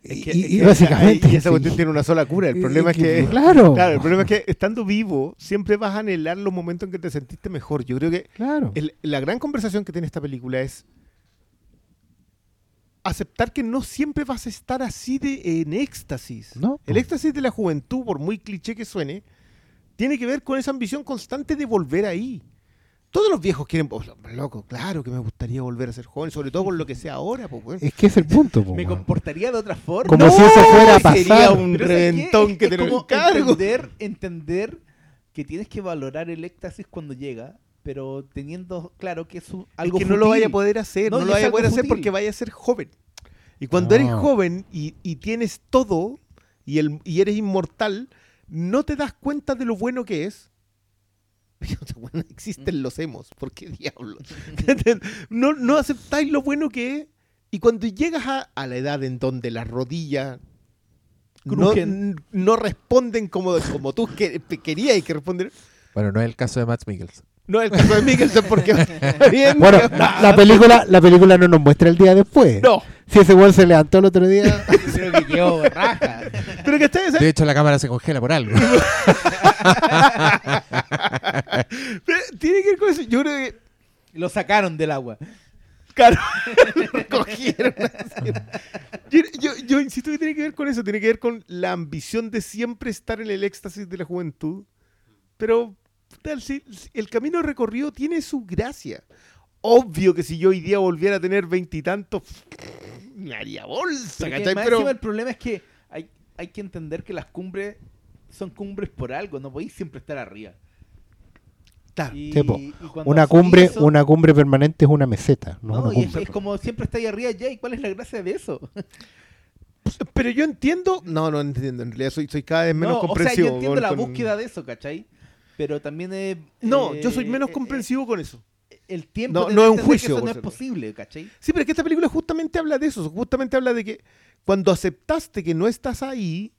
Es que- y, básicamente. y esa sí. cuestión tiene una sola cura. El problema es que. Claro, Claro, el problema es que estando vivo, siempre vas a anhelar los momentos en que te sentiste mejor. Yo creo que claro. el- la gran conversación que tiene esta película es aceptar que no siempre vas a estar así de en éxtasis. No, El po. éxtasis de la juventud, por muy cliché que suene, tiene que ver con esa ambición constante de volver ahí. Todos los viejos quieren, oh, loco, claro que me gustaría volver a ser joven, sobre todo con lo que sea ahora, pues, weón. Es que es el punto, po, Me weón. comportaría de otra forma. Como No, si eso fuera a sería pasar. un Pero reventón Es- que es te lo como. Entender, entender que tienes que valorar el éxtasis cuando llega, pero teniendo claro que es un- algo que no lo vaya a poder hacer, No, no, y lo es vaya a poder hacer fútil. porque vaya a ser joven. Y cuando eres No. joven y, y tienes todo y, el, y eres inmortal, no te das cuenta de lo bueno que es. Bueno, existen los hemos, ¿por qué diablos? no, no aceptáis lo bueno que es. Y cuando llegas a, a la edad en donde las rodillas no, no responden como, como tú que, querías que responder, Bueno, no es el caso de Matt Mikkelsen. No es el caso de Mikkelsen porque bien, Bueno, la, la película, la película no nos muestra el día después. no. Si ese weón se levantó el otro día. Creo que quedó raja. Pero que De hecho, la cámara se congela por algo. Pero Tiene que ver con eso. Yo creo que. Lo sacaron del agua. Claro, así. Yo, yo- yo insisto que tiene que ver con eso. Tiene que ver con la ambición de siempre estar en el éxtasis de la juventud. Pero el camino recorrido tiene su gracia. Obvio que si yo hoy día volviera a tener veintitantos, me haría bolsa, Pero que ¿cachai? más Pero encima el problema es que hay, hay que entender que las cumbres son cumbres por algo, no podéis siempre estar arriba. Y- y Una cumbre, eso- una cumbre permanente es una meseta, no, No, una y es, como siempre estáis arriba ya, ¿y cuál es la gracia de eso? Pero yo entiendo. No, no entiendo. En realidad soy, soy cada vez menos No, o sea, comprensivo. yo entiendo con- la con- búsqueda de eso, ¿cachai? Pero también es... No, eh, yo soy menos eh, comprensivo con eso. eh, El tiempo No, no es un juicio, eso no es posible, ¿cachai? Sí, pero es que esta película justamente habla de eso. Justamente habla de que cuando aceptaste que no estás ahí,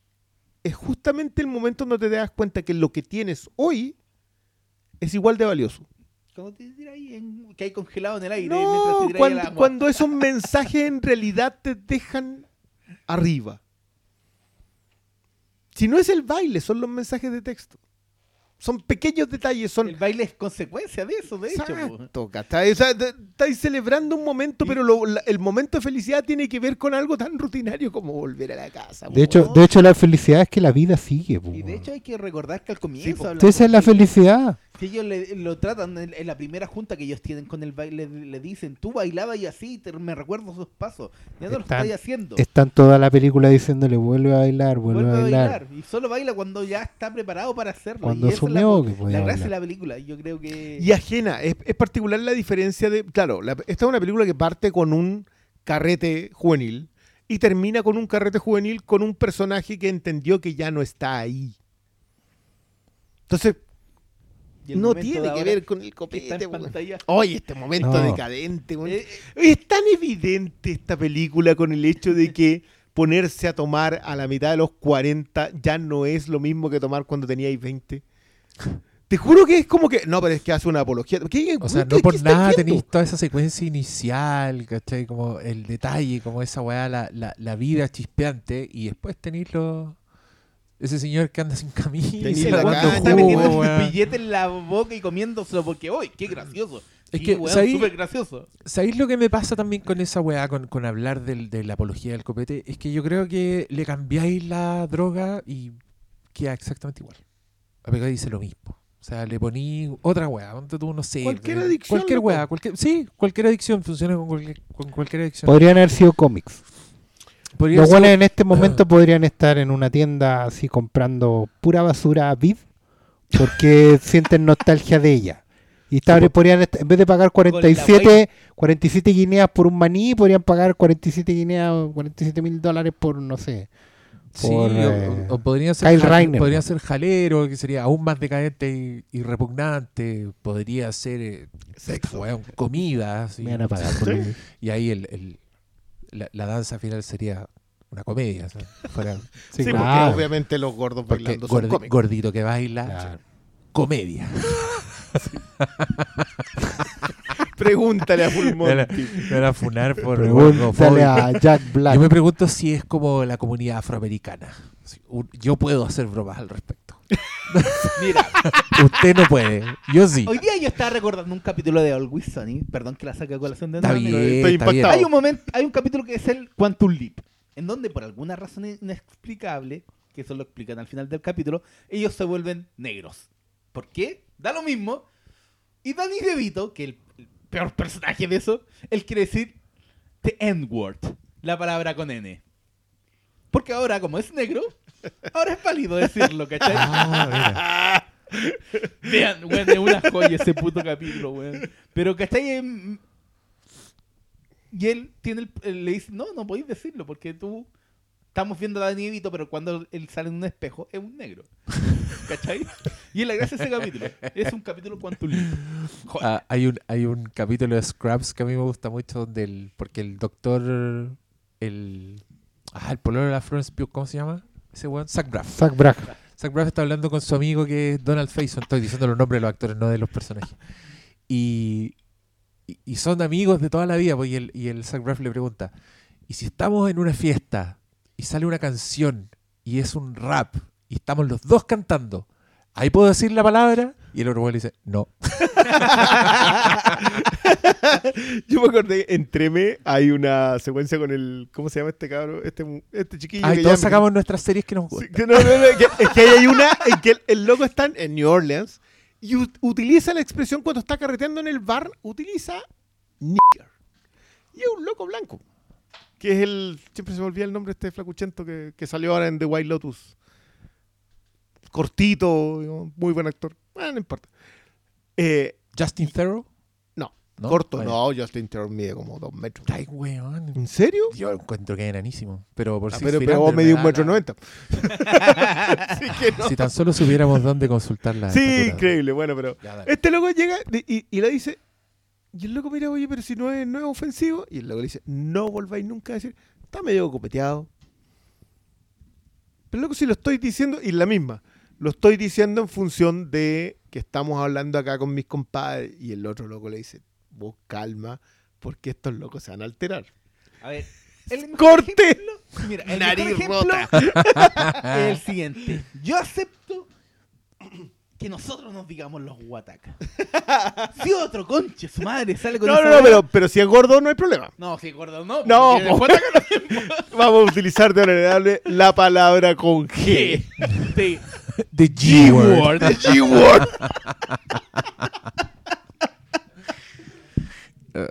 es justamente el momento donde te das cuenta que lo que tienes hoy es igual de valioso. Cuando te ahí en- que hay congelado en el aire mientras No, te cuando, agua. cuando esos mensajes en realidad te dejan arriba. Si no es el baile, son los mensajes de texto. Son pequeños detalles, son El baile es consecuencia de eso, de hecho. Exacto, ¿cachai? O sea, de- estáis celebrando un momento, pero lo- la- el momento de felicidad tiene que ver con algo tan rutinario como volver a la casa. De po. hecho, de hecho, la felicidad es que la vida sigue. po, Y de hecho hay que recordar que al comienzo Sí, po. hablamos Esa es la que- felicidad. que ellos le- lo tratan en, en la primera junta que ellos tienen con el baile, le dicen, tú bailabas y así, te- me recuerdo sus pasos, ya no lo Están- estás haciendo. Está en toda la película diciéndole vuelve a bailar, vuelve, Vuelve a bailar. Y solo baila cuando ya está preparado para hacerlo. Cuando y la, que podía la gracia de la película. y Yo creo que... Y ajena, es, es particular la diferencia de. Claro, la- esta es una película que parte con un carrete juvenil y termina con un carrete juvenil con un personaje que entendió que ya no está ahí. Entonces, no tiene que ver con el copete. Oye, este momento No. decadente. weón. Eh, Es tan evidente esta película con el hecho de que ponerse a tomar a la mitad de los 40 ya no es lo mismo que tomar cuando teníais 20. Te juro que es como que. No, pero es que hace una apología. ¿Qué- O sea, qué- no qué por nada tenéis toda esa secuencia inicial, ¿cachai? Como el detalle, como esa weá, la, la, la vida chispeante, y después tenéis lo- ese señor que anda sin camisa, está metiendo el billete en la boca y comiéndoselo porque, ¡uy, qué gracioso! Es que, weón, ¿sabéis? súper gracioso. ¿Sabéis lo que me pasa también con esa weá, con, con hablar del- de la apología del copete? Es que yo creo que le cambiáis la droga y queda exactamente igual. La pega dice lo mismo. O sea, le poní otra weá, ponte tú, no sé. Cualquier eh, adicción, Cualquier loco. weá, cualquier, sí, cualquier adicción funciona con cualquier, con cualquier adicción. Podrían haber sido cómics. Podría Los ser- buenos en este momento podrían estar en una tienda así comprando pura basura vid porque sienten nostalgia de ella. Y esta- podrían en vez de pagar 47, 47 guineas por un maní, podrían pagar 47 guineas, 47 mil dólares por, no sé. Sí, por, o- eh, o, podría ser, Kyle Reiner, podría ser jalero, que sería aún más decadente y, y repugnante. Podría ser eh, Sexo. weón, comida. así. Me van a pagar por Y ahí el, el- la, la danza final sería una comedia. o sea, fuera- Sí, Sí, claro. porque obviamente los gordos porque bailando son gordi- cómicos. gordito que baila, Claro. comedia. Pregúntale a Full Me van a- Monty. me van a funar por Pregúntale a Jack Black. Yo me pregunto si es como la comunidad afroamericana. Si un- Yo puedo hacer bromas al respecto. Mira, Usted no puede. Yo sí. hoy día yo estaba recordando un capítulo de Always Sunny, perdón que la saque a colación de Está nuevo, bien, Estoy está bien. impactado. Hay un momento, hay un capítulo que es el Quantum Leap, en donde por alguna razón inexplicable, que eso lo explican al final del capítulo, ellos se vuelven negros. ¿Por qué? Da lo mismo, Y Danny DeVito, que el peor personaje de eso, él quiere decir the N-word, la palabra con N. Porque ahora, como es negro, ahora es válido decirlo, ¿cachai? Ah. Vean, weón, es una joya ese puto capítulo, weón. Pero, ¿cachai? Em, Y él tiene el, le dice, no, no podéis decirlo, porque tú estamos viendo a Danny DeVito, pero cuando él sale en un espejo es un negro. ¿Cachai? Y es la gracia de ese capítulo. Es un capítulo. Joder. Ah, hay, un, hay un capítulo de Scrubs que a mí me gusta mucho donde el, porque el doctor el ah, el pololo de la Florence Pugh, ¿cómo se llama? Ese weón, Zach Braff. Zach Braff. Zach Braff está hablando con su amigo que es Donald Faison. Estoy diciendo los nombres de los actores, no de los personajes. Y, y, y son amigos de toda la vida. pues, y, el, y el Zach Braff le pregunta: ¿Y si estamos en una fiesta y sale una canción y es un rap y estamos los dos cantando? ¿Ahí puedo decir la palabra? Y el le dice: No. Yo me acordé, en Treme hay una secuencia con el. ¿Cómo se llama este cabro? Este, este chiquillo. Ahí todos sacamos nuestras series que nos gustan. que no, no, no, que- es que hay una en que el, el loco está en New Orleans y utiliza la expresión cuando está carreteando en el bar, utiliza nigger. Y es un loco blanco. Que es el. Siempre se me olvida el nombre de este flacuchento que, que salió ahora en The White Lotus. Cortito, muy buen actor. Bueno, no importa. Eh, Justin Theroux. no, ¿No? corto, no, Justin Theroux mide como dos metros. Ay, weón. ¿En serio? Yo encuentro que es enanísimo. Pero por Ah, si pero, pero vos medís un metro noventa. No. Si tan solo supiéramos dónde consultar la. Sí, increíble. Bueno, pero Ya, este loco llega y, y le dice, y el loco mira, oye, pero si no es, no es ofensivo, y el loco le dice, no volváis nunca a decir, está medio copeteado. Pero loco, si lo estoy diciendo, y la misma, lo estoy diciendo en función de que estamos hablando acá con mis compadres, y el otro loco le dice, vos calma, porque estos locos se van a alterar. A ver. El ¡Corte! ejemplo- mira, el Nariz ejemplo rota. es el siguiente. Yo acepto que nosotros nos digamos los guatacas. Si otro conche, su madre sale con No, esa no, no, pero, pero si es gordo no hay problema. No, si gordo no. No, porque no Vamos a utilizar de manera heredable la palabra con G. Sí. The G-word. G-word. G-word.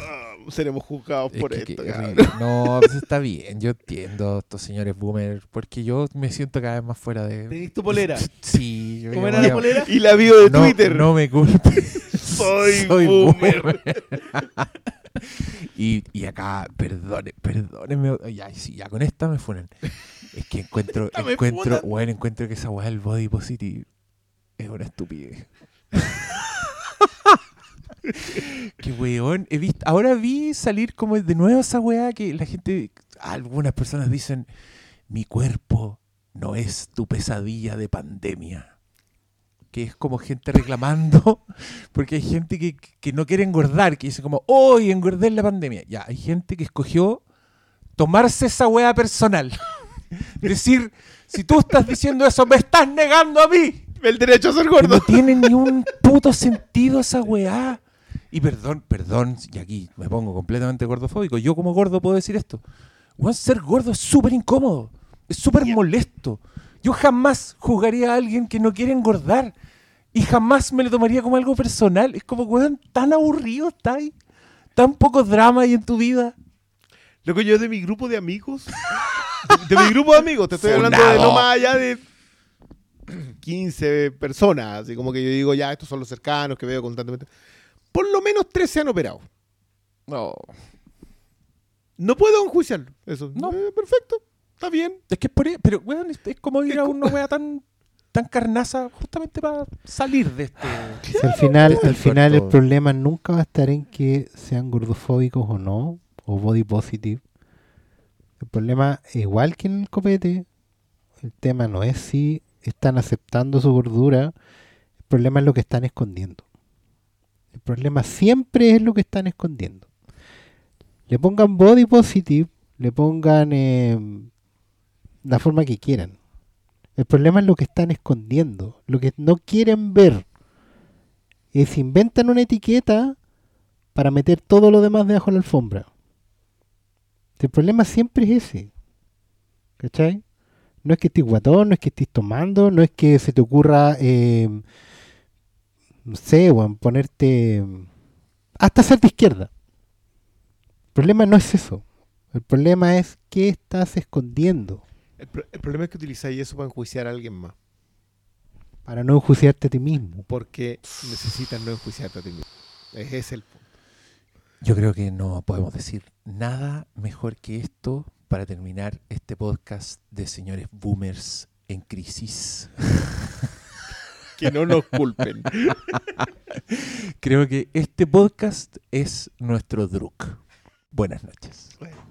Ah, Seremos juzgados Es por que- esto. que cabrón. horrible. No, pues está bien. Yo entiendo a estos señores boomer. Porque yo me siento cada vez más fuera de. ¿Tenís tu polera? Sí. Yo ¿Cómo ya era voy la a- polera? Y la bio de No, Twitter. no me culpes. Soy boomer. y, y acá, perdone, perdónenme. Ya, sí, ya con esta me funan. Es que encuentro, encuentro, bueno, encuentro que esa weá del body positive es una estupidez. que weón, he visto, ahora vi salir como de nuevo esa weá que la gente, algunas personas dicen, mi cuerpo no es tu pesadilla de pandemia. Que es como gente reclamando, porque hay gente que, que no quiere engordar, que dice como, hoy engordé en la pandemia. Ya, hay gente que escogió tomarse esa weá personal. Decir, si tú estás diciendo eso, me estás negando a mí. El derecho a ser gordo. no tiene ni un puto sentido esa weá. Y perdón, perdón, y aquí me pongo completamente gordofóbico. Yo como gordo puedo decir esto. Weón, ser gordo es súper incómodo. Es súper molesto. Yo jamás juzgaría a alguien que no quiere engordar. Y jamás me lo tomaría como algo personal. Es como, weón, tan aburrido está ahí. Tan poco drama hay en tu vida. Loco, yo de mi grupo de amigos. De, de mi grupo de amigos, te estoy hablando de no más allá de 15 personas. Así como que yo digo, ya, estos son los cercanos que veo constantemente. Por lo menos 3 se han operado. No. No puedo enjuiciarlo. Eso. No. Eh, perfecto. Está bien. Es que es por ahí- pero weón, es, es como ir Es a una wea tan, tan carnaza justamente para salir de este. Si al final, al final el problema nunca va a estar en que sean gordofóbicos o no, o body positive. El problema, igual que en el copete, el tema no es si están aceptando su gordura, el problema es lo que están escondiendo. El problema siempre es lo que están escondiendo. Le pongan body positive, le pongan eh, la forma que quieran. El problema es lo que están escondiendo, lo que no quieren ver. Se inventan una etiqueta para meter todo lo demás debajo de la alfombra. El problema siempre es ese. ¿Cachai? No es que estés guatón, no es que estés tomando, no es que se te ocurra, eh, no sé, weón, ponerte hasta ser de izquierda. El problema no es eso. El problema es qué estás escondiendo El, pro- el problema es que utilizáis eso para enjuiciar a alguien más. para no enjuiciarte a ti mismo. Porque necesitas no enjuiciarte a ti mismo. Ese es el punto. Yo creo que no podemos decir nada mejor que esto para terminar este podcast de señores boomers en crisis. Que no nos culpen. Creo que este podcast es nuestro Druk. Buenas noches. Buenas noches.